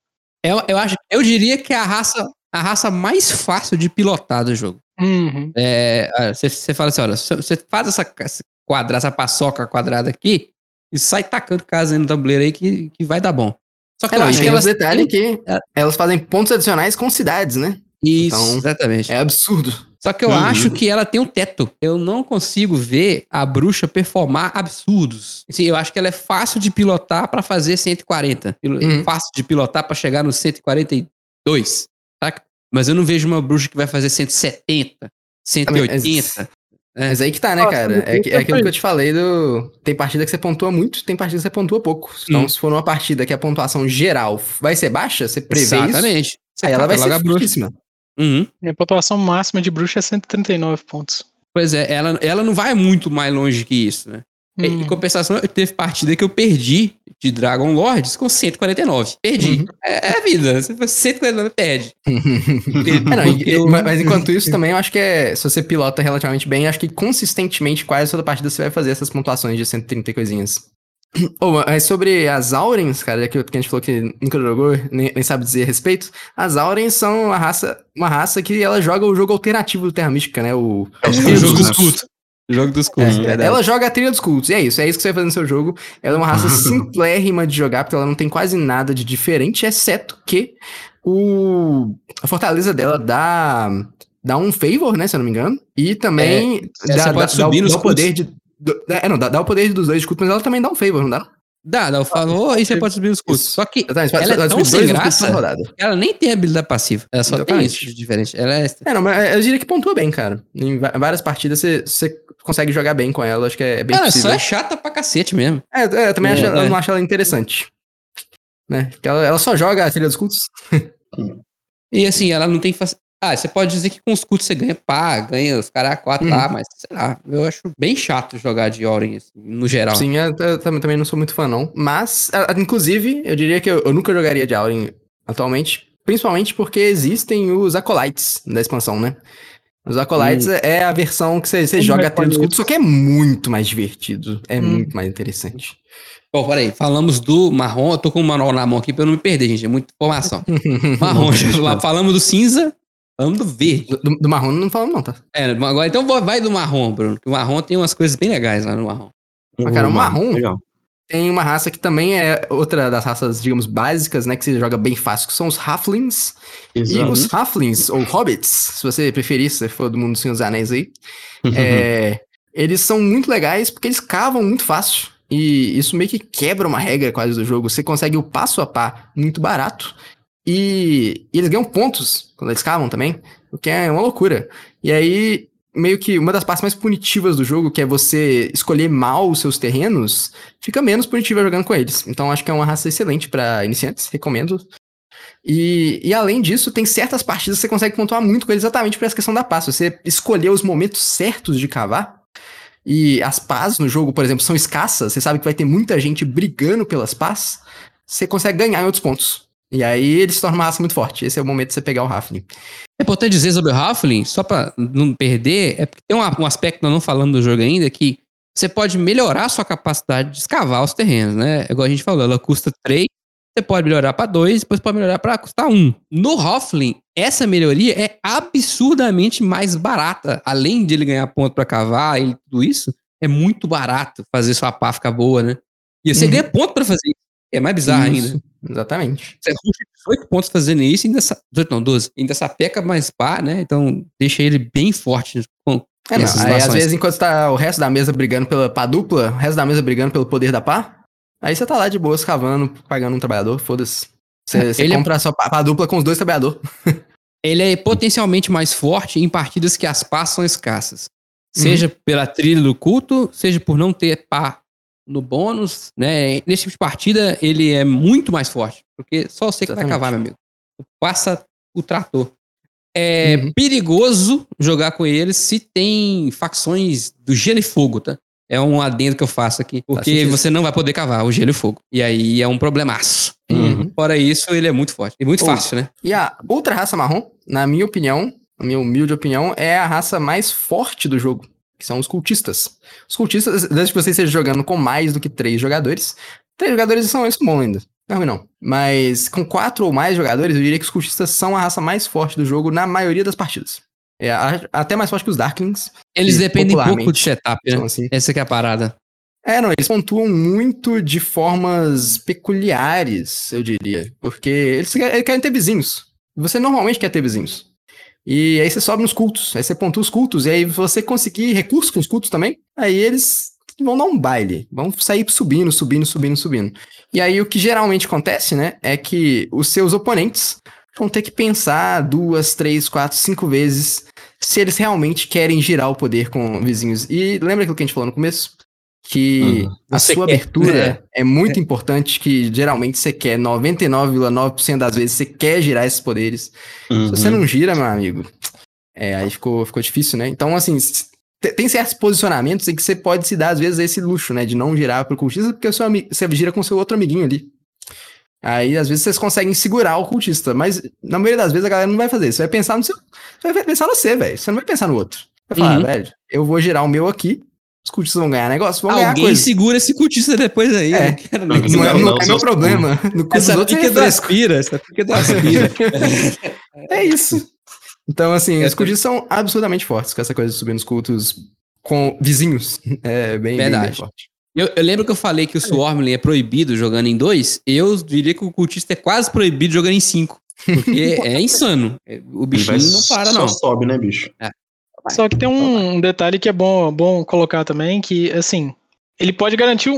Eu, eu acho, eu diria que é a raça, a raça mais fácil de pilotar do jogo. Uhum. É, ah, Você você fala assim, olha, você faz essa, essa quadrada, essa paçoca quadrada aqui, e sai tacando casa no tabuleiro aí que, que vai dar bom. Só que É, eu acho que elas têm- que elas fazem pontos adicionais com cidades, né? Isso, Então, exatamente. É absurdo. Só que eu Uhum. acho que ela tem um teto. Eu não consigo ver a bruxa performar absurdos. Assim, eu acho que ela é fácil de pilotar pra fazer 140. Pilo- Uhum. Fácil de pilotar pra chegar no 142, saca? Mas eu não vejo uma bruxa que vai fazer 170, 180. É. Mas aí que tá, né, cara? É, é aquilo que eu te falei do. Tem partida que você pontua muito, tem partida que você pontua pouco. Então, Hum. se for numa partida que a pontuação geral vai ser baixa, você prevê isso. Exatamente. Você Aí ela vai ser fortíssima. Uhum. E a pontuação máxima de bruxa é 139 pontos. Pois é, ela, ela não vai muito mais longe que isso, né? Em Hum. compensação, teve partida que eu perdi de Dragon Lords com 149. Perdi. Uhum. É, é vida. Você faz 149 perde. É, não, e- eu- mas, mas enquanto isso também, eu acho que é. Se você pilota relativamente bem, acho que consistentemente, quase toda partida você vai fazer essas pontuações de 130 e coisinhas. Oh, mas sobre as Aurens, cara, já que que a gente falou que nunca jogou, nem, nem sabe dizer a respeito, as Aurens são uma raça, uma raça que ela joga o jogo alternativo do Terra Mística, né? O, É o cultos, jogo dos cultos. O jogo dos É, cultos. verdade. ela joga a trilha dos cultos, e é isso, é isso que você vai fazer no seu jogo. Ela é uma raça simplérrima de jogar, porque ela não tem quase nada de diferente, exceto que o a fortaleza dela dá, dá um favor, né, se eu não me engano, e também É, dá, você dá, pode dá dá o poder de... do- é, não, dá, dá o poder dos dois escudos, mas ela também dá um favor, não dá? Dá, dá o favor e você pode subir os cultos. Isso. Só que Exatamente, Ela é tão sem graça. ela nem tem habilidade passiva. Ela só tem isso de diferente. Ela é. É, não, mas eu diria que pontua bem, cara. Em várias partidas você, você consegue jogar bem com ela, acho que é bem Ela possível. só é chata pra cacete mesmo. É, é, eu também É, acho, eu é. não acho ela interessante. Né? Porque ela, ela só joga a trilha dos cultos. E assim, ela não tem. fac- Ah, você pode dizer que com os cultos você ganha pá, ganha os caras quatro Uhum. lá, mas sei lá, eu acho bem chato jogar de Oren, assim, no geral. Sim, eu, eu também, não sou muito fã, não. Mas, inclusive, eu diria que eu, eu nunca jogaria de Auren atualmente. Principalmente porque existem os Acolytes da expansão, né? Os Acolytes é a versão que você, você joga é dos isso? cultos, só que é muito mais divertido. É Hum. muito mais interessante. Bom, peraí, falamos do marrom, eu tô com o manual na mão aqui pra eu não me perder, gente, é muita informação. Marrom, já falamos do cinza, falamos do verde. Do, do marrom não falamos, não, tá? É, agora então vai do marrom, Bruno, que o marrom tem umas coisas bem legais lá no marrom. Mas, cara, o marrom- Legal. Tem uma raça que também é outra das raças, digamos, básicas, né? Que você joga bem fácil, que são os Halflings. E Exato. os Halflings, ou Hobbits, se você preferir, se você for do mundo dos Senhor dos Anéis aí, é, eles são muito legais porque eles cavam muito fácil. E isso meio que quebra uma regra quase do jogo. Você consegue o passo a pá muito barato. E, e eles ganham pontos quando eles cavam também, o que é uma loucura. E aí, meio que uma das partes mais punitivas do jogo, que é você escolher mal os seus terrenos, fica menos punitiva jogando com eles. Então acho que é uma raça excelente para iniciantes, recomendo. E, e além disso, tem certas partidas que você consegue pontuar muito com eles exatamente por essa questão da paz. Você escolher os momentos certos de cavar, e as pás no jogo, por exemplo, são escassas, você sabe que vai ter muita gente brigando pelas pás, você consegue ganhar em outros pontos. E aí ele se torna uma raça muito forte. Esse é o momento de você pegar o Rafling. É importante dizer sobre o Halfling, só pra não perder, é porque tem um, um aspecto que nós não falamos do jogo ainda, que você pode melhorar a sua capacidade de escavar os terrenos, né? Igual a gente falou, ela custa 3, você pode melhorar pra 2, depois pode melhorar pra custar 1. No Halfling, essa melhoria é absurdamente mais barata. Além de ele ganhar ponto pra cavar e tudo isso, é muito barato fazer sua pá ficar boa, né? E você Uhum. ganha ponto pra fazer isso. É mais bizarro ainda. Isso, Exatamente. Você ruxa 18 pontos fazendo isso, ainda, sa- 18 não, 12. Ainda sapeca mais pá, né? Então deixa ele bem forte com É, não, aí às vezes enquanto tá o resto da mesa brigando pela pá dupla, o resto da mesa brigando pelo poder da pá, aí você tá lá de boas cavando, pagando um trabalhador, foda-se. Você, você Ele é- compra a sua pá, pá dupla com os dois trabalhadores. Ele é potencialmente mais forte em partidas que as pás são escassas. Uhum. Seja pela trilha do culto, seja por não ter pá no bônus, né? Nesse tipo de partida, ele é muito mais forte. Porque só você que vai cavar, meu amigo. Passa o trator. É Uhum. perigoso jogar com eles se tem facções do gelo e fogo, tá? É um adendo que eu faço aqui. Porque sentido. você não vai poder cavar o gelo e fogo. E aí é um problemaço. Uhum. Fora isso, ele é muito forte. E muito Ô, fácil, né? E a outra raça marrom, na minha opinião, na minha humilde opinião, é a raça mais forte do jogo, que são os cultistas. Os cultistas, desde que você esteja jogando com mais do que três jogadores, três jogadores são isso bom ainda. Não é ruim, não. Mas com quatro ou mais jogadores, eu diria que os cultistas são a raça mais forte do jogo na maioria das partidas. É até mais forte que os Darklings. Eles dependem pouco de setup, né? assim. Essa que é a parada. É, não, eles pontuam muito de formas peculiares, eu diria. Porque eles querem ter vizinhos. Você normalmente quer ter vizinhos. E aí você sobe nos cultos, aí você pontua os cultos, e aí você conseguir recursos com os cultos também, aí eles vão dar um baile, vão sair subindo, subindo, subindo, subindo. E aí o que geralmente acontece, né, é que os seus oponentes vão ter que pensar duas, três, quatro, cinco vezes se eles realmente querem girar o poder com vizinhos. E lembra aquilo que a gente falou no começo? Que uhum. a você sua quer, abertura né? é muito é. importante, que geralmente você quer, 99,9% das vezes você quer girar esses poderes. Uhum. Se você não gira, meu amigo, é, aí ficou, ficou difícil, né? Então, assim, tem certos posicionamentos em que você pode se dar, às vezes, esse luxo, né? De não girar pro cultista, porque seu, você gira com seu outro amiguinho ali. Aí, às vezes, vocês conseguem segurar o cultista, mas na maioria das vezes a galera não vai fazer isso. Você vai pensar no seu. Você vai pensar no você, velho. Você não vai pensar no outro. Vai falar, uhum. velho, eu vou girar o meu aqui, os cultistas vão ganhar negócio, vão Alguém ganhar coisa. segura esse cultista depois aí. É, não, não, não, é, não é meu problema. No essa pica é do aspira, essa pica do aspira. é isso. Então, assim, os cultistas são absurdamente fortes com essa coisa de subir nos cultos com vizinhos. É bem, Verdade. bem, bem forte. Eu, eu, lembro que eu falei que o Swarmling é proibido jogando em dois. Eu diria que o cultista é quase proibido jogando em cinco. Porque é insano. O bichinho não para, não. Só sobe, né, bicho? É. Só que tem um detalhe que é bom, bom colocar também, que, assim, ele pode garantir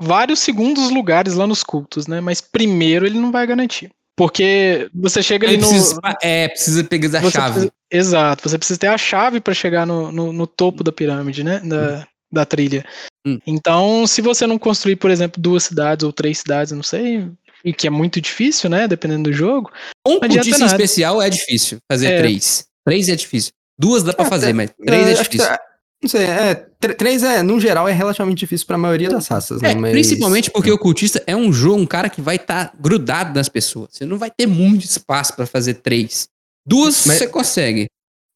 vários segundos lugares lá nos cultos, né? Mas primeiro ele não vai garantir. Porque você chega ali no. Precisa, é, precisa pegar a chave. Precisa, exato, você precisa ter a chave para chegar no, no, no, topo da pirâmide, né? Da, da trilha. Hum. Então, se você não construir, por exemplo, duas cidades ou três cidades, não sei, e que é muito difícil, né? Dependendo do jogo. Um cultista especial é difícil fazer é. três. Três é difícil. Duas dá pra é, fazer, mas três é, é difícil. Que, não sei, é, três é, no geral, é relativamente difícil pra maioria das raças, né? É, mas... Principalmente porque o cultista é um jogo, um cara que vai estar tá grudado nas pessoas. Você não vai ter muito espaço para fazer três. Duas mas, você consegue.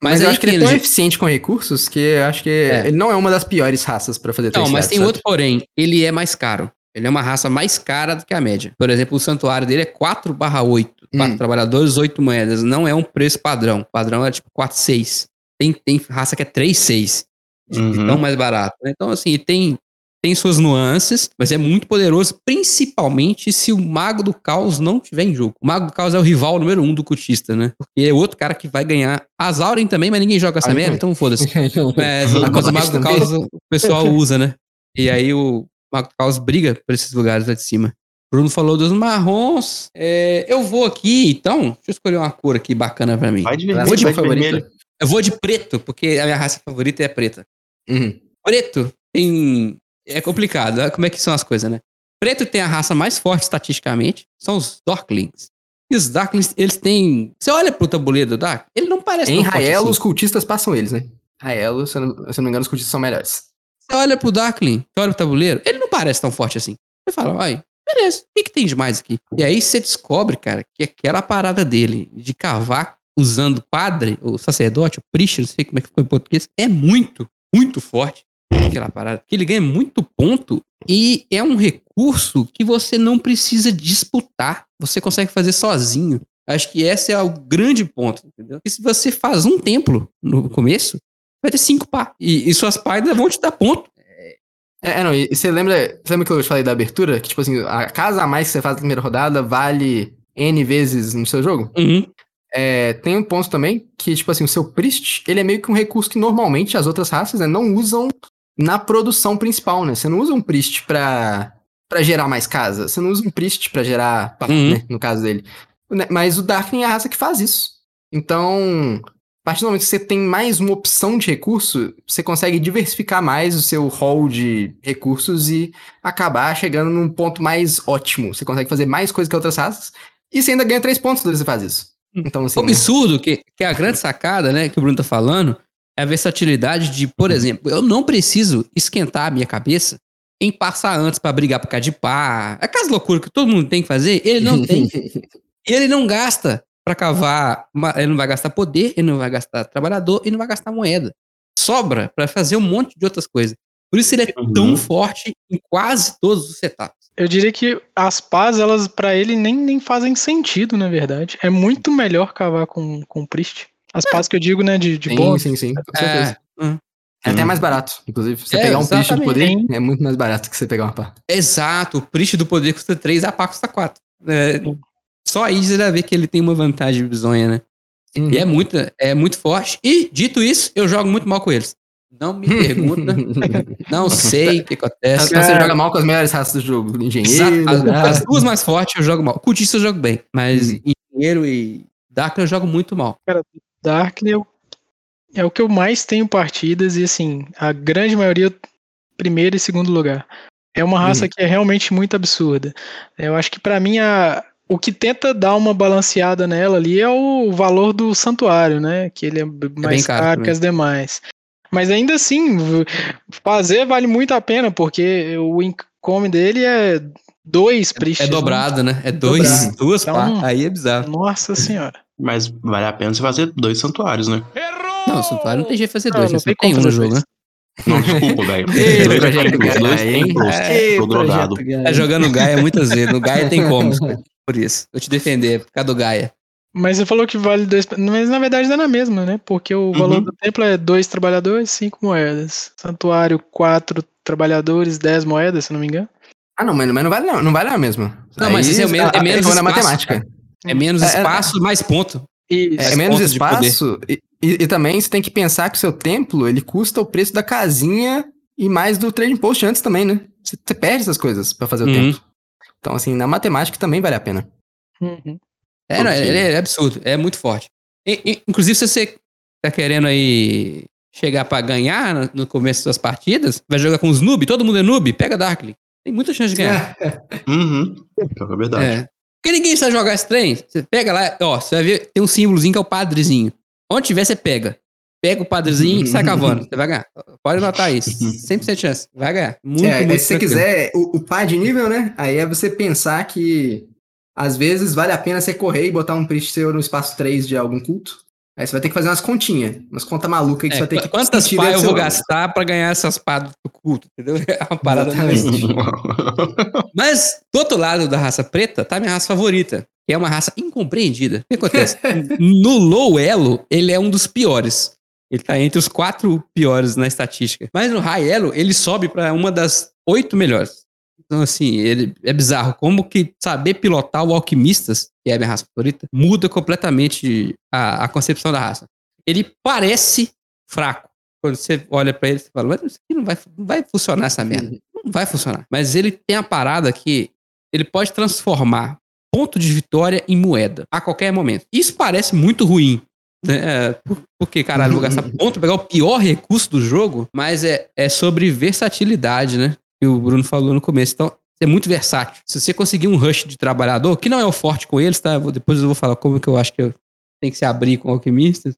Mas, mas eu acho que ele é tão eficiente com recursos que eu acho que é. ele não é uma das piores raças para fazer Não, mas tem sabe? outro porém. Ele é mais caro. Ele é uma raça mais cara do que a média. Por exemplo, o santuário dele é 4 barra 8. 4 hum. trabalhadores, 8 moedas. Não é um preço padrão. O padrão é tipo 4, 6. Tem, tem raça que é 3, 6. Uhum. Então mais barato. Né? Então, assim, tem tem suas nuances, mas é muito poderoso, principalmente se o Mago do Caos não tiver em jogo. O Mago do Caos é o rival número um do Cutista, né? Porque é outro cara que vai ganhar. As Auren também, mas ninguém joga essa merda, então foda-se. é, o Mago do Caos o pessoal usa, né? E aí o Mago do Caos briga por esses lugares lá de cima. Bruno falou dos marrons. É, eu vou aqui, então. Deixa eu escolher uma cor aqui bacana pra mim. Vai de vermelho, vou de, vai de vermelho. Eu vou de preto, porque a minha raça favorita é preta. Uhum. Preto tem é complicado. Né? Como é que são as coisas, né? Preto tem a raça mais forte estatisticamente, são os Darklings. E os Darklings, eles têm. Você olha pro tabuleiro do Dark, ele não parece. Em Raelo, assim. os cultistas passam eles, né? Raelo, se eu, não, se eu não me engano, os cultistas são melhores. Você olha pro Darkling, você olha pro tabuleiro, ele não parece tão forte assim. Você fala, ai, beleza, o que, que tem de mais aqui? E aí você descobre, cara, que aquela parada dele de cavar usando padre, o sacerdote, o priest, não sei como é que ficou em português, é muito, muito forte aquela parada, que ele ganha muito ponto e é um recurso que você não precisa disputar, você consegue fazer sozinho. Acho que esse é o grande ponto, entendeu? E se você faz um templo no começo, vai ter cinco pá. E, e suas pás vão te dar ponto. É, é, não, e você lembra, você lembra que eu falei da abertura? Que, tipo assim, a casa a mais que você faz na primeira rodada vale N vezes no seu jogo? Uhum. É, tem um ponto também que, tipo assim, o seu Priest, ele é meio que um recurso que normalmente as outras raças né, não usam na produção principal, né? Você não usa um Priest pra, pra gerar mais casa. Você não usa um Priest pra gerar, uhum. né, no caso dele. Né, mas o Darkling é a raça que faz isso. Então, a partir do momento que você tem mais uma opção de recurso, você consegue diversificar mais o seu hall de recursos e acabar chegando num ponto mais ótimo. Você consegue fazer mais coisas que outras raças e você ainda ganha três pontos quando você faz isso. Então, assim, o absurdo, que, que é a grande sacada, né, que o Bruno tá falando, é a versatilidade de, por uhum. exemplo, eu não preciso esquentar a minha cabeça em passar antes para brigar por causa de pá. Aquelas loucuras que todo mundo tem que fazer, ele não tem. ele não gasta para cavar, ele não vai gastar poder, ele não vai gastar trabalhador e não vai gastar moeda. Sobra para fazer um monte de outras coisas. Por isso ele é uhum. tão forte em quase todos os setups. Eu diria que as pás, elas para ele nem, nem fazem sentido, na verdade. É muito melhor cavar com, com Priest. As é. pás que eu digo, né, de, de sim, Sim, sim, com certeza. É. Hum. É até Hum. mais barato, inclusive. Você É, pegar um Priest do poder exatamente. é muito mais barato que você pegar uma pá. Exato, o Priest do poder custa 3, a pá custa 4. É, só aí você já vê que ele tem uma vantagem bizonha, né? Uhum. E é muito, é muito forte. E, dito isso, eu jogo muito mal com eles. Não me pergunta, não sei o que Então acontece. você joga mal com as melhores raças do jogo. Engenheiro. As, as duas mais fortes eu jogo mal. Cultista eu jogo bem, mas Uhum. engenheiro e Dark eu jogo muito mal. Darkness é o- é o que eu mais tenho partidas e assim, a grande maioria primeiro e segundo lugar. É uma raça que é realmente muito absurda. Eu acho que pra mim a o que tenta dar uma balanceada nela ali é o valor do santuário, né? Que ele é b- mais caro caro, também. que as demais. Mas ainda assim, fazer vale muito a pena, porque o income dele é dois É priests. né? dobrado, né? É dois, Dobrado. duas Então- pá. Aí é bizarro. Nossa senhora. Mas vale a pena você fazer dois santuários, né? Não, o santuário não tem jeito de fazer Não, dois, não né? Só tem tem como um no jogo, né? dois. Não, desculpa, velho. Dois projeto dois Gaia, templos É, pro drogado. Tá jogando Gaia muitas vezes. No Gaia tem como, por isso. Vou te defender, por causa do Gaia. Mas você falou que vale dois. Mas na verdade dá na mesma, né? Porque o valor Uhum. do templo é dois trabalhadores, cinco moedas. Santuário, quatro trabalhadores, dez moedas, se não me engano. Ah, não, mas mas não vale não, não vale a mesma. Não, mas esse é o menos- é menos errou na espaço, matemática. É menos É, é- espaço, mais ponto. E É, Mais menos espaço e, e- e também você tem que pensar que o seu templo, ele custa o preço da casinha e mais do trading post antes também, né? Você, você perde essas coisas pra fazer o Uhum. templo. Então, assim, na matemática também vale a pena. Uhum. É, não, é absurdo, é muito forte. E- e, inclusive, se você tá querendo aí chegar pra ganhar no, começo das partidas, vai jogar com os noob, todo mundo é noob, pega Darkly. Tem muita chance de ganhar. Uhum. É verdade. É. Porque ninguém sabe jogar esse trem. Você pega lá, ó, você vai ver, tem um símbolozinho que é o padrezinho. Onde tiver, você pega. Pega o padrezinho e sai cavando. Você vai ganhar. Pode anotar isso. 100% de chance. Vai ganhar. Muito, é, muito se você quiser o, o par de nível, né? Aí é você pensar que às vezes vale a pena você correr e botar um priest seu no espaço 3 de algum culto. Aí você vai ter que fazer umas continhas, umas contas malucas que É, você vai ter que quantas pá eu vou gastar pra ganhar essas pá do culto, entendeu? É uma parada. Mas, do outro lado da raça preta, tá minha raça favorita, que é uma raça incompreendida. O que acontece? no low elo, ele é um dos piores. Ele tá entre os quatro piores na estatística. Mas no high elo, ele sobe pra uma das oito melhores. Então, assim, ele é bizarro. Como que saber pilotar o Alquimistas, que é a minha raça favorita, muda completamente a, a concepção da raça. Ele parece fraco. Quando você olha pra ele, você fala, mas isso aqui não vai, não vai funcionar essa merda. Não vai funcionar. Mas ele tem a parada que ele pode transformar ponto de vitória em moeda a qualquer momento. Isso parece muito ruim. Né? É, por- Porque, caralho, vou gastar ponto pegar o pior recurso do jogo, mas é, é sobre versatilidade, né? Que o Bruno falou no começo. Então, é muito versátil. Se você conseguir um rush de trabalhador, que não é o forte com eles, tá? Depois eu vou falar como que eu acho que tenho que se abrir com alquimistas.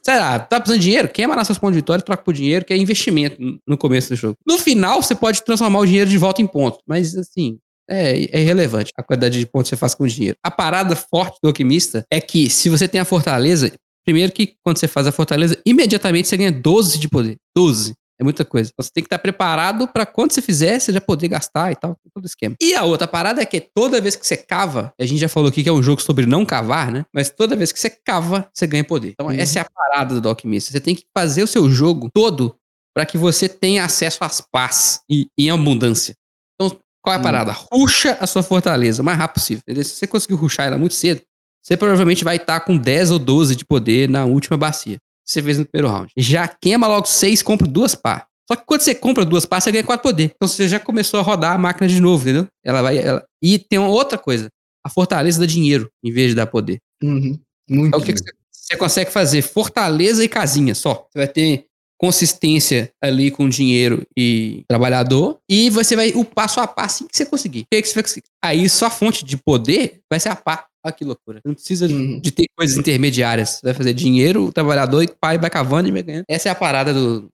Sei lá, tá precisando de dinheiro? Queima lá seus pontos de vitória, troca por dinheiro, que é investimento no- no começo do jogo. No final, você pode transformar o dinheiro de volta em ponto, mas assim, é, é irrelevante a quantidade de pontos que você faz com o dinheiro. A parada forte do alquimista é que se você tem a fortaleza, primeiro que quando você faz a fortaleza, imediatamente você ganha 12 de poder. 12. É muita coisa. Então, Você tem que estar preparado pra quando você fizer, você já poder gastar e tal, todo esquema. E a outra parada é que toda vez que você cava, a gente já falou aqui que é um jogo sobre não cavar, né? Mas toda vez que você cava, você ganha poder. Então essa é a parada do alquimista. Você tem que fazer o seu jogo todo pra que você tenha acesso às paz e em abundância. Então, qual é a Hum. parada? Ruxa a sua fortaleza o mais rápido possível. entendeu? Se você conseguir ruxar ela muito cedo, você provavelmente vai estar com 10 ou 12 de poder na última bacia. Você fez no primeiro round. Já queima logo 6, compra duas pá. Só que quando você compra duas pá, você ganha 4 poder. Então você já começou a rodar a máquina de novo, entendeu? Ela vai. ela- E tem uma outra coisa. A fortaleza dá dinheiro em vez de dar poder. Uhum. Muito. Então o que, que você, você consegue fazer? Fortaleza e casinha só. Você vai ter consistência ali com dinheiro e trabalhador. E você vai o passo a passo assim que você conseguir. O que, que você vai conseguir? Aí sua fonte de poder vai ser a pá. Olha que loucura. Não precisa de- Uhum. de ter coisas intermediárias. Você vai fazer dinheiro, o trabalhador, e pai vai cavando e vai ganhando. Essa é a parada do,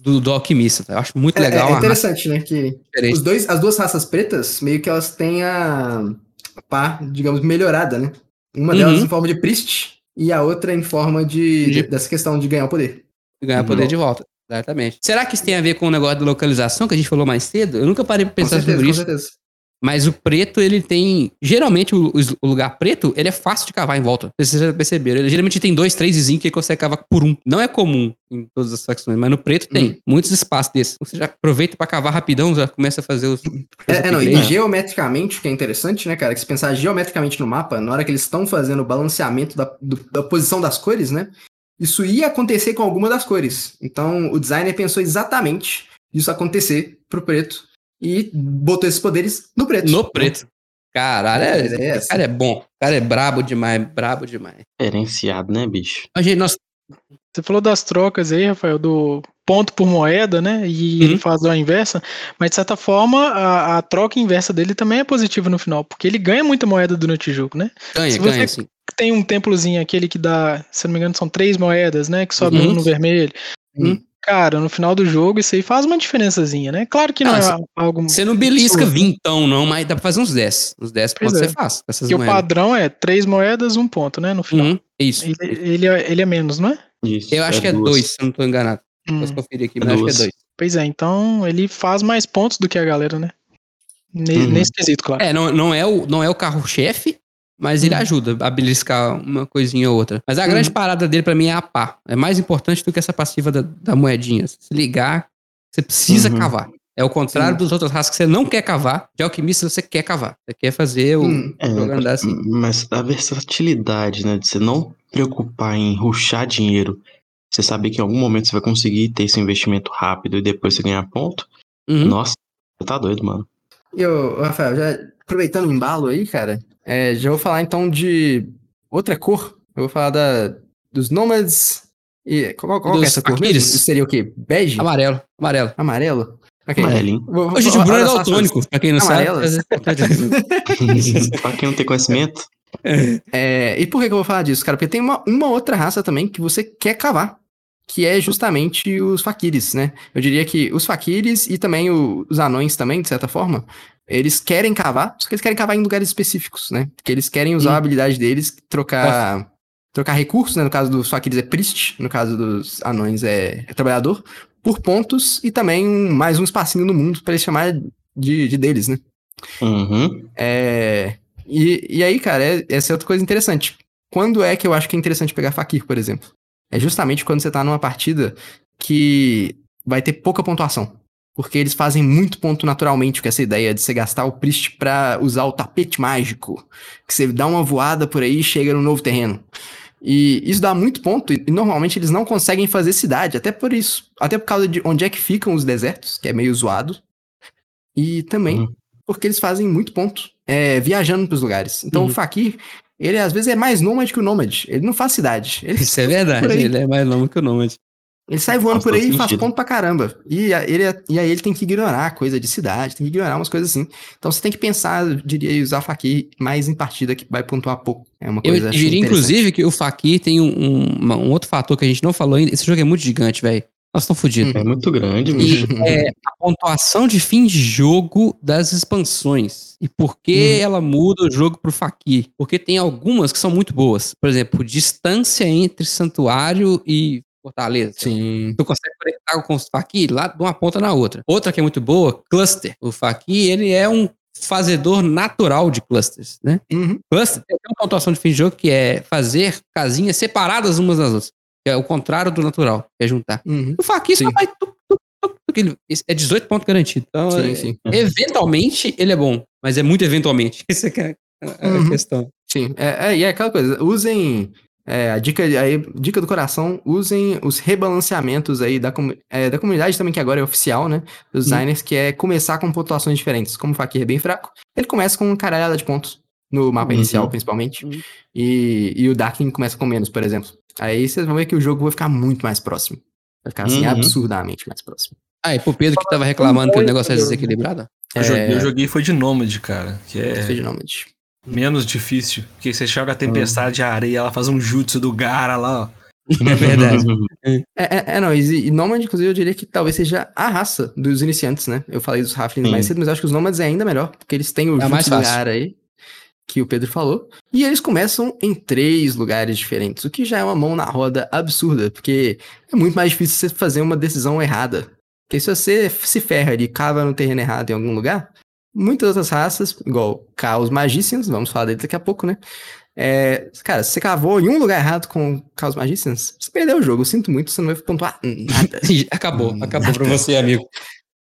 do, do alquimista. tá? Eu acho muito É- legal. é, uma raça interessante, né? Que diferente. os dois, as duas raças pretas, meio que elas têm a pá, digamos, melhorada, né? Uma delas Uhum. em forma de priest e a outra em forma de, De- dessa questão de ganhar o poder. ganhar Uhum. poder de volta. Exatamente. Será que isso tem a ver com o negócio da localização que a gente falou mais cedo? Eu nunca parei pra Com pensar certeza, sobre com isso. Mas o preto, ele tem. Geralmente, o, o lugar preto, ele é fácil de cavar em volta. Vocês já perceberam. Ele geralmente tem dois, três vizinhos que ele consegue cavar por um. Não é comum em todas as facções, mas no preto tem Hum. muitos espaços desses. Você já aproveita pra cavar rapidão, já começa a fazer os. É, é, não, e geometricamente, o que é interessante, né, cara? Que se pensar geometricamente no mapa, na hora que eles estão fazendo o balanceamento da, do- da posição das cores, né? Isso ia acontecer com alguma das cores. Então, o designer pensou exatamente isso acontecer pro preto e botou esses poderes no preto. No preto. Caralho, é, É, é cara é bom. O cara é brabo demais, brabo demais. Diferenciado, né, bicho? A gente, nós, Você falou das trocas aí, Rafael, do ponto por moeda, né? E Uhum. ele faz a inversa, mas de certa forma a, a troca inversa dele também é positiva no final, porque ele ganha muita moeda durante o jogo, né? ganha, Se você- ganha, sim. Tem um templozinho, aquele que dá, se não me engano, são três moedas, né? Que sobe Uhum. um no vermelho. Uhum. Cara, no final do jogo isso aí faz uma diferençazinha, né? Claro que não Ah, é algo. Você não belisca vintão, não, mas dá pra fazer uns 10. Uns 10 Pois pontos é. você faz com essas Que o padrão é três moedas, um ponto, né? No final. Uhum, isso. Ele, ele, é, ele é menos, não é? Isso. Eu acho que é duas. dois, se eu não tô enganado. Hum. Posso conferir aqui, É mas acho que é dois. Pois é, então ele faz mais pontos do que a galera, né? Uhum. Nesse quesito, claro. É, não, não é o, não é o carro-chefe, mas ele Uhum. ajuda a beliscar uma coisinha ou outra. Mas a grande Uhum. parada dele pra mim é a pá. É mais importante do que essa passiva da, da moedinha. Se ligar, você precisa Uhum. cavar. É o contrário Sim. dos outros raças que você não quer cavar. De alquimista você quer cavar. Você quer fazer o Hum. É, jogo andar assim. Mas a versatilidade, né? De você não preocupar em ruxar dinheiro. Você saber que em algum momento você vai conseguir ter esse investimento rápido e depois você ganhar ponto. Uhum. Nossa, você tá doido, mano. E ô, Rafael, já aproveitando o embalo aí, cara, é, já vou falar então de outra cor. Eu vou falar da, dos nômades. E qual, qual que é essa cor? Isso seria o quê? Bege? Amarelo, amarelo. Amarelo? Ok. Amarelinho. Vou- vou- gente, o Bruno é daltônico, pra quem não Amarelas. sabe. pra quem não tem conhecimento, É, e por que, que eu vou falar disso, cara? Porque tem uma, uma outra raça também que você quer cavar, que é justamente os faquires, né? Eu diria que os faquires e também o- os anões também, de certa forma, eles querem cavar, só que eles querem cavar em lugares específicos, né? Porque eles querem usar Hum. a habilidade deles, trocar, trocar recursos, né? No caso dos faquires é priest, no caso dos anões é, é trabalhador, por pontos e também mais um espacinho no mundo pra eles chamar de, de deles, né? uhum, É, e, e aí, cara, é- essa é outra coisa interessante. Quando é que eu acho que é interessante pegar Fakir, por exemplo? É justamente quando você tá numa partida que vai ter pouca pontuação. Porque eles fazem muito ponto naturalmente com essa ideia de você gastar o Priest pra usar o tapete mágico. Que você dá uma voada por aí e chega no novo terreno. E isso dá muito ponto, e normalmente eles não conseguem fazer cidade, até por isso. Até por causa de onde é que ficam os desertos, que é meio zoado. E também Uhum. porque eles fazem muito ponto é, viajando pros lugares. Então Uhum. o Fakir, ele às vezes é mais nômade que o nômade. Ele não faz cidade. Ele, Isso é verdade, ele é mais longo que o Nômade. Ele sai voando Faz por aí e faz ponto pra caramba. E, a- ele, e aí ele tem que ignorar coisa de cidade, tem que ignorar umas coisas assim. Então você tem que pensar, eu diria, usar Fakir mais em partida que vai pontuar pouco. É uma Eu coisa achei diria, inclusive, que o Fakir tem um, um- uma- um outro fator que a gente não falou ainda. Esse jogo é muito gigante, velho. Nós estamos fodidos. é muito grande, bicho. E é a pontuação de fim de jogo das expansões. E por que ela muda o jogo pro Fakir? Porque tem algumas que são muito boas. Por exemplo, distância entre santuário e fortaleza. Sim. Tu consegue conectar com os Fakir lá de uma ponta na outra. Outra que é muito boa, cluster. O Fakir, ele é um fazedor natural de clusters, né? Uhum. Cluster tem uma pontuação de fim de jogo que é fazer casinhas separadas umas das outras. Que é o contrário do natural, que é juntar. Uhum. O Fakir só vai... tuc, ele- esse É 18 pontos garantido. Então, Sim, é- sim. eventualmente, ele é bom. Mas é muito eventualmente. Essa é a, a Uhum. questão. Sim, é, é, e é aquela coisa, usem é, a dica, aí, dica do coração, usem os rebalanceamentos aí da, comu- é, da comunidade também, que agora é oficial, né? Dos designers, que é começar com pontuações diferentes. Como o Fakir é bem fraco, ele começa com caralhada de pontos. No mapa Uhum. inicial, principalmente. Uhum. E, e o Darkin começa com menos, por exemplo. Aí vocês vão ver que o jogo vai ficar muito mais próximo. Vai ficar assim, Uhum. absurdamente mais próximo. Ah, e pro Pedro que tava reclamando que o negócio é desequilibrado. Eu joguei, É. eu joguei foi de Nômade, cara. Que é Speed Nomad. Menos difícil. Porque você joga a tempestade de areia, ela faz um jutsu do Gara lá, ó. É verdade. É, é, é, não, e, e Nomad, inclusive, eu diria que talvez seja a raça dos iniciantes, né? Eu falei dos Halflings mais cedo, mas eu acho que os Nomads é ainda melhor, porque eles têm o É mais jutsu do. Gara aí, que o Pedro falou, e eles começam em três lugares diferentes, o que já é uma mão na roda absurda, porque é muito mais difícil você fazer uma decisão errada. Porque se você se ferra ali, cava no terreno errado em algum lugar, muitas outras raças, igual Chaos Magicians, vamos falar dele daqui a pouco, né? É, cara, se você cavou em um lugar errado com Chaos Magicians, você perdeu o jogo. Eu sinto muito, você não vai pontuar nada. acabou, acabou pra você, amigo.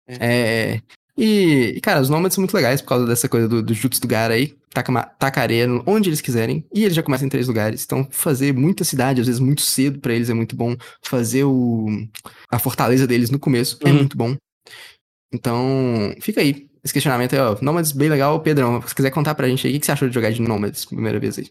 É, e, e, cara, os Nomads são muito legais por causa dessa coisa do, do Jutsu do Gara aí. Taca, taca areia onde eles quiserem. E eles já começam em três lugares. Então, fazer muita cidade, às vezes muito cedo para eles é muito bom. Fazer o, a fortaleza deles no começo é uhum. é muito bom. Então, fica aí. Esse questionamento é, ó, Nomads bem legal. Pedrão, se quiser contar pra gente aí, o que você achou de jogar de Nomads primeira vez aí?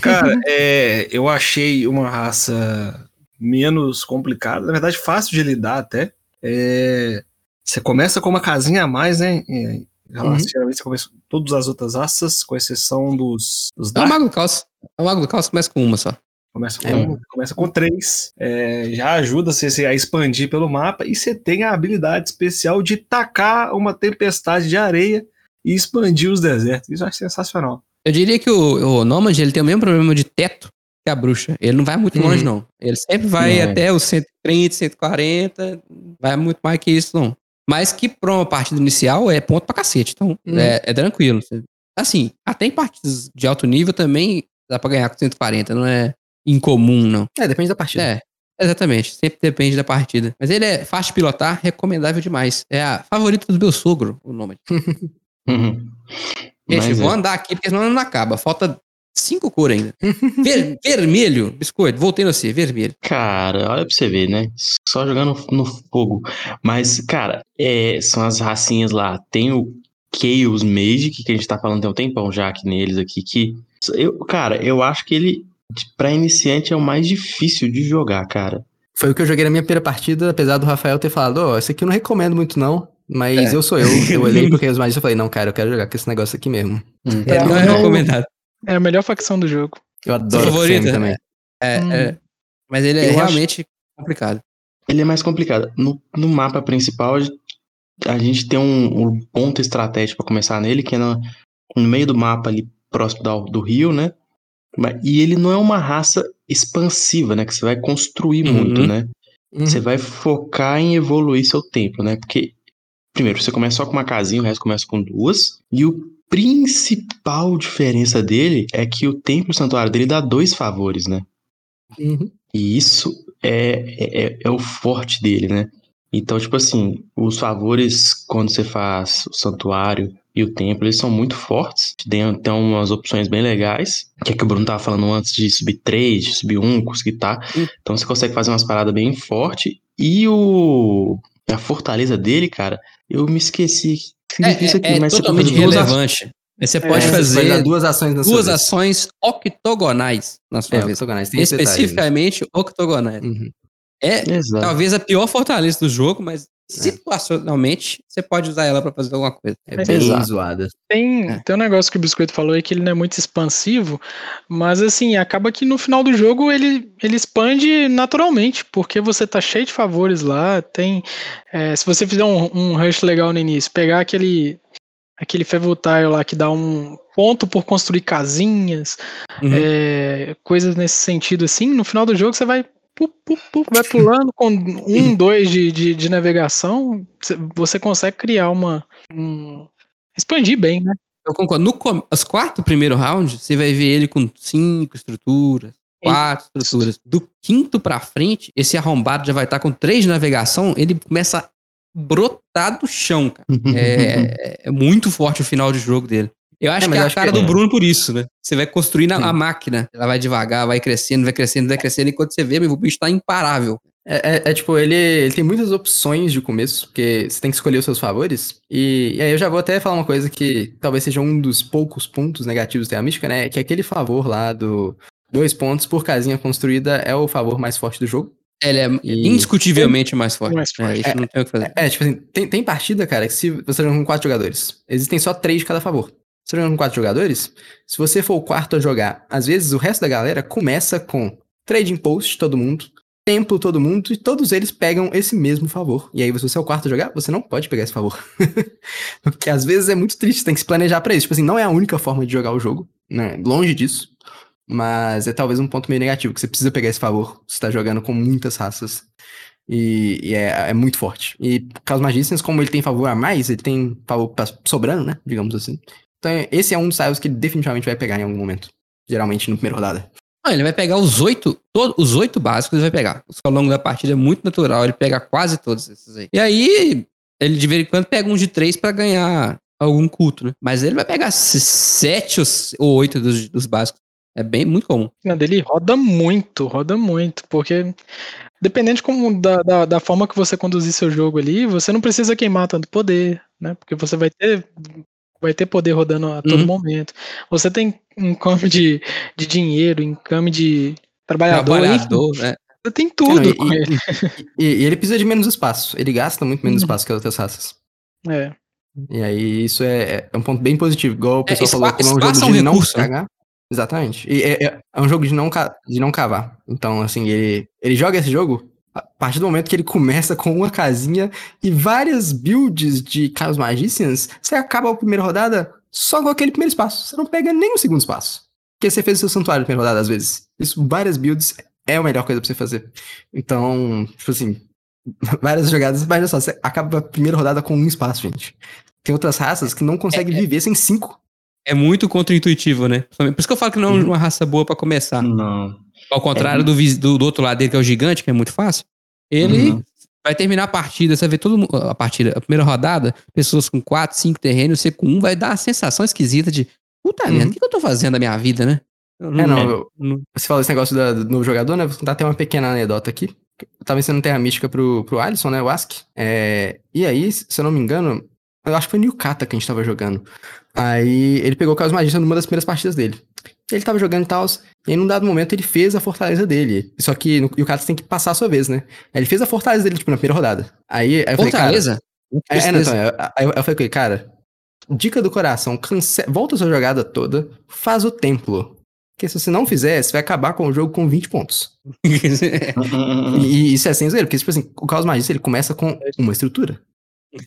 Cara, é, eu achei uma raça menos complicada, na verdade fácil de lidar até. É, você começa com uma casinha a mais, né? Em relação, uhum. você começa com todas as outras raças, com exceção dos. dos é o Mago do Caos. É o Mago do Caos começa com uma só. Começa com, é. começa com três. É, já ajuda você a expandir pelo mapa. E você tem a habilidade especial de tacar uma tempestade de areia e expandir os desertos. Isso eu acho sensacional. Eu diria que o, o Nomad ele tem o mesmo problema de teto que a bruxa. Ele não vai muito longe, uhum. não. Ele sempre vai é. até os 130, 140. Vai muito mais que isso, não. Mas que pra uma partida inicial é ponto pra cacete. Então, hum. é, é, tranquilo. Assim, até em partidas de alto nível também dá pra ganhar com 140, não é incomum, não. É, depende da partida. É, exatamente. Sempre depende da partida. Mas ele é fácil de pilotar, recomendável demais. É a favorita do meu sogro, o nome. uhum. Gente, Mas vou é. andar aqui porque senão não acaba. Falta Cinco cores ainda. Ver, vermelho, biscoito, voltei a ser, vermelho. Cara, olha pra você ver, né? Só jogando no fogo. Mas, cara, é, são as racinhas lá. Tem o Chaos Mage, que a gente tá falando tem um tempão já aqui neles aqui, que. Eu, cara, eu acho que ele, pra iniciante, é o mais difícil de jogar, cara. Foi o que eu joguei na minha primeira partida, apesar do Rafael ter falado, ó, oh, esse aqui eu não recomendo muito, não. Mas é. eu sou eu. Eu olhei pro Chaos Mage e falei, não, cara, eu quero jogar com esse negócio aqui mesmo. Hum. É, não é recomendado. É a melhor facção do jogo. Eu adoro favorita também. É, hum. é, mas ele é eu realmente acho... complicado. Ele é mais complicado. No, no mapa principal, a gente tem um, um ponto estratégico para começar nele, que é no, no, meio do mapa ali, próximo do, do rio, né? E ele não é uma raça expansiva, né? Que você vai construir uhum. muito, né? Uhum. Você vai focar em evoluir seu templo, né? Porque, primeiro, você começa só com uma casinha, o resto começa com duas. E o principal diferença dele é que o templo santuário dele dá dois favores, né? Uhum. E isso é, é, é, o forte dele, né? Então, tipo assim, os favores quando você faz o santuário e o templo, eles são muito fortes. Tem, tem umas opções bem legais, que é que o Bruno tava falando antes de subir 3, de subir 1, conseguir tá. Uhum. Então você consegue fazer umas paradas bem fortes. E o a fortaleza dele, cara, eu me esqueci é, isso aqui, é, mas totalmente relevante. Você pode é, fazer pode duas ações na duas ações octogonais na sua é, vez. Octogonais, Especificamente octogonais. Uhum. É Exato. talvez a pior fortaleza do jogo, mas é. situacionalmente você pode usar ela para fazer alguma coisa. É, é bem Exato. zoada. Tem, é. tem um negócio que o Biscoito falou aí que ele não é muito expansivo, mas assim, acaba que no final do jogo ele, ele expande naturalmente, porque você tá cheio de favores lá, tem... É, se você fizer um, um rush legal no início, pegar aquele aquele Fevotile lá que dá um ponto por construir casinhas, uhum. é, coisas nesse sentido assim, no final do jogo você vai vai pulando com um, dois de, de, de, navegação, você consegue criar uma. Um, expandir bem, né? Eu concordo. No, os quatro primeiros rounds, você vai ver ele com cinco estruturas, quatro Isso. estruturas. Do quinto pra frente, esse arrombado já vai estar com três de navegação, ele começa a brotar do chão, cara. é, é muito forte o final de jogo dele. Eu acho é, que é a cara que... do Bruno por isso, né? Você vai construindo a, a, máquina. Ela vai devagar, vai crescendo, vai crescendo, vai crescendo. E quando você vê, o bicho tá imparável. É, é, é, tipo, ele, ele tem muitas opções de começo, porque você tem que escolher os seus favores. E, e, aí eu já vou até falar uma coisa que talvez seja um dos poucos pontos negativos da mística, né? Que aquele favor lá do dois pontos por casinha construída é o favor mais forte do jogo. Ele é e... indiscutivelmente mais forte. Mais forte. É, isso não tem o que fazer. É, tipo assim, tem, tem partida, cara, que se você joga com quatro jogadores, existem só três de cada favor. Você jogando com quatro jogadores, se você for o quarto a jogar, às vezes o resto da galera começa com trading post todo mundo, templo todo mundo, e todos eles pegam esse mesmo favor. E aí, se você é o quarto a jogar, você não pode pegar esse favor. Porque às vezes é muito triste, tem que se planejar para isso. Tipo assim, não é a única forma de jogar o jogo, né? Longe disso. Mas é talvez um ponto meio negativo, que você precisa pegar esse favor se tá jogando com muitas raças. E, e é, é, muito forte. E dos Magicians, como ele tem favor a mais, ele tem favor sobrando, né? Digamos assim. Então esse é um dos tiles que ele definitivamente vai pegar em algum momento. Geralmente no primeiro rodada. Ah, ele vai pegar os oito, todos, os oito básicos ele vai pegar. Ao longo da partida é muito natural, ele pega quase todos esses aí. E aí, ele de vez em quando pega um de três para ganhar algum culto, né? Mas ele vai pegar sete ou oito dos, dos básicos. É bem muito comum. A dele roda muito, roda muito, porque dependendo de como, da, da, da, forma que você conduzir seu jogo ali, você não precisa queimar tanto poder, né? Porque você vai ter vai ter poder rodando a todo uhum. momento. Você tem encame de, de dinheiro, encame de trabalhador, trabalhador né? Você tem tudo não, e, ele. E, e, ele precisa de menos espaço. Ele gasta muito menos uhum. espaço que as outras raças. É. E aí isso é, é um ponto bem positivo. Igual o é, pessoal é, falou que é um jogo de um não recurso, né? cagar. Né? Exatamente. E é, é, é, um jogo de não, de não cavar. Então, assim, ele, ele joga esse jogo a partir do momento que ele começa com uma casinha e várias builds de Carlos Magicians, você acaba a primeira rodada só com aquele primeiro espaço. Você não pega nem o segundo espaço. Porque você fez o seu santuário na primeira rodada, às vezes. Isso, várias builds é a melhor coisa pra você fazer. Então, tipo assim, várias jogadas, mas só, você acaba a primeira rodada com um espaço, gente. Tem outras raças que não conseguem é, é. viver sem cinco. É muito contra-intuitivo, né? Por isso que eu falo que não é uhum. uma raça boa para começar. Não. Ao contrário é. do, do, do, outro lado dele, que é o gigante, que é muito fácil. Ele uhum. vai terminar a partida, você vai ver todo a partida, a primeira rodada, pessoas com 4, 5 terrenos, você com um, vai dar a sensação esquisita de puta uhum. merda, o que eu tô fazendo da minha vida, né? Não, é, não, eu, você falou esse negócio da, do novo jogador, né? Vou contar até uma pequena anedota aqui. Eu tava ensinando Terra Mística pro, pro Alisson, né? O Ask. É, e aí, se eu não me engano, eu acho que foi no Yukata que a gente tava jogando. Aí ele pegou o Caos Magista numa das primeiras partidas dele. Ele tava jogando e tal, e aí num dado momento ele fez a fortaleza dele. Só que no Yukata tem que passar a sua vez, né? Aí ele fez a fortaleza dele, tipo, na primeira rodada. Aí, aí eu fortaleza? falei, cara... É, é, não, então, aí eu, eu falei cara, dica do coração, cance... volta a sua jogada toda, faz o templo. Porque se você não fizer, você vai acabar com o jogo com 20 pontos. e, isso é sem zoeira, porque, tipo assim, o Caos Magista, ele começa com uma estrutura.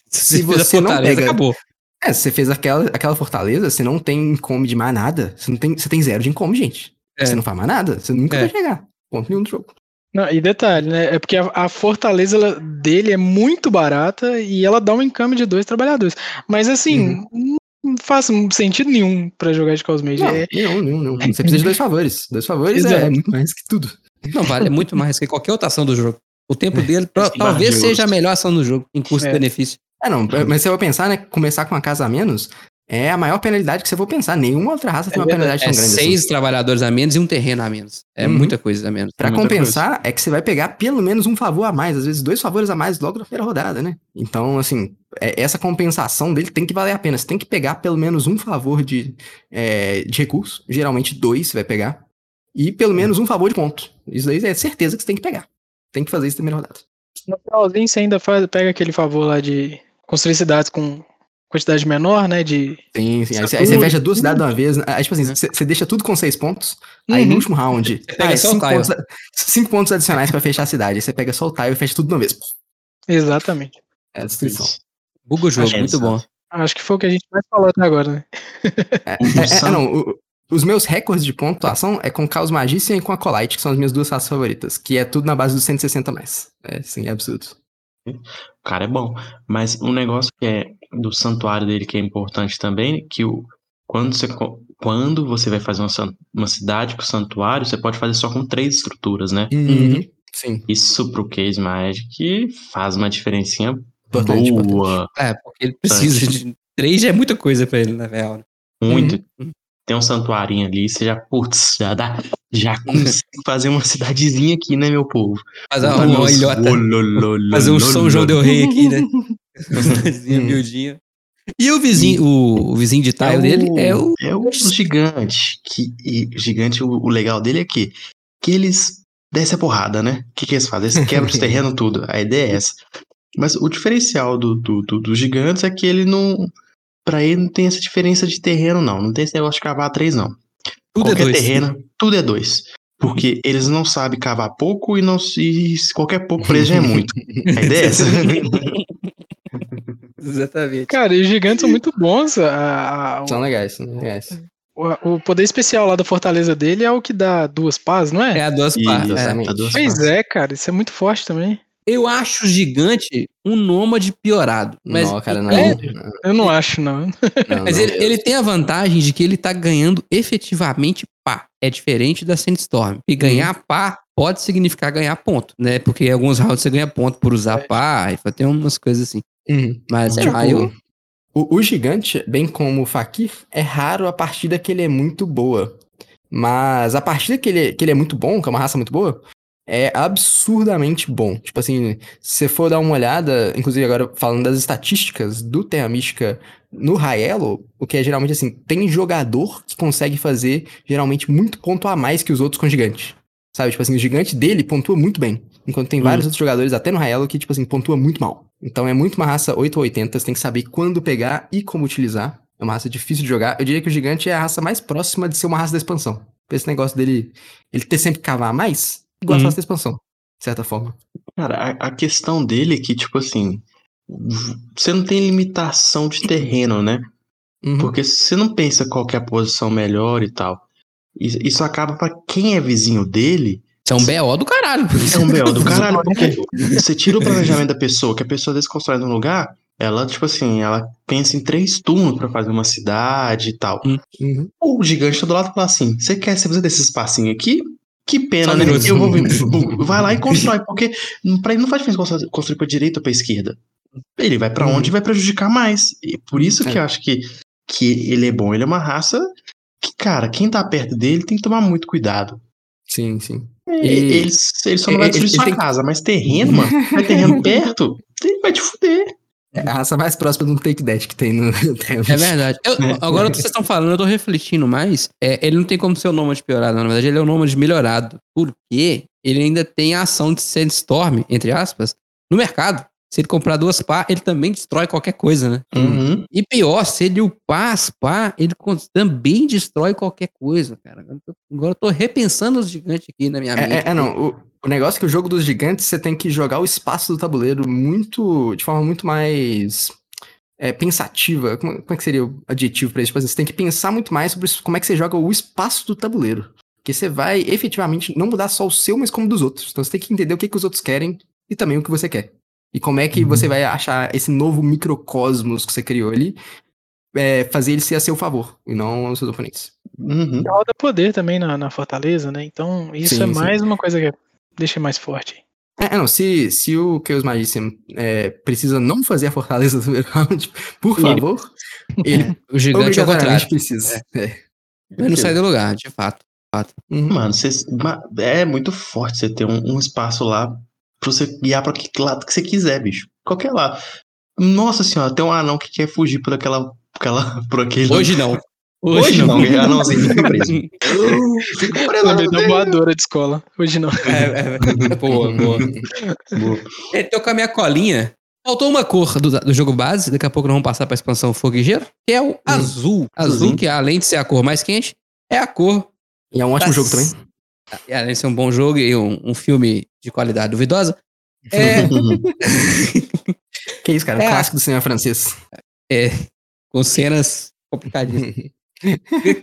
Se, se você não pega... Acabou. É, você fez aquela, aquela fortaleza, você não tem income de mais nada. Você, não tem, você tem zero de income, gente. É. Você não faz mais nada, você nunca é. vai chegar. Ponto nenhum do jogo. Não, e detalhe, né? É porque a, a fortaleza ela, dele é muito barata e ela dá um encame de dois trabalhadores. Mas assim, uhum. não faz sentido nenhum para jogar de Cosmage. Não, é... nenhum, nenhum, nenhum. Você precisa de dois favores. Dois favores é, é muito mais que tudo. Não, vale muito mais que qualquer outra ação do jogo. O tempo dele talvez seja a melhor ação do jogo, em custo-benefício. É, não, mas se eu pensar, né, começar com uma casa a menos, é a maior penalidade que você for pensar. Nenhuma outra raça tem uma é penalidade é tão grande seis assim. trabalhadores a menos e um terreno a menos. É uhum. muita coisa a menos. Pra compensar, coisa. é que você vai pegar pelo menos um favor a mais, às vezes dois favores a mais logo na primeira rodada, né? Então, assim, é, essa compensação dele tem que valer a pena. Você tem que pegar pelo menos um favor de, é, de recurso. Geralmente dois você vai pegar. E pelo menos um favor de ponto. Isso aí é certeza que você tem que pegar. Tem que fazer isso na primeira rodada. No finalzinho você ainda faz, pega aquele favor lá de construir cidades com quantidade menor, né? De. Sim, sim. Aí você, aí você fecha duas cidades de uma vez. Né? Aí, tipo assim, você, deixa tudo com seis pontos. Uhum. Aí no último round. ah, é cinco, pontos, cinco pontos adicionais pra fechar a cidade. Aí você pega só o tile e fecha tudo de uma vez. Exatamente. É a destruição. Buga o jogo, Acho muito bom. Acho que foi o que a gente mais falou até agora, né? É, é, é não, o, os meus recordes de pontuação é com Caos Magician e com Acolyte, que são as minhas duas raças favoritas. Que é tudo na base dos 160 mais. É, sim, é absurdo. O cara é bom. Mas um negócio que é do santuário dele que é importante também, que o, quando, você, quando você vai fazer uma, uma cidade com santuário, você pode fazer só com três estruturas, né? Uhum. Sim. Isso pro Case Magic faz uma diferencinha importante, boa. Importante. É, porque ele precisa de três já é muita coisa pra ele, na real. Né? Muito. Uhum tem um santuarinho ali, você já, putz, já dá, já consigo fazer uma cidadezinha aqui, né, meu povo? Fazer uma, uma ilhota. Fazer um São João Del Rei aqui, né? Cidadezinha miudinha. E o vizinho, o, o vizinho de tile é dele é o... É o gigante, que, e, gigante, o, o legal dele é que, que eles descem a porrada, né? O que, que eles fazem? Eles quebram os terrenos tudo, a ideia é essa. Mas o diferencial do, do, do, dos gigantes é que ele não Pra ele não tem essa diferença de terreno, não. Não tem esse negócio de cavar três, não. Tudo é qualquer é dois. terreno, tudo é dois. Porque eles não sabem cavar pouco e não se. Qualquer pouco já é muito. A ideia é essa. Exatamente. Cara, e os gigantes são muito bons. A, a, são legais, são legais. O, o, poder especial lá da fortaleza dele é o que dá duas pás, não é? É a duas pás. É. Duas pois pás. é, cara, isso é muito forte também. Eu acho o gigante um nômade piorado. Mas, não, cara, não. É, Eu não acho, não. não, mas não. ele, ele tem a vantagem de que ele tá ganhando efetivamente pá. É diferente da Sandstorm. E ganhar pá pode significar ganhar ponto, né? Porque em alguns rounds você ganha ponto por usar pá. E tem umas coisas assim. Uhum. Mas, Tipo, lá, eu... o, o gigante, bem como o Fakir, é raro a partida que ele é muito boa. Mas a partida que ele, que ele é muito bom, que é uma raça muito boa, é absurdamente bom. Tipo assim, se você for dar uma olhada, inclusive agora falando das estatísticas do Terra Mística no Raelo, o que é geralmente assim, tem jogador que consegue fazer geralmente muito ponto a mais que os outros com gigante. Sabe? Tipo assim, o gigante dele pontua muito bem. Enquanto tem vários outros jogadores, até no Raelo, que, tipo assim, pontua muito mal. Então é muito uma raça 8 ou 80, você tem que saber quando pegar e como utilizar. É uma raça difícil de jogar. Eu diria que o gigante é a raça mais próxima de ser uma raça da expansão. Esse negócio dele, ele ter sempre que cavar mais, igual Uhum. a raça da expansão, de certa forma. Cara, a, a questão dele é que, tipo assim, você não tem limitação de terreno, né? Uhum. Porque você não pensa qual que é a posição melhor e tal. Isso, acaba pra quem é vizinho dele, Isso é um BO do caralho. é um B.O. do caralho, porque você tira o planejamento da pessoa, que a pessoa às vezes constrói num lugar, ela, tipo assim, ela pensa em três turnos pra fazer uma cidade e tal. Uhum. O gigante tá do lado e fala assim: você quer, você precisa desse espacinho aqui? Que pena, Só né? Eu vou. Vai lá e constrói, porque pra ele não faz diferença construir- pra direita ou pra esquerda. Ele vai pra Uhum. onde vai prejudicar mais. E por isso que É. eu acho que, que ele é bom. Ele é uma raça que, cara, quem tá perto dele tem que tomar muito cuidado. Sim, sim. E... E- Ele, ele só não vai destruir ele sua que- casa, mas terreno, mano, vai terreno perto, ele vai te fuder. É a raça mais próxima do Take That que tem no É verdade. Eu- agora que vocês estão falando, eu tô refletindo mais. É, ele não tem como ser o nômade piorado, não. na verdade, ele é o nômade melhorado. Porque ele ainda tem a ação de Sandstorm, entre aspas, no mercado. Se ele comprar duas pá, ele também destrói qualquer coisa, né? Uhum. E pior, se ele upar as pá, ele também destrói qualquer coisa, cara. Agora eu tô, repensando os gigantes aqui na minha mente. É, é, é, não. O, o negócio é que o jogo dos gigantes, você tem que jogar o espaço do tabuleiro muito. de forma muito mais. é, pensativa. Como, como é que seria o adjetivo pra isso? Tipo assim, você tem que pensar muito mais sobre isso, como é que você joga o espaço do tabuleiro. Porque você vai efetivamente não mudar só o seu, mas como dos outros. Então você tem que entender o que, que os outros querem e também o que você quer. E como é que você vai achar esse novo microcosmos que você criou ali, é, fazer ele ser a seu favor e não os seus oponentes. Uhum. Roda poder também na, na Fortaleza, né? Então isso Sim, é sim. mais uma coisa que deixa mais forte. É, é, não, se, se o Chaos Magician é, precisa não fazer a fortaleza do primeiro round, por Ele- favor, ele O gigante é o obrigatoriamente contrário. precisa. É. Ele não sai do lugar, de fato. Uhum. Mano, cês- ma- é muito forte você ter um, um espaço lá pra você guiar pra que lado que você quiser, bicho. Qualquer lado. Nossa senhora, tem um anão que quer fugir por aquela. Por, aquela, por aquele. Hoje não. Hoje não, é anãozinho fica preso. Fica preso. Lembrei da né? voadora de escola. Hoje não. É, é, é, boa, boa. Boa. É, tô com a minha colinha. Faltou uma cor do, do jogo base, daqui a pouco nós vamos passar pra expansão Fogo e Gelo, que é o azul. Azul, Uhum. que além de ser a cor mais quente, é a cor. E é um ótimo das- jogo também. e Além de ser um bom jogo e um, um filme de qualidade duvidosa. É, Que isso, cara? É. Um clássico do cinema francês. com cenas complicadíssimas.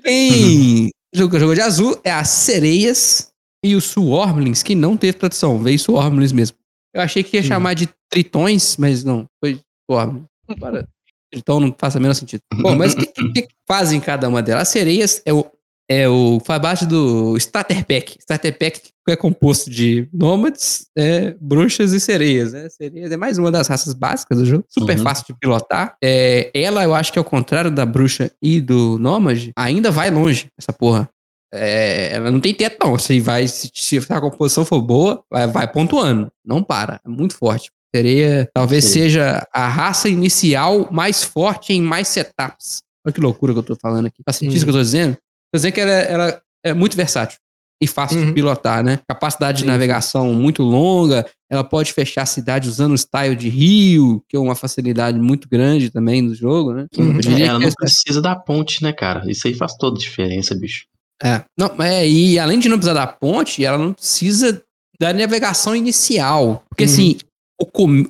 Quem jogo, jogo de azul é as sereias e os Swarmlings, que não teve tradução, veio Swarmlings mesmo. Eu achei que ia Hum. chamar de Tritões, mas não, foi Swarmlings. Para, Tritão não faz o menor sentido. Bom, mas o que, que, que fazem cada uma delas? As sereias é o, é o faz parte do Starter Pack. Starter Pack é composto de nômades, é, bruxas e sereias. Né? Sereias é mais uma das raças básicas do jogo. Super Uhum. fácil de pilotar. É, ela, eu acho que ao contrário da bruxa e do nômade, ainda vai longe, essa porra. É, ela não tem teto, não. Se, vai, se, se a composição for boa, vai, vai pontuando. Não para. É muito forte. Sereia talvez Sim. seja a raça inicial mais forte em mais setups. Olha que loucura que eu tô falando aqui. Faz sentido isso que eu tô dizendo? Tô dizendo que ela, ela é muito versátil e fácil de Uhum. pilotar, né? Capacidade de Sim. navegação muito longa. Ela pode fechar a cidade usando o style de rio, que é uma facilidade muito grande também do jogo, né? Uhum. Ela não essa- precisa da ponte, né, cara? Isso aí faz toda a diferença, bicho. É, não, é, e além de não precisar da ponte, ela não precisa da navegação inicial. Porque Uhum. assim, o,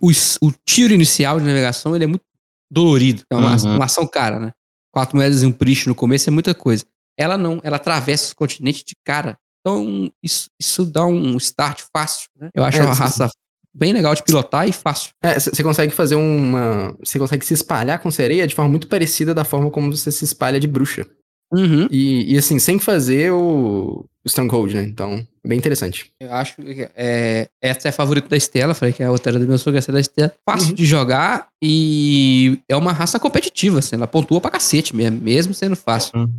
o, o tiro inicial de navegação ele é muito dolorido. É uma, Uhum. uma ação cara, né? Quatro moedas e um prish no começo é muita coisa. Ela não, ela atravessa os continentes de cara. Então, isso, isso dá um start fácil, né? Eu acho É, uma raça bem legal de pilotar e fácil. É, você consegue fazer uma. Você consegue se espalhar com sereia de forma muito parecida da forma como você se espalha de bruxa. Uhum. E, e assim, sem fazer o, o Stronghold, né? Então, bem interessante. Eu acho que é, essa é a favorita da Estela. Falei que a outra do meu sogro, essa é da Estela. Fácil Uhum. de jogar e é uma raça competitiva, assim. Ela pontua pra cacete mesmo, mesmo sendo fácil. Uhum.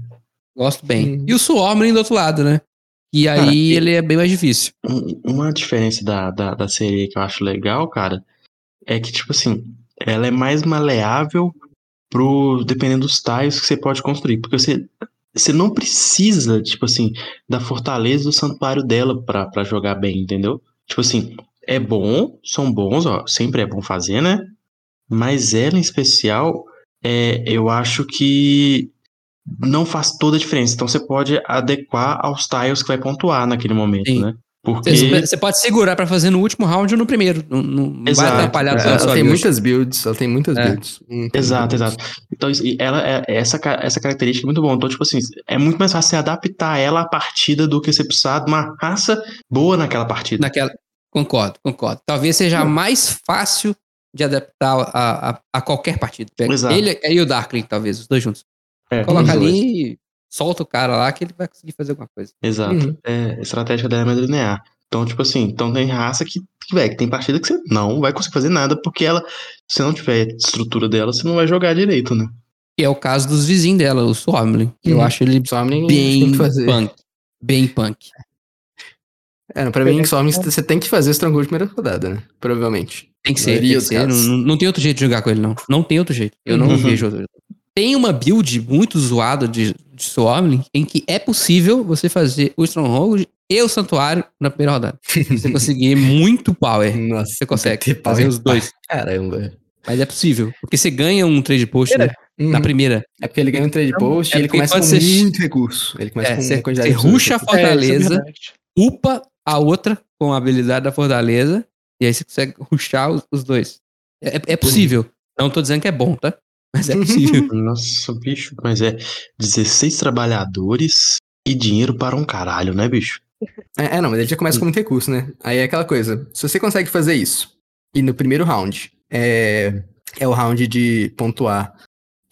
Gosto bem. Uhum. E o Swarmling do outro lado, né? E aí Cara, ele é bem mais difícil. Um- Uma diferença da, da, da sereia que eu acho legal, cara, é que, tipo assim, ela é mais maleável pro, dependendo dos tiles que você pode construir. Porque você, você não precisa, tipo assim, da fortaleza do santuário dela pra, pra jogar bem, entendeu? Tipo assim, é bom, são bons, ó, sempre é bom fazer, né? Mas ela em especial, é, eu acho que não faz toda a diferença. Então você pode adequar aos tiles que vai pontuar naquele momento, Sim. né? Porque. Você, pode segurar pra fazer no último round ou no primeiro. Não, não- não vai Exato. atrapalhar É, ela tem build. muitas builds, ela tem muitas É. builds. Muitas Exato, builds. exato. Então, isso- e ela é essa, ca- essa característica é muito boa. Então, tipo assim, é muito mais fácil você adaptar ela à partida do que você precisar de uma raça boa naquela partida. Naquela... Concordo, concordo. Talvez seja mais fácil de adaptar a, a, a qualquer partida. Exato. Ele e o Darkling, talvez, os dois juntos. É, Coloca dois. ali e solta o cara lá que ele vai conseguir fazer alguma coisa. Exato. Uhum. É, a estratégia dela é linear. Então, tipo assim, então tem raça que, que, véi, que tem partida que você não vai conseguir fazer nada, porque ela, se não tiver estrutura dela, você não vai jogar direito, né? Que é o caso dos vizinhos dela, o Swarmling. Eu Uhum. acho ele Swarmling bem punk. Bem punk. É, não, pra mim, Swarmling você tem que fazer o Stronghold primeira rodada, né? Provavelmente. Tem que ser, tem que ser. Não- não tem outro jeito de jogar com ele, não. Não tem outro jeito. Eu não Uhum. vejo outro jeito. Tem uma build muito zoada de, de Swarmling em que é possível você fazer o Stronghold e o Santuário na primeira rodada. Você conseguir muito power. Nossa, Você consegue fazer os dois. Caramba. Mas é possível. Porque você ganha um trade post né, na Uhum. primeira. É porque ele ganha um trade post É e ele começa com você- muito recurso. Ele começa É, com você- quantidade você de ruxa a. É, é Fortaleza, verdade. upa a outra com a habilidade da Fortaleza, e aí você consegue ruxar os, os dois. É, é possível. Não tô dizendo que é bom, tá? Mas é possível. Nossa, bicho. Mas é 16 trabalhadores e dinheiro para um caralho, né, bicho? É, é, não, mas ele já começa com muito recurso, né? Aí é aquela coisa. Se você consegue fazer isso, e no primeiro round é, é o round de pontuar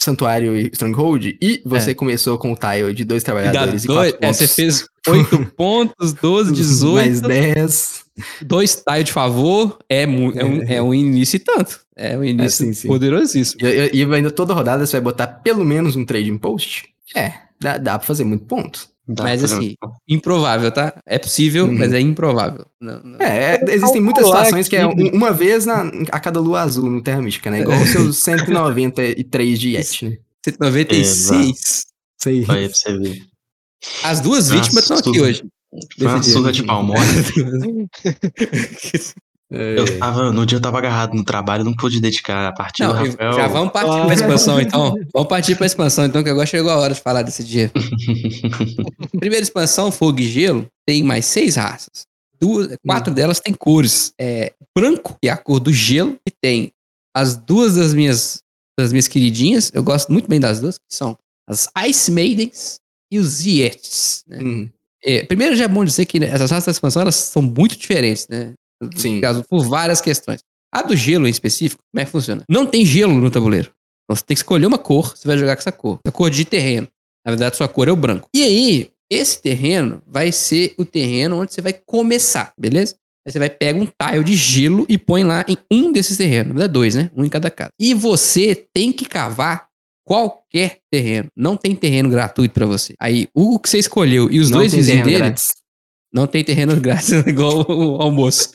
Santuário e Stronghold, e você começou com o tile de dois É. E trabalhadores e dois, quatro é, você fez 8 pontos, 12, 18, Mais 10. dois tile de favor, é, é, um, é um início e tanto. É um início sim, sim. poderosíssimo. E, e ainda toda rodada você vai botar pelo menos um trading post? É, dá, dá pra fazer muito ponto. Dá Mas assim, um- Improvável, tá? É possível, Uhum. mas é improvável. Não, não. É, é, existem muitas situações que é um- uma vez na, a cada lua azul no Terra Mística, né? Igual os seus 193 de Yeti, né? 196. Sei. Aí pra você ver. As duas vítimas estão aqui hoje. Foi uma surra de palmole. É, Eu tava, no dia eu tava agarrado no trabalho, não pude dedicar a partida. Não, Rafael. já vamos partir Ah. pra expansão, então. Vamos partir pra expansão, então, que agora chegou a hora de falar desse dia. Primeira expansão, Fogo e Gelo, tem mais seis raças. Duas, quatro delas têm cores. É, branco, que é a cor do gelo, e tem as duas das minhas, das minhas queridinhas, eu gosto muito bem das duas, que são as Ice Maidens e os Yetis. né? hum, É, primeiro já é bom dizer que né, essas raças da expansão elas são muito diferentes, né? Sim. Caso por várias questões. A do gelo em específico, como é que funciona? Não tem gelo no tabuleiro. Então você tem que escolher uma cor, você vai jogar com essa cor. A cor de terreno. Na verdade, sua cor é o branco. E aí, esse terreno vai ser o terreno onde você vai começar, beleza? Aí você vai pegar um tile de gelo e põe lá em um desses terrenos. Na verdade, dois, né? Um em cada casa. E você tem que cavar qualquer terreno. Não tem terreno gratuito pra você. Aí, o que você escolheu e os não dois vizinhos dele. grátis. Não tem terreno grátis, igual o almoço.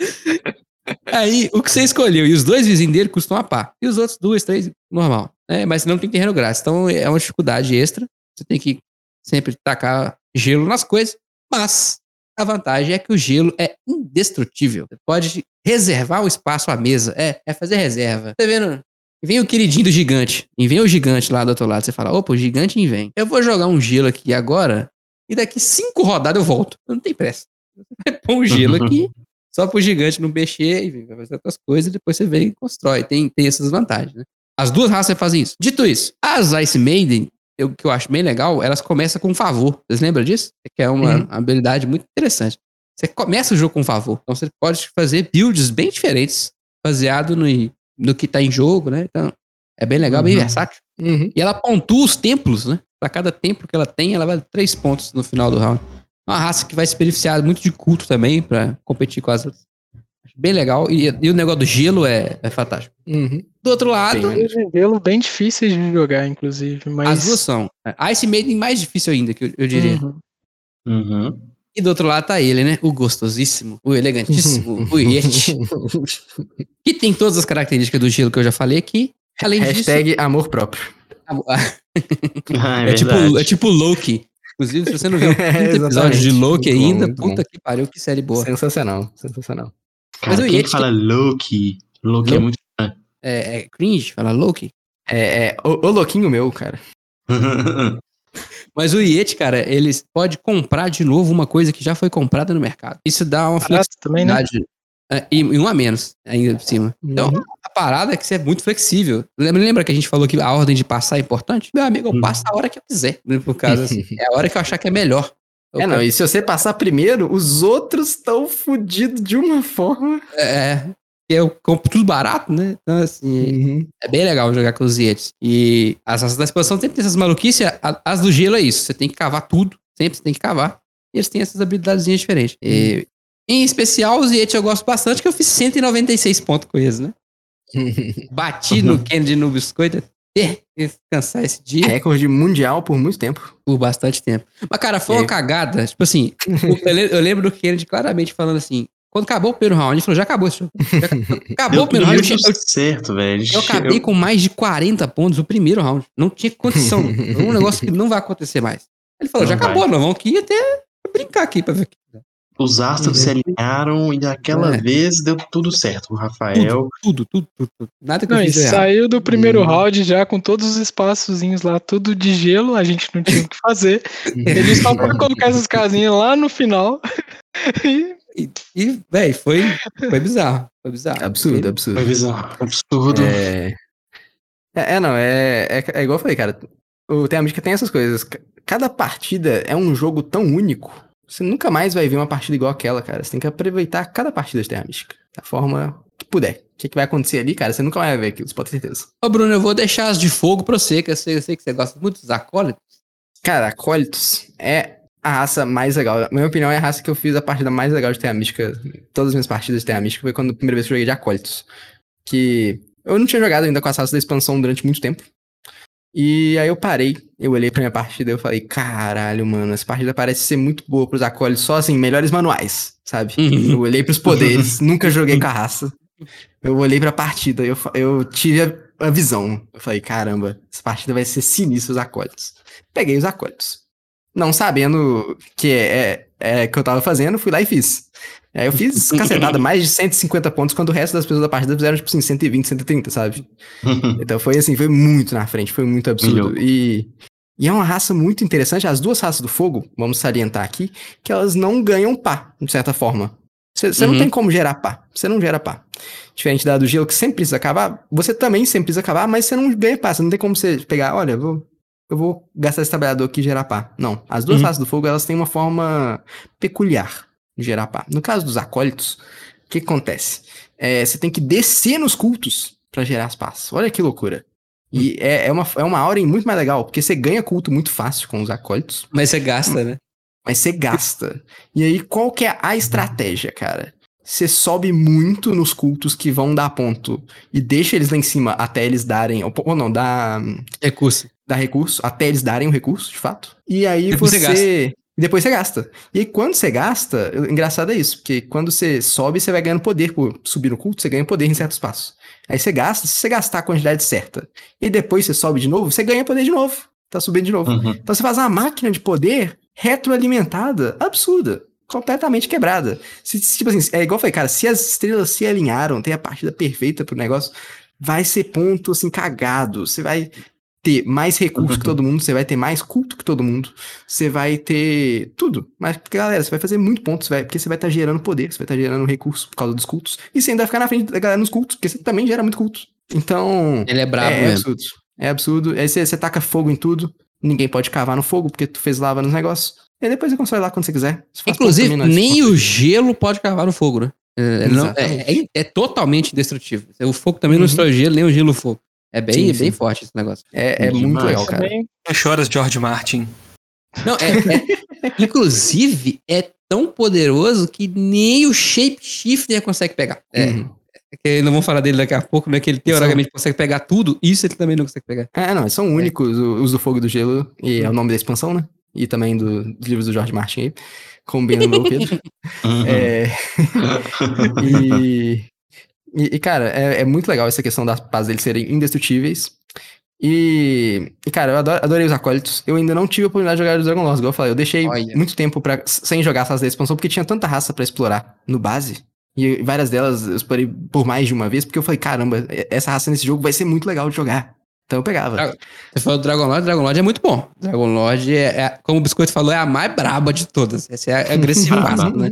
Aí, o que você escolheu? E os dois vizinhos dele custam a pá. E os outros, duas, três, normal. né? Mas não tem terreno grátis. Então, é uma dificuldade extra. Você tem que sempre tacar gelo nas coisas. Mas, a vantagem é que o gelo é indestrutível. Você pode reservar o espaço à mesa. É, é fazer reserva. Tá vendo? Vem o queridinho do gigante. E vem o gigante lá do outro lado. Você fala, opa, o gigante vem. Eu vou jogar um gelo aqui agora. E daqui cinco rodadas eu volto. Não tem pressa. Você vai pôr um gelo aqui, só pro gigante não mexer e vai fazer outras coisas, e depois você vem e constrói. Tem, tem essas vantagens, né? As duas raças fazem isso. Dito isso, as Ice Maiden, eu, que eu acho bem legal, elas começam com um favor. Vocês lembram disso? Que é uma Uhum. habilidade muito interessante. Você começa o jogo com favor. Então você pode fazer builds bem diferentes, baseado no, no que tá em jogo, né? Então, é bem legal, bem Uhum. versátil. Uhum. E ela pontua os templos, né? Pra cada templo que ela tem, ela vai três pontos no final do round. É uma raça que vai se beneficiar muito de culto também, pra competir com as outras. Acho Bem legal. E, e o negócio do gelo é, é fantástico. Uhum. Do outro lado. Os gelo bem difíceis de jogar, inclusive. Mas... as duas são. A Ice Maiden mais difícil ainda, que eu, eu diria. Uhum. Uhum. E do outro lado tá ele, né? O gostosíssimo, o elegantíssimo, o Yeti. Que tem todas as características do gelo que eu já falei aqui. Além disso, Hashtag amor próprio. Ah, é, é, tipo, é tipo Loki. Inclusive, se você não viu É, episódio de Loki Muito bom, ainda, muito puta bom. que pariu, que série boa. Sensacional, sensacional. Cara, Mas o quem Yeti que fala Loki? Loki é muito. É, é cringe, fala Loki. É, é o, o louquinho meu, cara. Mas o Yeti, cara, ele pode comprar de novo uma coisa que já foi comprada no mercado. Isso dá uma Barato também, né? é, e, e um a menos, ainda por cima. Então, Uhum. Parada é que você é muito flexível. Lembra, lembra que a gente falou que a ordem de passar é importante? Meu amigo, eu Uhum. passo a hora que eu quiser. né, Por causa, assim, é a hora que eu achar que é melhor. Eu É, não, e se você passar primeiro, os outros estão fodidos de uma forma. É, eu compro tudo barato, né? Então, assim, é bem legal jogar com os Yetis. E as raças da expansão sempre tem essas maluquices. As do gelo é isso. Você tem que cavar tudo. Sempre você tem que cavar. E eles têm essas habilidadezinhas diferentes. E, em especial, os Yetis eu gosto bastante, que eu fiz 196 pontos com eles, né? Bati no Kennedy no biscoito até descansar esse dia Recorde mundial por muito tempo. por bastante tempo. Mas, cara, foi uma cagada. Tipo assim, o- eu, le- eu lembro do Kennedy claramente falando assim. Quando acabou o primeiro round, ele falou: já acabou esse jogo. Já acabou, acabou o primeiro round. Eu, eu certo, velho. Eu acabei com mais de 40 pontos no primeiro round. Não tinha condição. É um negócio que não vai acontecer mais. Ele falou, Não já vai. acabou, nós vamos aqui até brincar aqui pra ver. o que dá." Os astros se alinharam e daquela É. vez deu tudo certo. O Rafael. Tudo, tudo, tudo, tudo. Nada que eu Não, e fiz errado. saiu do primeiro Hum. round já com todos os espaçozinhos lá, tudo de gelo, a gente não tinha o que fazer. Ele só foi colocar essas casinhas lá no final. E E, e véi, foi, foi bizarro. Foi bizarro. Absurdo, absurdo. Foi bizarro. Absurdo. É... é, é, não, é, é, é igual eu falei, cara. O Terra Mística tem essas coisas. Ca- Cada partida é um jogo tão único. Você nunca mais vai ver uma partida igual aquela, cara. Você tem que aproveitar cada partida de Terra Mística. Da forma que puder. O que, que vai acontecer ali, cara? Você nunca vai ver aquilo, você pode ter certeza. Ô, Bruno, eu vou deixar as de fogo pra você, que eu sei, eu sei que você gosta muito dos acólitos. Cara, Acólitos é a raça mais legal. Na minha opinião, é a raça que eu fiz a partida mais legal de Terra Mística. Todas as minhas partidas de Terra Mística foi quando a primeira vez que eu joguei de Acólitos. Que eu não tinha jogado ainda com as raças da expansão durante muito tempo. E aí eu parei, eu olhei pra minha partida e eu falei, caralho, mano, essa partida parece ser muito boa pros acólitos, só assim, melhores manuais, sabe? Uhum. Eu olhei pros poderes, nunca joguei com a raça. Eu olhei pra partida, eu, eu tive a, a visão. Eu falei, caramba, essa partida vai ser sinistra os acólitos. Peguei os acólitos. Não sabendo que é, é, é que eu tava fazendo, fui lá e fiz. Aí eu fiz cacetada, mais de 150 pontos, quando o resto das pessoas da partida fizeram, tipo assim, 120, 130, sabe? Então foi assim, foi muito na frente, foi muito absurdo. E, e é uma raça muito interessante. As duas raças do fogo, vamos salientar aqui, que elas não ganham pá, de certa forma. Você Uhum. não tem como gerar pá. Você não gera pá. Diferente da do gelo, que sempre precisa acabar, você também sempre precisa acabar, mas você não ganha pá. Você não tem como você pegar, olha, eu vou, eu vou gastar esse trabalhador aqui e gerar pá. Não. As duas Uhum. raças do fogo, elas têm uma forma peculiar gerar pá. No caso dos acólitos, o que, que acontece? É, você tem que descer nos cultos pra gerar as pás. Olha que loucura. E é, é, uma, é uma aura muito mais legal, porque você ganha culto muito fácil com os acólitos, Mas você gasta, né? mas você gasta. E aí, qual que é a estratégia, cara? Você sobe muito nos cultos que vão dar ponto e deixa eles lá em cima até eles darem. Ou, ou não, dá, Recurso. dá recurso, até eles darem o recurso, de fato. E aí Depois você. E depois você gasta. E aí, quando você gasta, o engraçado é isso, porque quando você sobe, você vai ganhando poder por subir no culto, você ganha poder em certos passos. Aí você gasta, se você gastar a quantidade certa, e depois você sobe de novo, você ganha poder de novo. Tá subindo de novo. Uhum. Então você faz uma máquina de poder retroalimentada, absurda. Completamente quebrada. Se, se, tipo assim, é igual eu falei, cara, se as estrelas se alinharam, tem a partida perfeita pro negócio, vai ser ponto assim, cagado. Você vai ter mais recurso que todo mundo, você vai ter mais culto que todo mundo, você vai ter tudo. Mas, galera, você vai fazer muito ponto, você vai, porque você vai estar gerando poder, você vai estar gerando recurso por causa dos cultos, e você ainda vai ficar na frente da galera nos cultos, porque você também gera muito culto. Então, Ele é brabo é, é absurdo. É absurdo. Aí você, você taca fogo em tudo. Ninguém pode cavar no fogo porque tu fez lava nos negócios. E depois você constrói lá quando você quiser. Faz Inclusive, nem o gelo pode cavar no fogo, né? É, não- é- é- é totalmente indestrutível. O fogo também não Uhum. destrói gelo, nem o gelo o fogo. É bem, Sim, é bem sim. forte esse negócio. É, é muito legal, cara. Também, choras, George Martin. Não, é, é- inclusive, é tão poderoso que nem o Shapeshifter consegue pegar. É, Uhum. que não vamos falar dele daqui a pouco, né? Que ele teoricamente consegue pegar tudo, isso ele também não consegue pegar. É, não, são únicos o- os do Fogo e do Gelo, e é o nome da expansão, né? E também do- dos livros do George Martin aí, bem o Pedro. Uhum. É, e, e, e, cara, é, é muito legal essa questão das pás deles serem indestrutíveis. E, e, cara, eu adoro- adorei os acólitos. Eu ainda não tive a oportunidade de jogar os Dragon Lords, igual eu falei. Eu deixei Olha. muito tempo pra, sem jogar essas da expansão, porque tinha tanta raça pra explorar no base. E várias delas eu explorei por mais de uma vez, porque eu falei, caramba, essa raça nesse jogo vai ser muito legal de jogar. Então eu pegava. Você falou do Dragon Lord, Dragon Lord é muito bom. Dragon Lord é, é- como o Biscoito falou, é a mais braba de todas. Essa é a agressiva, né?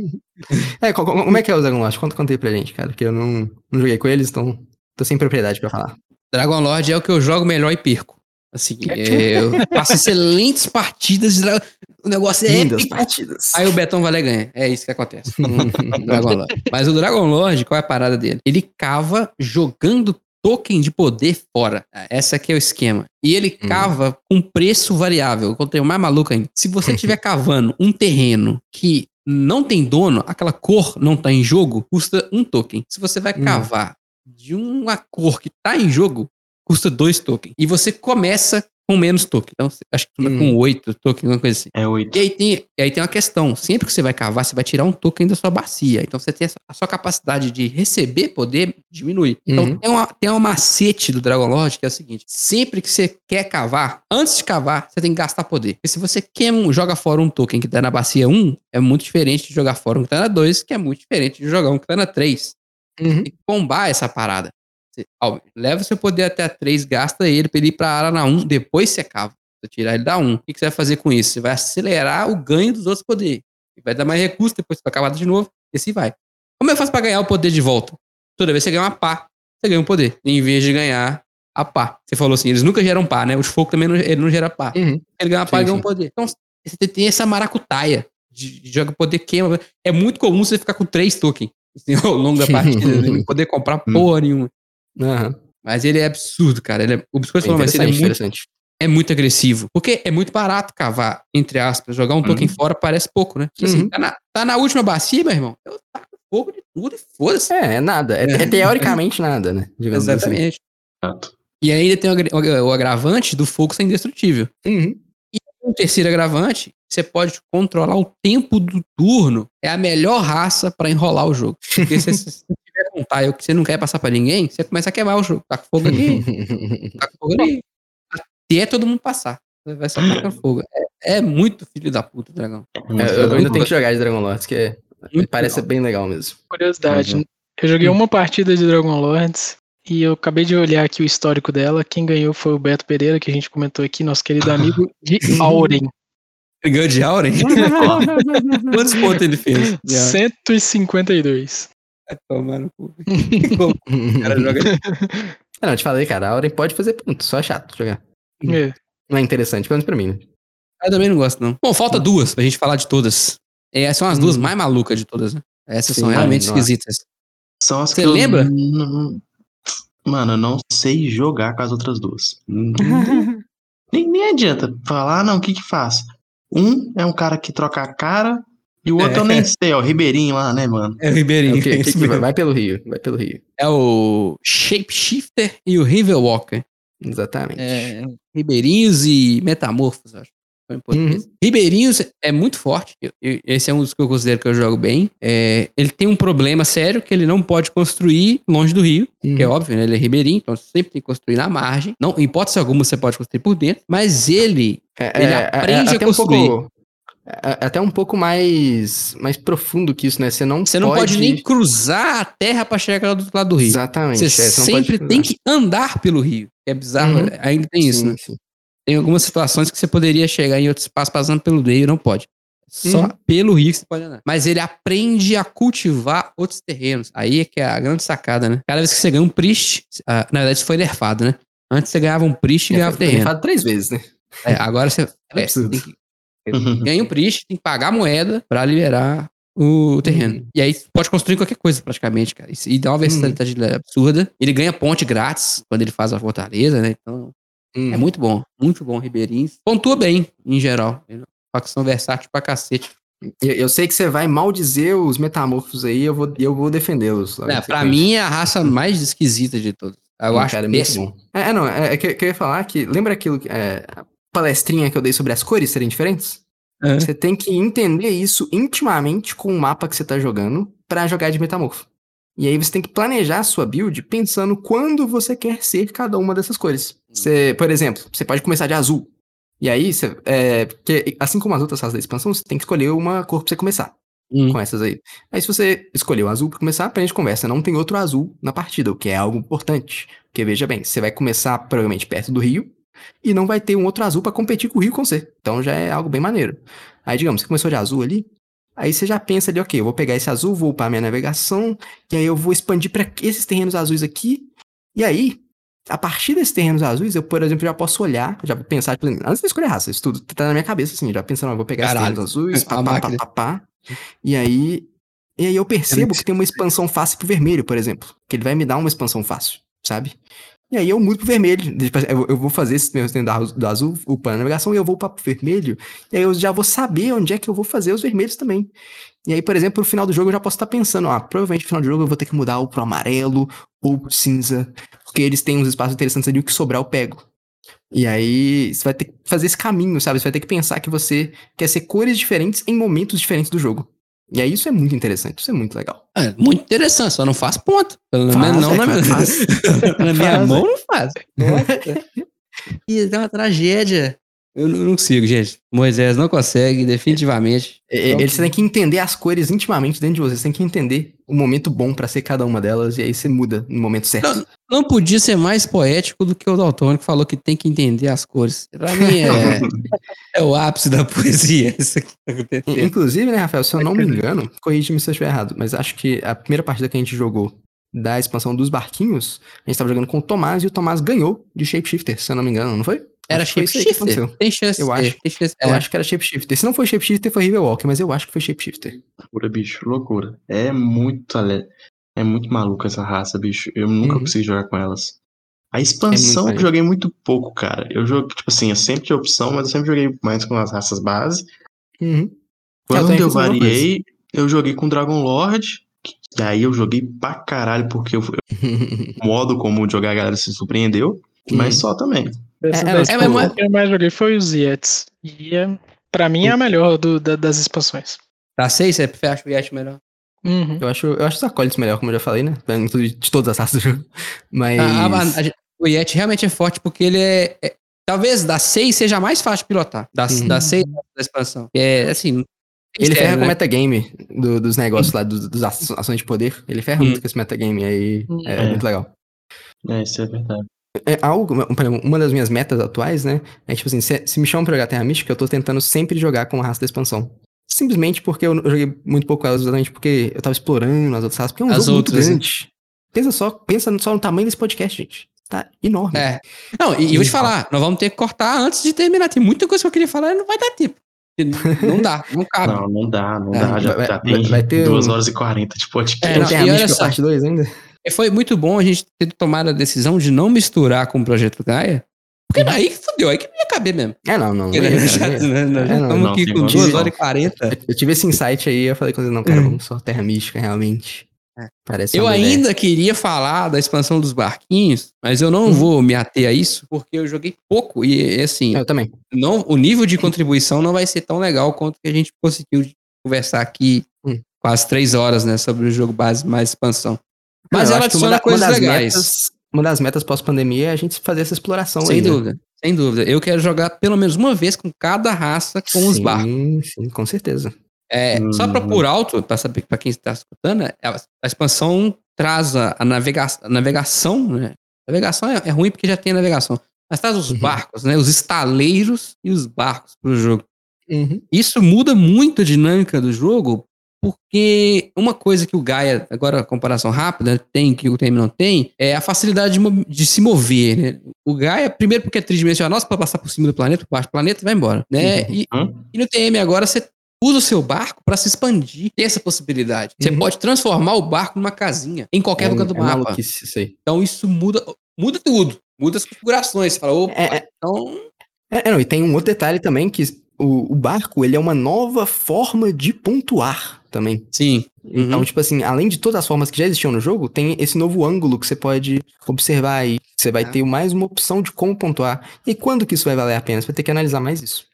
É, co- co- como é que é o Dragon Lord? Conta, conta aí pra gente, cara, que eu não, não joguei com eles, então tô sem propriedade pra falar. Dragon Lord é o que eu jogo melhor e perco. Assim, é, eu faço excelentes partidas de Dragon O negócio é Lindas épico. partidas. Aí o Betão vai lá e ganha. É isso que acontece. Dragon Lord. Mas o Dragon Lord, qual é a parada dele? Ele cava jogando token de poder fora. Essa aqui é o esquema. E ele Hum. cava com preço variável. Eu contei o mais maluco ainda. Se você estiver cavando um terreno que não tem dono, aquela cor não tá em jogo, custa um token. Se você vai Hum. cavar de uma cor que tá em jogo, custa dois tokens. E você começa com menos token. Então, acho que começa Hum. com oito tokens, alguma coisa assim. É oito. E aí, tem, e aí tem uma questão. Sempre que você vai cavar, você vai tirar um token da sua bacia. Então você tem a sua- capacidade de receber poder diminui. Então Uhum. tem, uma, tem um macete do Dragon Lord que é o seguinte: sempre que você quer cavar, antes de cavar, você tem que gastar poder. Porque se você queima, um- joga fora um token que tá na bacia 1, é muito diferente de jogar fora um que tá na 2, que é muito diferente de jogar um que tá na 3 Uhum. e combar essa parada. Ó, leva seu poder até a 3, gasta ele pra ele ir pra área na 1, depois você cava. Você tirar ele da 1. O que que você vai fazer com isso? Você vai acelerar o ganho dos outros poderes. Vai dar mais recurso, depois você vai cavar de novo, e assim vai. Como eu faço pra ganhar o poder de volta? Toda vez que você ganha uma pá, você ganha um poder. Em vez de ganhar a pá. Você falou assim, eles nunca geram pá, né? O fogo também não, ele não gera pá. Uhum. Ele ganha uma pá Sim, e ganha um poder. Então, você tem essa maracutaia de, de joga poder queima. É muito comum você ficar com três tokens assim, ao longo da partida, né? não poder comprar Hum. porra nenhuma. Aham. Mas ele é absurdo, cara. Ele é, o Biscoito É é interessante, muito, interessante. é muito agressivo. Porque é muito barato cavar, entre aspas. Jogar um token fora parece pouco, né? Tipo assim, Uhum. tá, na, tá na última bacia, meu irmão. Eu taco fogo de tudo e foda-se. É, é nada. É, é teoricamente nada, né? Digamos assim. Exatamente. Exato. E ainda tem o, agra- o agravante do fogo ser indestrutível. Uhum. Um terceiro agravante, você pode controlar o tempo do turno. É a melhor raça pra enrolar o jogo. Porque você com um tile que você não quer passar pra ninguém, você começa a queimar o jogo. Tá com fogo aqui, tá com fogo ali. Até todo mundo passar. Vai só tacando fogo. É, é muito filho da puta, dragão. É, eu ainda tenho que jogar de Dragon Lords, que é, Muito parece legal. bem legal mesmo. curiosidade. Uhum. Eu joguei uma partida de Dragon Lords e eu acabei de olhar aqui o histórico dela. Quem ganhou foi o Beto Pereira, que a gente comentou aqui, nosso querido amigo de Auren. Ele ganhou de Auren? Quantos pontos ele fez? De Auren? 152. Vai tomar no cu. O cara joga não, eu te falei, cara, a Auren pode fazer ponto, só é chato jogar. É. Não é interessante, pelo menos pra mim, né? Eu também não gosto, não. Bom, falta duas pra gente falar de todas. É, essas são as duas Hum. mais malucas de todas, né? Essas são Sim, realmente nossa. esquisitas. São as Você que eu lembra? não- Mano, eu não sei jogar com as outras duas. nem, nem adianta falar, ah, não, o que que faz? Um é um cara que troca a cara e o outro É. eu nem sei, ó, o Ribeirinho lá, né, mano? É o É, Ribeirinho. o quê? é Que- que- mesmo. vai pelo Rio, vai pelo Rio. É o Shapeshifter e o Riverwalker. Exatamente. É, ribeirinhos e metamorfos, acho. Português. Ribeirinhos é muito forte. Eu- eu- esse é um dos que eu considero que eu jogo bem. É, ele tem um problema sério que ele não pode construir longe do rio. Uhum. Que é óbvio, né? Ele é ribeirinho, então sempre tem que construir na margem. Não, em hipótese alguma você pode construir por dentro. Mas ele É, Ele é- é- aprende a até um construir. pouco. É é até um pouco mais, mais profundo que isso, né? Você não Você não pode, nem cruzar a terra pra chegar do outro lado do rio. Exatamente. Você é, você pode sempre tem que andar pelo rio. É bizarro, Uhum. ainda tem isso, Sim, né? sim. Tem algumas situações que você poderia chegar em outro espaço passando pelo rio e não pode. Só Uhum. pelo rio que você pode andar. Mas ele aprende a cultivar outros terrenos. Aí é que é a grande sacada, né? Cada vez que você ganha um priest, ah, na verdade isso foi nerfado, né? Antes você ganhava um priest e É, ganhava foi terreno. nerfado três vezes, né? É, agora você, é, tem que Ganha um Priest, tem que pagar a moeda pra liberar o terreno. Uhum. E aí pode construir qualquer coisa, praticamente, cara. E dá uma versatilidade absurda. Ele ganha ponte grátis quando ele faz a fortaleza, né? Então, Hum. é muito bom. Muito bom, Ribeirinhos. Pontua bem, em geral. Facção versátil pra cacete. Eu, eu sei que você vai maldizer os metamorfos aí, eu vou, eu vou defendê-los. É, pra mim, é a raça mais esquisita de todas. Eu Hum, acho cara, é muito péssimo. bom. É, é, não, é, é que, eu ia falar que. Lembra aquilo, que- é, palestrinha que eu dei sobre as cores serem diferentes? É. Você tem que entender isso intimamente com o mapa que você tá jogando pra jogar de metamorfo. E aí você tem que planejar a sua build pensando quando você quer ser cada uma dessas cores. Você, por exemplo, você pode começar de azul. E aí, você, é, porque assim como as outras raças da expansão, você tem que escolher uma cor pra você começar Hum. com essas aí. Aí se você escolheu o azul pra começar, pra gente conversa, não tem outro azul na partida, o que é algo importante. Porque veja bem, você vai começar provavelmente perto do rio e não vai ter um outro azul pra competir com o rio com você. Então já é algo bem maneiro. Aí digamos, você começou de azul ali, aí você já pensa ali, ok, eu vou pegar esse azul, vou upar minha navegação, e aí eu vou expandir pra esses terrenos azuis aqui. E aí, a partir desses terrenos azuis, eu, por exemplo, já posso olhar, já pensar, tipo, antes de escolher raça, isso tudo tá na minha cabeça, assim, já pensando, ó, vou pegar Caralho. esses terrenos azuis, pá, pá, pá, pá, pá. E aí, e aí eu percebo que tem uma expansão fácil pro vermelho, por exemplo. Que ele vai me dar uma expansão fácil, sabe? E aí eu mudo pro vermelho. Eu, vou fazer esse meu da- do azul, o plano de navegação, e eu vou para pro vermelho. E aí eu já vou saber onde é que eu vou fazer os vermelhos também. E aí, por exemplo, no final do jogo eu já posso estar pensando, ah, provavelmente no final do jogo eu vou ter que mudar ou pro amarelo ou pro cinza. Porque eles têm uns espaços interessantes ali, o que sobrar eu pego. E aí, você vai ter que fazer esse caminho, sabe? Você vai ter que pensar que você quer ser cores diferentes em momentos diferentes do jogo. E aí, isso é muito interessante, isso é muito legal. É, muito interessante, só não faz ponto. Pelo menos não é na minha, faz. na minha mão, não faz. Ih, é uma tragédia. Eu não, consigo, gente. Moisés não consegue, definitivamente. É, é, Eles têm que entender as cores intimamente dentro de você. Você tem que entender o momento bom pra ser cada uma delas. E aí você muda no momento certo. Não, não podia ser mais poético do que o Daltônico que falou que tem que entender as cores. Pra mim é, é o ápice da poesia. Isso aqui tá acontecendo. Inclusive, né, Rafael, se eu não me engano, corrige-me se eu estiver errado, mas acho que a primeira partida que a gente jogou da expansão dos barquinhos, a gente tava jogando com o Tomás e o Tomás ganhou de Shapeshifter, se eu não me engano, não foi? Era Acho que shapeshifter? aconteceu. Tem chance. Eu é, acho. Tem chance. Eu é. acho que era Shapeshifter. Se não foi Shapeshifter, foi Riverwalker, mas eu acho que foi Shapeshifter. Loucura, bicho, loucura. É muito. É muito maluca essa raça, bicho. Eu nunca Uhum. consegui jogar com elas. A expansão eu maneiro. joguei muito pouco, cara. Eu jogo, tipo assim, eu sempre tinha opção, mas eu sempre joguei mais com as raças base. Uhum. Quando eu mesma variei, eu joguei com Dragon Lord. E aí eu joguei pra caralho, porque eu, o modo como jogar a galera se surpreendeu. Mas só também. Dessa É, é, mas- expansão, o que eu mais joguei foi os Yets. E é, pra mim é a melhor do- da- das expansões. Tá seis, você acha o Yet melhor? Uhum. Eu acho, eu acho os acólitos melhor, como eu já falei, né? De todas as raças do jogo. Mas. A- a- a- o Yet realmente é forte porque ele é. é- talvez da 6 seja mais fácil de pilotar. Da, Uhum. da 6 da expansão. É assim. Ele ferra com o né? metagame do- dos negócios lá, dos, dos aç- ações de poder. Ele ferra Hum. muito com esse metagame aí. É, É. muito legal. É, isso é verdade. É algo, uma das minhas metas atuais, né? É tipo assim, se, se me chamam pra jogar Terra Mística, eu tô tentando sempre jogar com a raça da expansão. Simplesmente porque eu, eu joguei muito pouco elas, exatamente porque eu tava explorando as outras raças, porque é um As jogo outras, né? muito grande. Pensa só, pensa só no tamanho desse podcast, gente. Tá enorme. É. Não, e, e vou te falar, nós vamos ter que cortar antes de terminar. Tem muita coisa que eu queria falar e não vai dar tempo. Não dá, não cabe. Não, não dá, não É, dá. Já, vai- já vai- tem vai ter 2 um- horas e 40 de podcast. É, Tem não, e Mística só. parte 2 ainda? E Foi muito bom a gente ter tomado a decisão de não misturar com o Projeto Gaia. Porque aí que fudeu, aí que não ia caber mesmo. É, não, não. Não né, ia. né, nós já É, estamos aqui com. 2 horas e 40. Eu tive esse insight aí, eu falei com não, cara, vamos só Terra Mística, realmente. Parece Eu ainda queria falar da expansão dos barquinhos, mas eu não vou me ater a isso, porque eu joguei pouco. E assim, Eu também. não, o nível de contribuição não vai ser tão legal quanto que a gente conseguiu conversar aqui Hum. quase três horas, né, sobre o jogo base mais expansão. Mas Eu ela uma adiciona coisas uma legais. Metas, uma das metas pós-pandemia é a gente fazer essa exploração Sem aí, né? dúvida, sem dúvida. Eu quero jogar pelo menos uma vez com cada raça com os sim, barcos. Sim, com certeza. É, Só para Uhum. por alto, para saber para quem está escutando, é, a, expansão traz a, navega, a navegação, né? A navegação é, é ruim porque já tem a navegação, mas traz os Uhum. barcos, né? Os estaleiros e os barcos pro jogo. Uhum. Isso muda muito a dinâmica do jogo, porque uma coisa que o Gaia, agora comparação rápida, tem, que o TM não tem, é a facilidade de, de se mover, né? O Gaia, primeiro porque é tridimensional, você pode passar por cima do planeta, por baixo do planeta e vai embora, né? E, Uhum. e no TM agora você usa o seu barco para se expandir. Tem essa possibilidade. Você Uhum. pode transformar o barco numa casinha em qualquer lugar do é mapa. maluquice isso aí. Então isso muda, muda tudo. Muda as configurações. Você fala, opa, É, é, então é, não, e tem um outro detalhe também, que o, o barco, ele é uma nova forma de pontuar também. sim. Então, Uhum. tipo assim, além de todas as formas que já existiam no jogo, tem esse novo ângulo que você pode observar aí. Você vai Ah. ter mais uma opção de como pontuar. E quando que isso vai valer a pena? Você vai ter que analisar mais isso.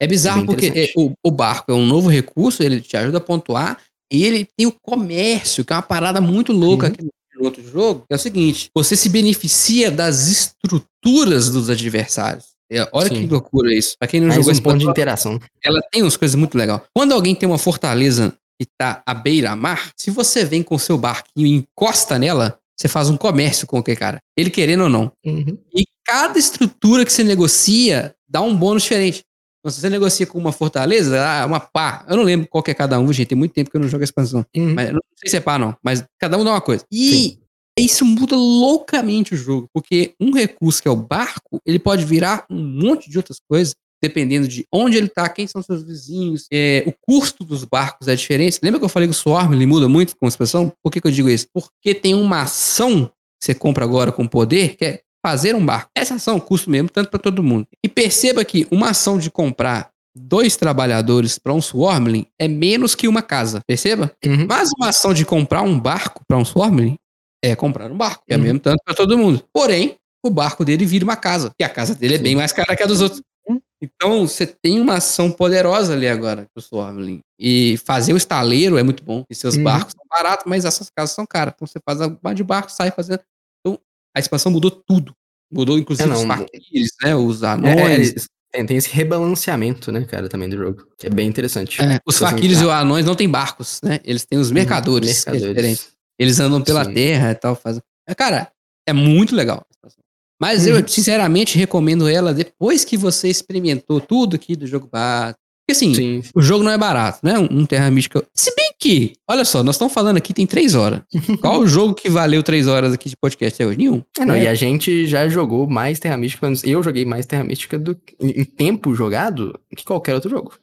É bizarro bem porque é, o, o barco é um novo recurso, ele te ajuda a pontuar, e ele tem o comércio, que é uma parada muito louca Uhum. aqui no outro jogo. É o seguinte: você se beneficia das estruturas dos adversários. É, olha Sim. que loucura isso. Pra quem não Mais jogou um esse ponto de interação. ela tem umas coisas muito legais. Quando alguém tem uma fortaleza e tá à beira-mar, se você vem com o seu barquinho e encosta nela, você faz um comércio com aquele cara. Ele querendo ou não. Uhum. E cada estrutura que você negocia dá um bônus diferente. Então, se você negocia com uma fortaleza, ah, uma pá. Eu não lembro qual que é cada um, gente. Tem muito tempo que eu não jogo a expansão. Uhum. Mas não sei se é pá, não. Mas cada um dá uma coisa. E Sim. Isso muda loucamente o jogo. Porque um recurso que é o barco, ele pode virar um monte de outras coisas. Dependendo de onde ele tá, quem são seus vizinhos, é, o custo dos barcos é diferente. Lembra que eu falei que o Swarm ele muda muito com a expansão? Por que, que eu digo isso? Porque tem uma ação que você compra agora com poder, que é fazer um barco. Essa ação custa mesmo tanto para todo mundo. E perceba que uma ação de comprar dois trabalhadores para um Swarmling é menos que uma casa. Perceba? Uhum. Mas uma ação de comprar um barco para um Swarmling é comprar um barco. É Uhum. mesmo tanto para todo mundo. Porém, o barco dele vira uma casa. E a casa dele é bem mais cara que a dos outros. Então, você tem uma ação poderosa ali agora pro Swarmling. E fazer o estaleiro é muito bom. E seus Uhum. barcos são baratos, mas essas casas são caras. Então, você faz a barra de barco, sai fazendo. Então, a expansão mudou tudo. Mudou, inclusive, É, não, os faquires, né? Os É, anões. é, tem esse rebalanceamento, né, cara, também do jogo. Que é bem interessante. É, os faquires e os anões não têm barcos, né? Eles têm os mercadores. é diferente. Eles andam pela Sim. terra e tal. Fazem... É, Cara, é muito legal. Mas eu, Uhum. sinceramente, recomendo ela depois que você experimentou tudo aqui do jogo básico. Porque assim, Sim. o jogo não é barato, né? Um Terra Mística. Se bem que, olha só, nós estamos falando aqui tem três horas. Qual o jogo que valeu três horas aqui de podcast até hoje? Nenhum. É, não, É. E a gente já jogou mais Terra Mística. Eu joguei mais Terra Mística do, em em tempo jogado que qualquer outro jogo.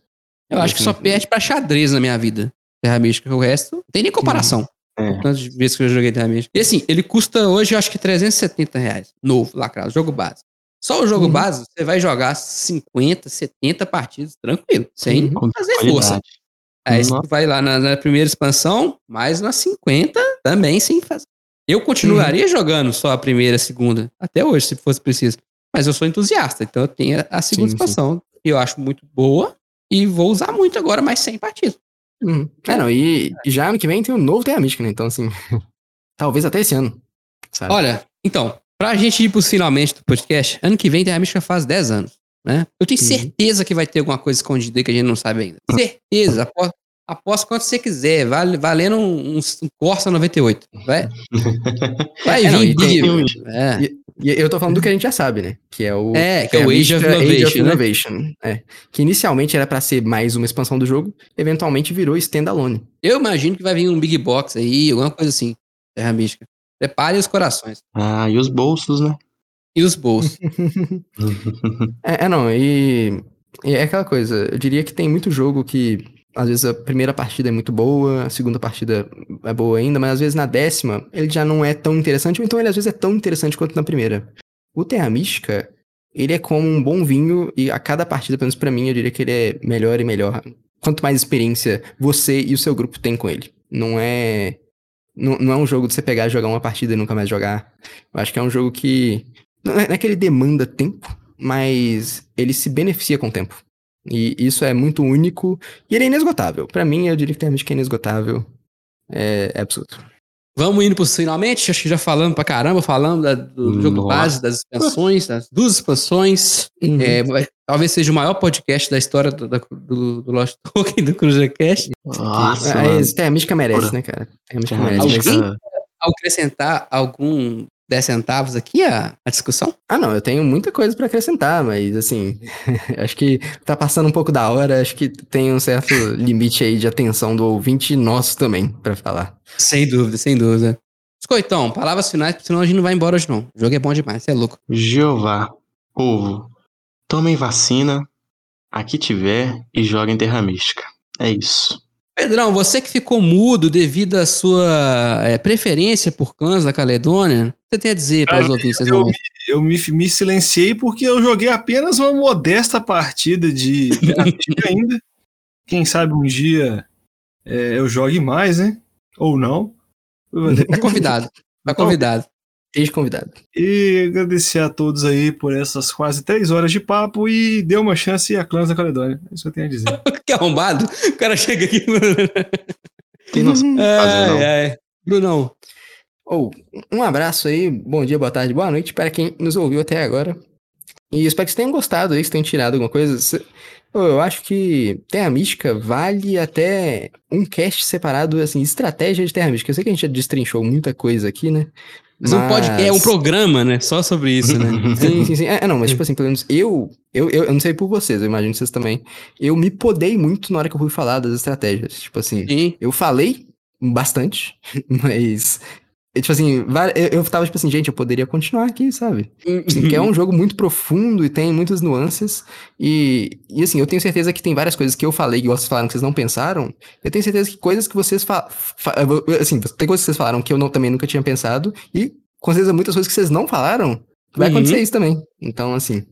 Eu acho que só perde pra xadrez na minha vida. Terra Mística, o resto não tem nem comparação. É. Tantas vezes que eu joguei Mística. E assim, ele custa hoje, eu acho que 370 reais. Novo, lacrado, jogo base. Só o jogo Uhum. base, você vai jogar 50, 70 partidas tranquilo, sem Uhum. Fazer força. Aí você Nossa. vai lá na, na primeira expansão, mais nas 50 também sem fazer. Eu continuaria jogando só a primeira a segunda, até hoje, se fosse preciso. Mas eu sou entusiasta, então eu tenho a segunda Sim, sim. expansão, que eu acho muito boa, e vou usar muito agora, mas sem partido. Uhum. É, não, e, já ano que vem tem um novo Terra Mística, né? Então, assim, talvez até esse ano. Sabe? Olha, então, pra gente ir pros finalmente do podcast, ano que vem Terra Mística faz 10 anos, né? Eu tenho Uhum. certeza que vai ter alguma coisa escondida que a gente não sabe ainda. Certeza, aposto, aposto quanto você quiser, vale, valendo um, um Corsa 98. Vai, vai É, não, vir e tem- é. E eu tô falando do que a gente já sabe, né? Que é o. É, que é o Terra Age of Innovation, né? Innovation, É. Que inicialmente era pra ser mais uma expansão do jogo, eventualmente virou standalone. Eu imagino que vai vir um Big Box aí, alguma coisa assim. Terra Mística. Preparem os corações. Ah, e os bolsos, né? E os bolsos. É, é, não, e, e é aquela coisa, eu diria que tem muito jogo que às vezes a primeira partida é muito boa, a segunda partida é boa ainda, mas às vezes na décima ele já não é tão interessante, ou então ele às vezes é tão interessante quanto na primeira. O Terra Mística, ele é como um bom vinho e a cada partida, pelo menos pra mim, eu diria que ele é melhor e melhor. Quanto mais experiência você e o seu grupo têm com ele. Não é. Não, não é um jogo de você pegar e jogar uma partida e nunca mais jogar. Eu acho que é um jogo que. Não é não é que ele demanda tempo, mas ele se beneficia com o tempo. E isso é muito único e ele é inesgotável. Pra mim, eu diria que Terra Mística é inesgotável. É, é absurdo. Vamos indo pros finalmente. Acho que já falamos pra caramba, falamos da- do jogo Nossa. base, das expansões, das duas expansões. Uhum. É, vai- talvez seja o maior podcast da história do, do, do Lost Token, do CruzaCast. Nossa, É, mano. Terra Mística merece, Porra. né, cara? Terra Mística merece. Mística- Ao acrescentar algum 10 centavos aqui a, a discussão? Ah, não, eu tenho muita coisa pra acrescentar, mas assim, acho que tá passando um pouco da hora, acho que tem um certo limite aí de atenção do ouvinte nosso também pra falar. Sem dúvida, sem dúvida. Escoitão, palavras finais, porque senão a gente não vai embora hoje não. O jogo é bom demais, você é louco. Jeová, povo, tomem vacina, aqui tiver e joguem Terra Mística. É isso. Pedrão, você que ficou mudo devido à sua é, preferência por clãs da Caledônia, o que você tem a dizer para os ouvintes? Eu, momento? eu me, me silenciei porque eu joguei apenas uma modesta partida de ainda. Quem sabe um dia é, eu jogue mais, né? Ou não. Tá convidado. Tá convidado. Esteja convidado. E agradecer a todos aí por essas quase três horas de papo e dê uma chance a Clãs da Caledônia. É isso eu tenho a dizer. que arrombado. O cara chega aqui. Quem não sabe não. ai, ai. Brunão, Ou, um abraço aí, bom dia, boa tarde, boa noite para quem nos ouviu até agora. E espero que vocês tenham gostado aí, que vocês tenham tirado alguma coisa. Eu acho que Terra Mística vale até um cast separado, assim, estratégia de Terra Mística. Eu sei que a gente já destrinchou muita coisa aqui, né? Mas um podcast, é um programa, né? Só sobre isso, né? Sim, sim, sim. É, não, mas tipo assim, pelo menos eu, eu, eu, eu não sei por vocês, eu imagino vocês também. Eu me podei muito na hora que eu fui falar das estratégias. Tipo assim, Sim. eu falei bastante, mas. Tipo assim, eu, eu tava tipo assim, gente, eu poderia continuar aqui, sabe? Assim, que é um jogo muito profundo e tem muitas nuances. E, e assim, eu tenho certeza que tem várias coisas que eu falei que vocês falaram que vocês não pensaram. Eu tenho certeza que coisas que vocês fa fa- Assim, tem coisas que vocês falaram que eu não, também nunca tinha pensado. E com certeza muitas coisas que vocês não falaram. Vai Uhum. acontecer isso também. Então, assim.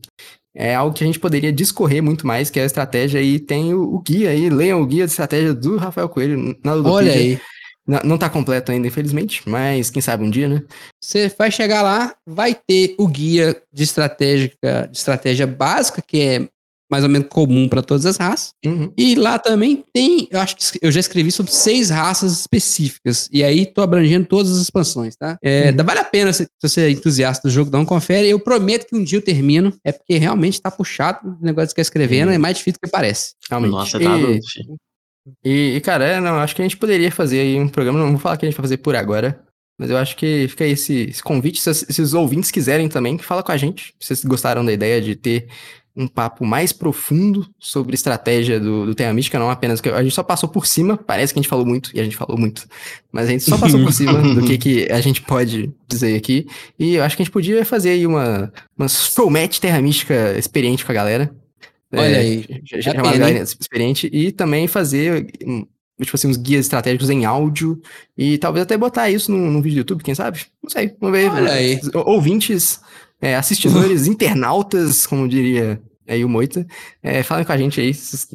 É algo que a gente poderia discorrer muito mais, que é a estratégia, e tem o, o guia aí, leiam o guia de estratégia do Rafael Coelho na Olha Ludopedia. aí. Não, não tá completo ainda, infelizmente, mas quem sabe um dia, né? Você vai chegar lá, vai ter o guia de estratégia, de estratégia básica, que é mais ou menos comum para todas as raças. Uhum. E lá também tem, eu acho que eu já escrevi sobre seis raças específicas. E aí tô abrangendo todas as expansões, tá? É, Uhum. dá- Vale a pena se, se você é entusiasta do jogo, dá um confere. Eu prometo que um dia eu termino. É porque realmente tá puxado o negócio que é escrevendo, é mais difícil do que parece. Realmente. Nossa, tá E-. E, e, cara, é, não, acho que a gente poderia fazer aí um programa, não vou falar que a gente vai fazer por agora, mas eu acho que fica aí esse, esse convite, se, se os ouvintes quiserem também, que fala com a gente, se vocês gostaram da ideia de ter um papo mais profundo sobre estratégia do, do Terra Mística, não apenas que a gente só passou por cima, parece que a gente falou muito, e a gente falou muito, mas a gente só passou por cima do que, que a gente pode dizer aqui, e eu acho que a gente podia fazer aí uma, uma showmatch Terra Mística experiente com a galera. Olha É, aí, já- é já- pena, chamar a hein? galera experiente e também fazer hum, tipo assim, uns guias estratégicos em áudio e talvez até botar isso num, num vídeo do YouTube, quem sabe? Não sei, vamos ver. Olha aí. Ou- Ouvintes, é, assistidores, internautas, como diria aí o Moita, é, falem com a gente aí se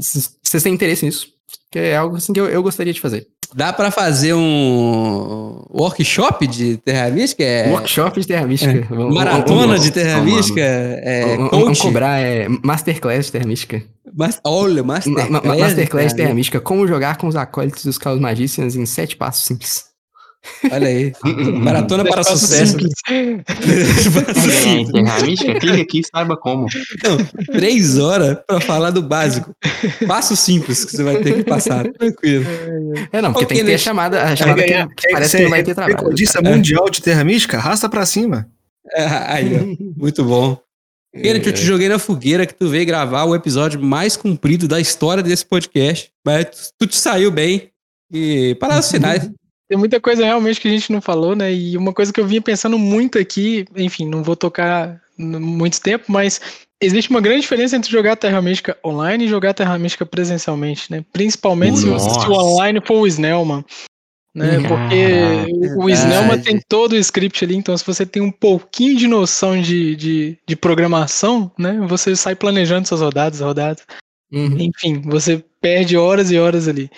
vocês têm interesse nisso, que é algo assim que eu, eu gostaria de fazer. Dá pra fazer um workshop de Terra Mística? É... Workshop de Terra Mística. Vamos- Maratona de Terra Mística? É, Vamos, vamos cobrar é, Masterclass de Terra Mística. Mas, olha, Ma- Masterclass. ma- Masterclass de Terra. Mística. Como jogar com os acólitos dos Caos Magicians em sete passos simples. Olha aí. Maratona para sucesso. simples. Sim, Terra Mística, clica aqui e saiba como. Não, três horas pra falar do básico. Passo simples que você vai ter que passar. Tranquilo. É, não, porque Ok, tem que ter né? a chamada, a chamada que, ganhar- que parece que não vai ter é trabalho. recordista mundial de Terra Mística? Arrasta pra cima. É, aí. Muito bom. Kenneth, eu te joguei na fogueira que tu veio gravar o episódio mais comprido da história desse podcast. Mas tu, tu te saiu bem. E palavras finais. Tem muita coisa realmente que a gente não falou, né? E uma coisa que eu vinha pensando muito aqui, enfim, não vou tocar muito tempo, mas existe uma grande diferença entre jogar Terra Mística online e jogar Terra Mística presencialmente, né? Principalmente se, o- se Nossa. o online for o Snellman. Né? Hum, Porque o verdade. Snellman tem todo o script ali, então se você tem um pouquinho de noção de, de, de programação, né? Você sai planejando suas rodadas, rodadas. Uhum. Enfim, você perde horas e horas ali.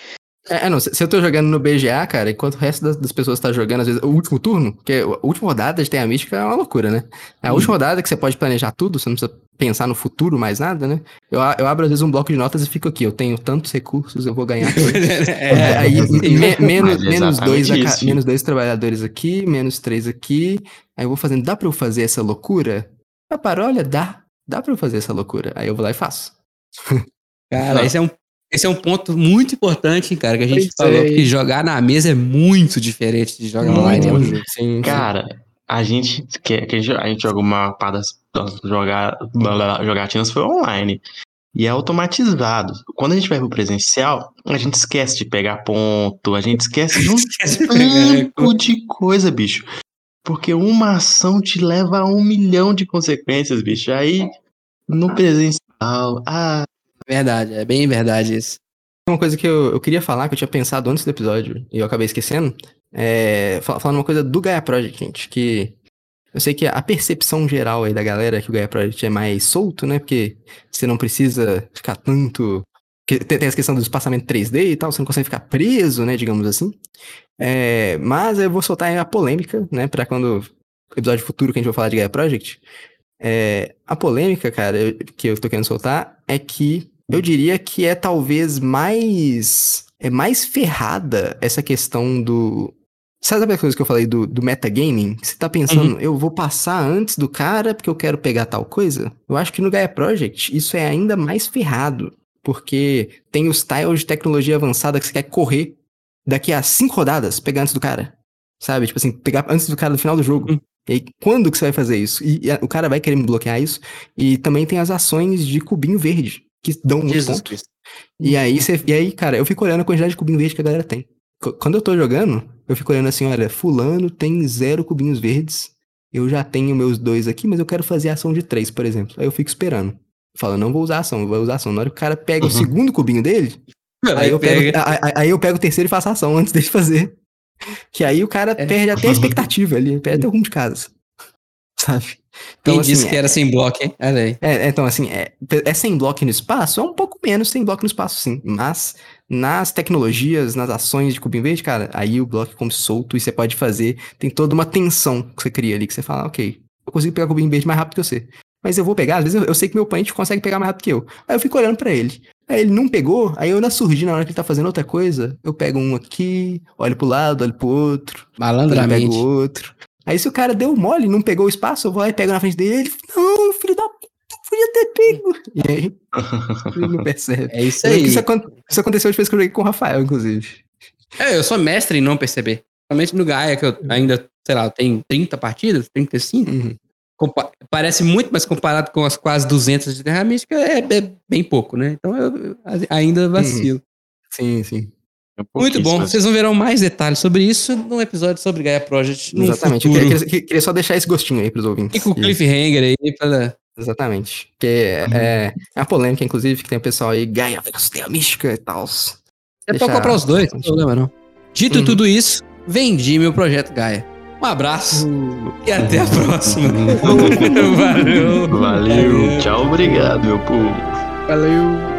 É, é, não, se, eu tô jogando no BGA, cara, enquanto o resto das, das pessoas tá jogando, às vezes, o último turno, porque a última rodada de Terra Mística é uma loucura, né? É a Hum. última rodada que você pode planejar tudo, você não precisa pensar no futuro mais nada, né? Eu, a- eu abro às vezes um bloco de notas e fico aqui, eu tenho tantos recursos, eu vou ganhar tudo. É, aí me- menos, é menos, dois a isso, menos dois trabalhadores aqui, menos três aqui. Aí eu vou fazendo, dá pra eu fazer essa loucura? Ah, para, olha, dá. Dá pra eu fazer essa loucura. Aí eu vou lá e faço. Cara, esse é um, esse é um ponto muito importante, cara, que a gente Pois falou é. que jogar na mesa é muito diferente de jogar Muito. online. é um jogo. Sim, sim. Cara, a gente, que, que a, gente a gente joga uma parte das, das joga, jogatinas foi online. E é automatizado. Quando a gente vai pro presencial, a gente esquece de pegar ponto, a gente esquece de um tanto de coisa, bicho. Porque uma ação te leva a um milhão de consequências, bicho. Aí, no presencial, ah. Verdade, é bem verdade isso. Uma coisa que eu, eu queria falar, que eu tinha pensado antes do episódio, e eu acabei esquecendo, é, falando uma coisa do Gaia Project, gente, que eu sei que a percepção geral aí da galera é que o Gaia Project é mais solto, né? Porque você não precisa ficar tanto. Tem, tem essa questão do espaçamento 3D e tal, você não consegue ficar preso, né? Digamos assim. É, mas eu vou soltar a polêmica, né? Pra quando. Episódio futuro que a gente vai falar de Gaia Project. É, a polêmica, cara, que eu tô querendo soltar é que eu diria que é talvez mais. É mais ferrada essa questão do, Sabe a coisa que eu falei do, do metagaming? Você tá pensando, uhum. eu vou passar antes do cara porque eu quero pegar tal coisa? Eu acho que no Gaia Project isso é ainda mais ferrado. Porque tem os tiles de tecnologia avançada que você quer correr daqui a cinco rodadas, pegar antes do cara. Sabe? Tipo assim, pegar antes do cara no final do jogo. Uhum. E aí, quando que você vai fazer isso? E, e a, o cara vai querer me bloquear isso. E também tem as ações de cubinho verde, que dão muitos pontos. E aí, você, e aí, cara, eu fico olhando a quantidade de cubinho verde que a galera tem. Quando eu tô jogando, eu fico olhando assim, olha, fulano tem zero cubinhos verdes, eu já tenho meus dois aqui, mas eu quero fazer ação de três, por exemplo. Aí eu fico esperando. Falo, não vou usar ação, vou usar ação. Na hora que o cara pega uhum. o segundo cubinho dele, aí eu, pego, aí, aí eu pego o terceiro e faço ação antes dele fazer. Que aí o cara é. perde até a expectativa ali, perde até o rumo de casa. Sabe? Então, Quem assim, disse que era sem bloco, hein? É, é, então, assim, é, é sem bloco no espaço? É um pouco menos sem bloco no espaço, sim. Mas nas tecnologias, nas ações de cubinho verde, cara, aí o bloco como solto e você pode fazer. Tem toda uma tensão que você cria ali, que você fala, ok, eu consigo pegar o cubinho verde mais rápido que você. Mas eu vou pegar, às vezes eu, eu sei que meu oponente consegue pegar mais rápido que eu. Aí eu fico olhando para ele. Aí ele não pegou, aí eu na surgir na hora que ele tá fazendo outra coisa, eu pego um aqui, olho pro lado, olho pro outro. Malandramente. Pego outro. Aí se o cara deu mole, não pegou o espaço, eu vou lá e pego na frente dele, ele, não, filho da puta, podia ter pego. E aí, ele não percebe. É isso aí. Isso, isso aconteceu depois que eu joguei com o Rafael, inclusive. É, eu sou mestre em não perceber. Principalmente no Gaia, que eu ainda, sei lá, tem 30 partidas, 35. Uhum. Compa parece muito, mas comparado com as quase 200 de Terra Mística, é, é bem pouco, né? Então eu, eu ainda vacilo. Uhum. Sim, sim. É Muito bom. Vocês vão ver mais detalhes sobre isso num episódio sobre Gaia Project. Exatamente. Eu queria, queria, queria, só deixar esse gostinho aí pros ouvintes. E com o cliffhanger aí pra. Exatamente. Porque é, é, é uma polêmica, inclusive, que tem o pessoal aí, Gaia versus Terra Mística e tal. É pra comprar os dois, não tem problema não. Dito uhum. tudo isso, vendi meu projeto Gaia. Um abraço uhum. e até a próxima. Valeu. Valeu. Tchau, obrigado, meu povo. Valeu.